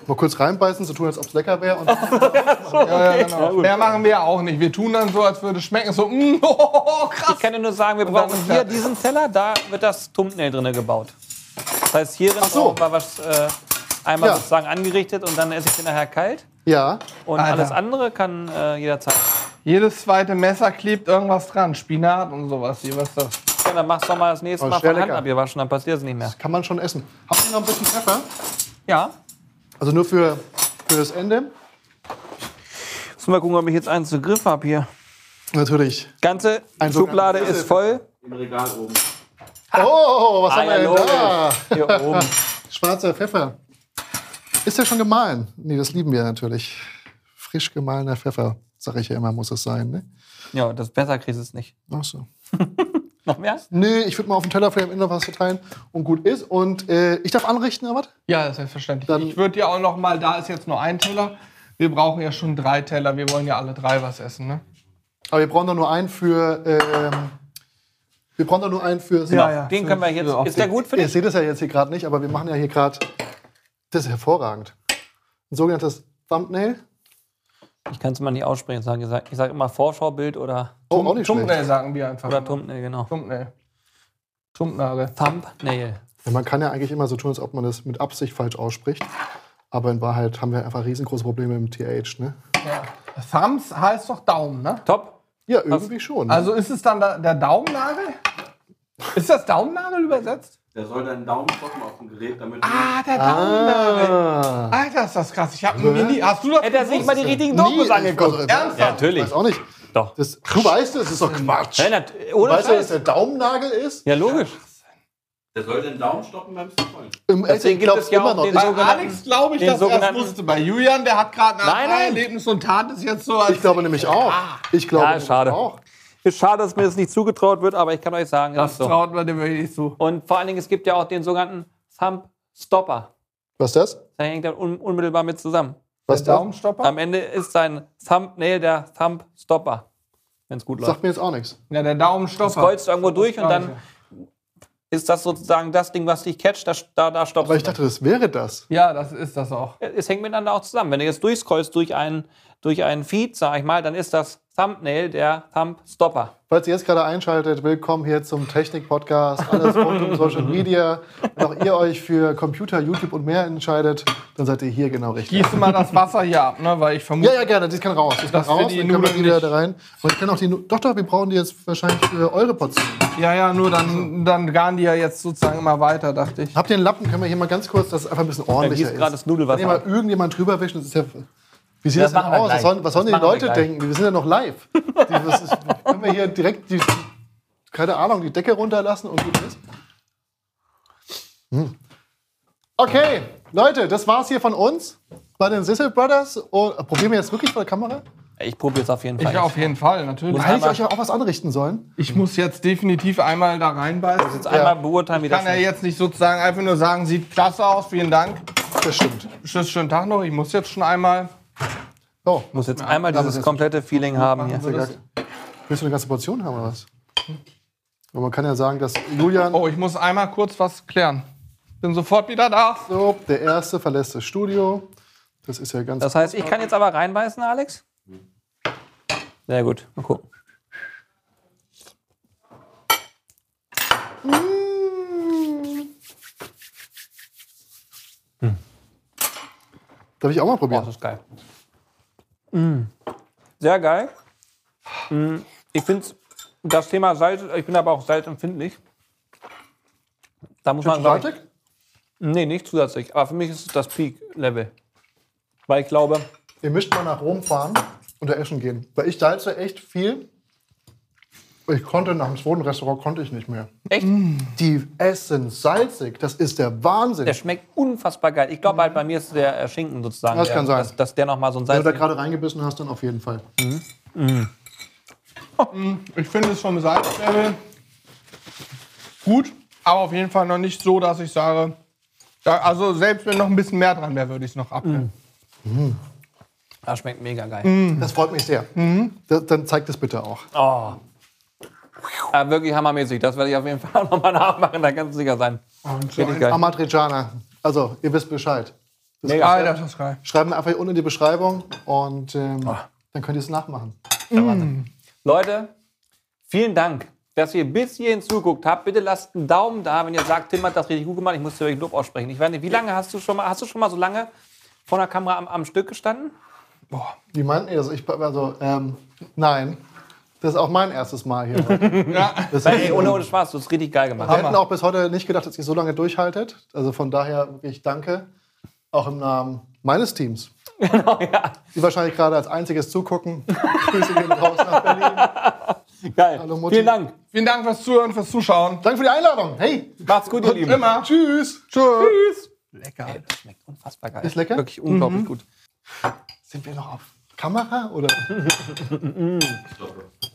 Mal kurz reinbeißen, so tun, als ob es lecker wäre. Und [laughs] Ja, ja, genau. Mehr machen wir auch nicht. Wir tun dann so, als würde es schmecken. So, mm, [laughs] oh, krass. Ich kann dir nur sagen, wir brauchen hier diesen Teller, da wird das Thumbnail drin gebaut. Das heißt, hier drin so. wir was äh, einmal Ja. sozusagen angerichtet und dann esse ich den nachher kalt. ja, Und Alter. alles andere kann äh, jederzeit. Jedes zweite Messer klebt irgendwas dran. Spinat und sowas. Hier, was ist das? Ja, dann machst du mal das nächste Oh, Mal von Hand abgewaschen, dann passiert es nicht mehr. kann man schon essen. Habt ihr noch ein bisschen Pfeffer? Ja. Also nur für, für das Ende? Muss mal gucken, ob ich jetzt einen zu Griff habe hier. Natürlich. Ganze Ein Schublade ist voll. Im Regal oben. Oh, was haben Ah, wir denn da? Hier oben. Schwarzer Pfeffer. Ist der schon gemahlen? Nee, das lieben wir natürlich. Frisch gemahlener Pfeffer, sag ich ja immer, muss es sein. Ne? Ja, das besser kriegst du es nicht. Ach so. [laughs] Noch mehr? Nee, ich würde mal auf den Teller für am Ende was verteilen und gut ist. Und äh, ich darf anrichten, aber was? Ja, selbstverständlich. Dann- ich würde ja auch noch mal, da ist jetzt nur ein Teller. Wir brauchen ja schon drei Teller. Wir wollen ja alle drei was essen, ne? Aber wir brauchen doch nur einen für. Ähm, wir brauchen doch nur einen für. ja. Den können wir jetzt. für- Ist der gut für Ihr dich? seht es ja jetzt hier gerade nicht, aber wir machen ja hier gerade. Das ist hervorragend. Ein sogenanntes Thumbnail. Ich kann es mal nicht aussprechen. sagen. Ich sage sag immer Vorschaubild oder, Oh, auch nicht schlecht. Thumbnail sagen wir einfach. oder Thumbnail, genau. Thumbnail. Thumbnagel. Thumbnail. Ja, man kann ja eigentlich immer so tun, als ob man das mit Absicht falsch ausspricht. Aber in Wahrheit haben wir einfach riesengroße Probleme mit dem TH. Ne? Ja. Thumbs heißt doch Daumen, ne? Top. Ja, irgendwie schon. ne? Also ist es dann da, der Daumennagel? Ist das Daumennagel übersetzt? Der soll deinen Daumen stoppen auf dem Gerät, damit du Ah, der Daumennagel. ah. Alter, ist das krass. Ich hab Mini. Hast du das Hätte er sich mal die richtigen Nie, Dokus ich- angeguckt. also, Ernsthaft? Ja, natürlich. Ich weiß auch nicht. Doch. Das, du weißt es, das ist doch Quatsch. Ja, nat- ohne weißt du, dass Scheiß. der Daumennagel ist? Ja, logisch. Der soll den Daumen stoppen beim Scrollen. Im Deswegen Essen gibt glaub's es ja immer auch noch. den Ich, Bei Alex glaube ich, den dass er das wusste. Bei Julian, der hat gerade ein Nein, nein. Erlebnis und tat es jetzt so, als ich glaube nämlich auch. Ich glaube Ja, schade. auch. Ist schade, dass mir das nicht zugetraut wird, aber ich kann euch sagen, das das ist so. traut man dem wirklich zu. Und vor allen Dingen, es gibt ja auch den sogenannten Thumb Stopper. Was ist das? Da hängt er un unmittelbar mit zusammen. Was ist Der das? Daumenstopper? Am Ende ist sein Thumbnail der Thumb Stopper. Wenn es gut läuft. Sagt mir jetzt auch nichts. Ja, der Daumenstopper. Kreuzt irgendwo durch und dann. Ist das sozusagen das Ding, was dich catcht, da, da, da stoppst Aber ich dachte, das wäre das. Ja, das ist das auch. Es hängt miteinander auch zusammen. Wenn du jetzt durchscrollst durch einen, durch einen Feed, sag ich mal, dann ist das Thumbnail, der Thumb-Stopper. Falls ihr jetzt gerade einschaltet, willkommen hier zum Technik-Podcast. Alles rund um Social Media. Wenn auch ihr euch für Computer, YouTube und mehr entscheidet, dann seid ihr hier genau richtig. Gieße mal das Wasser hier ab, ne? weil ich vermute, Ja, ja, gerne. Das kann raus. Das kann raus. die Dann können wir wieder da rein. Und ich kann auch die. Nu- Doch, doch, wir brauchen die jetzt wahrscheinlich für eure Portion. ja, ja, nur dann, dann garen die ja jetzt sozusagen immer weiter, dachte ich. Habt ihr einen Lappen? Können wir hier mal ganz kurz, dass es einfach ein bisschen ordentlicher gießt gerade ist. das Nudelwasser Wenn ihr mal irgendjemand drüber wischen, das ist ja. Wie sieht das, Das denn wir aus? Was sollen, was sollen die wir Leute gleich. denken? Wir sind ja noch live. Die, was ist, können wir hier direkt die, keine Ahnung, die Decke runterlassen und gut ist? Hm. Okay, Leute, das war's hier von uns bei den Sissel Brothers. Und, äh, probieren wir jetzt wirklich vor der Kamera? Ich probiere es auf jeden Fall. Ich auf jeden Fall, natürlich. Muss Hätte ich euch ja auch was anrichten sollen? Ich muss jetzt definitiv einmal da reinbeißen. jetzt einmal beurteilen, wie Ich das kann ja jetzt nicht sozusagen einfach nur sagen, sieht klasse aus, vielen Dank. Das stimmt. Tschüss, schönen Tag noch. Ich muss jetzt schon einmal. Oh, muss jetzt einmal dieses komplette Feeling haben hier. willst du eine ganze Portion haben oder was? Aber man kann ja sagen, dass Julian, Oh, ich muss einmal kurz was klären. Bin sofort wieder da. so, der Erste verlässt das Studio. Das ist ja ganz. Das heißt, ich kann jetzt aber reinbeißen, Alex? Sehr gut. Mal gucken. Darf ich auch mal probieren? das ist geil. Mm. Sehr geil. Mm. Ich finde das Thema Salz, ich bin aber auch salzempfindlich. Da muss man, Salzig? nee, nicht zusätzlich. Aber für mich ist es das Peak-Level. Weil ich glaube, Ihr müsst mal nach Rom fahren und da essen gehen. Weil ich salze echt viel. Ich konnte nach dem zweiten Restaurant konnte ich nicht mehr. echt, Die essen salzig, das ist der Wahnsinn. der schmeckt unfassbar geil. Ich glaube halt, bei mir ist der äh, Schinken sozusagen, Das der, kann sein. Dass, dass der nochmal so ein Wenn du Salz... da gerade reingebissen hast, dann auf jeden Fall. Ich finde es vom Salzlevel gut, aber auf jeden Fall noch nicht so, dass ich sage. Also selbst wenn noch ein bisschen mehr dran wäre, würde ich es noch abnehmen. Das schmeckt mega geil. Mhm. Das freut mich sehr. Da, dann zeigt es bitte auch. Oh. Ja, wirklich hammermäßig. Das werde ich auf jeden Fall [laughs] auch nochmal nachmachen, da kannst du sicher sein. Richtig geil. Amatriciana. Also, ihr wisst Bescheid. Mega. Alter, das ist geil. Schreiben einfach hier unten in die Beschreibung und ähm, dann könnt ihr es nachmachen. Leute, vielen Dank, dass ihr bis hierhin zuguckt habt. Bitte lasst einen Daumen da, wenn ihr sagt, Tim hat das richtig gut gemacht. Ich muss dir wirklich Lob aussprechen. Ich weiß nicht, wie lange hast du schon mal, hast du schon mal so lange vor der Kamera am, am Stück gestanden? Wie meinten ihr das? Ich, also, ähm, nein. Das ist auch mein erstes Mal hier. [laughs] Ja. Das Weil, ey, ohne, ohne Spaß, du hast richtig geil gemacht. Wir hätten auch bis heute nicht gedacht, dass ihr so lange durchhaltet. Also von daher wirklich danke. Auch im Namen meines Teams. [laughs] Genau, ja. Die wahrscheinlich gerade als einziges zugucken. [laughs] Grüße gehen raus nach Berlin. Geil. Hallo, Mutti. Vielen Dank. Vielen Dank fürs Zuhören, fürs Zuschauen. Danke für die Einladung. Hey, Macht's gut, ihr Lieben. Immer. tschüss. Tschüss. Lecker. Ey, das schmeckt unfassbar geil. Ist lecker? Wirklich unglaublich gut. Sind wir noch auf Kamera oder? Stoppe.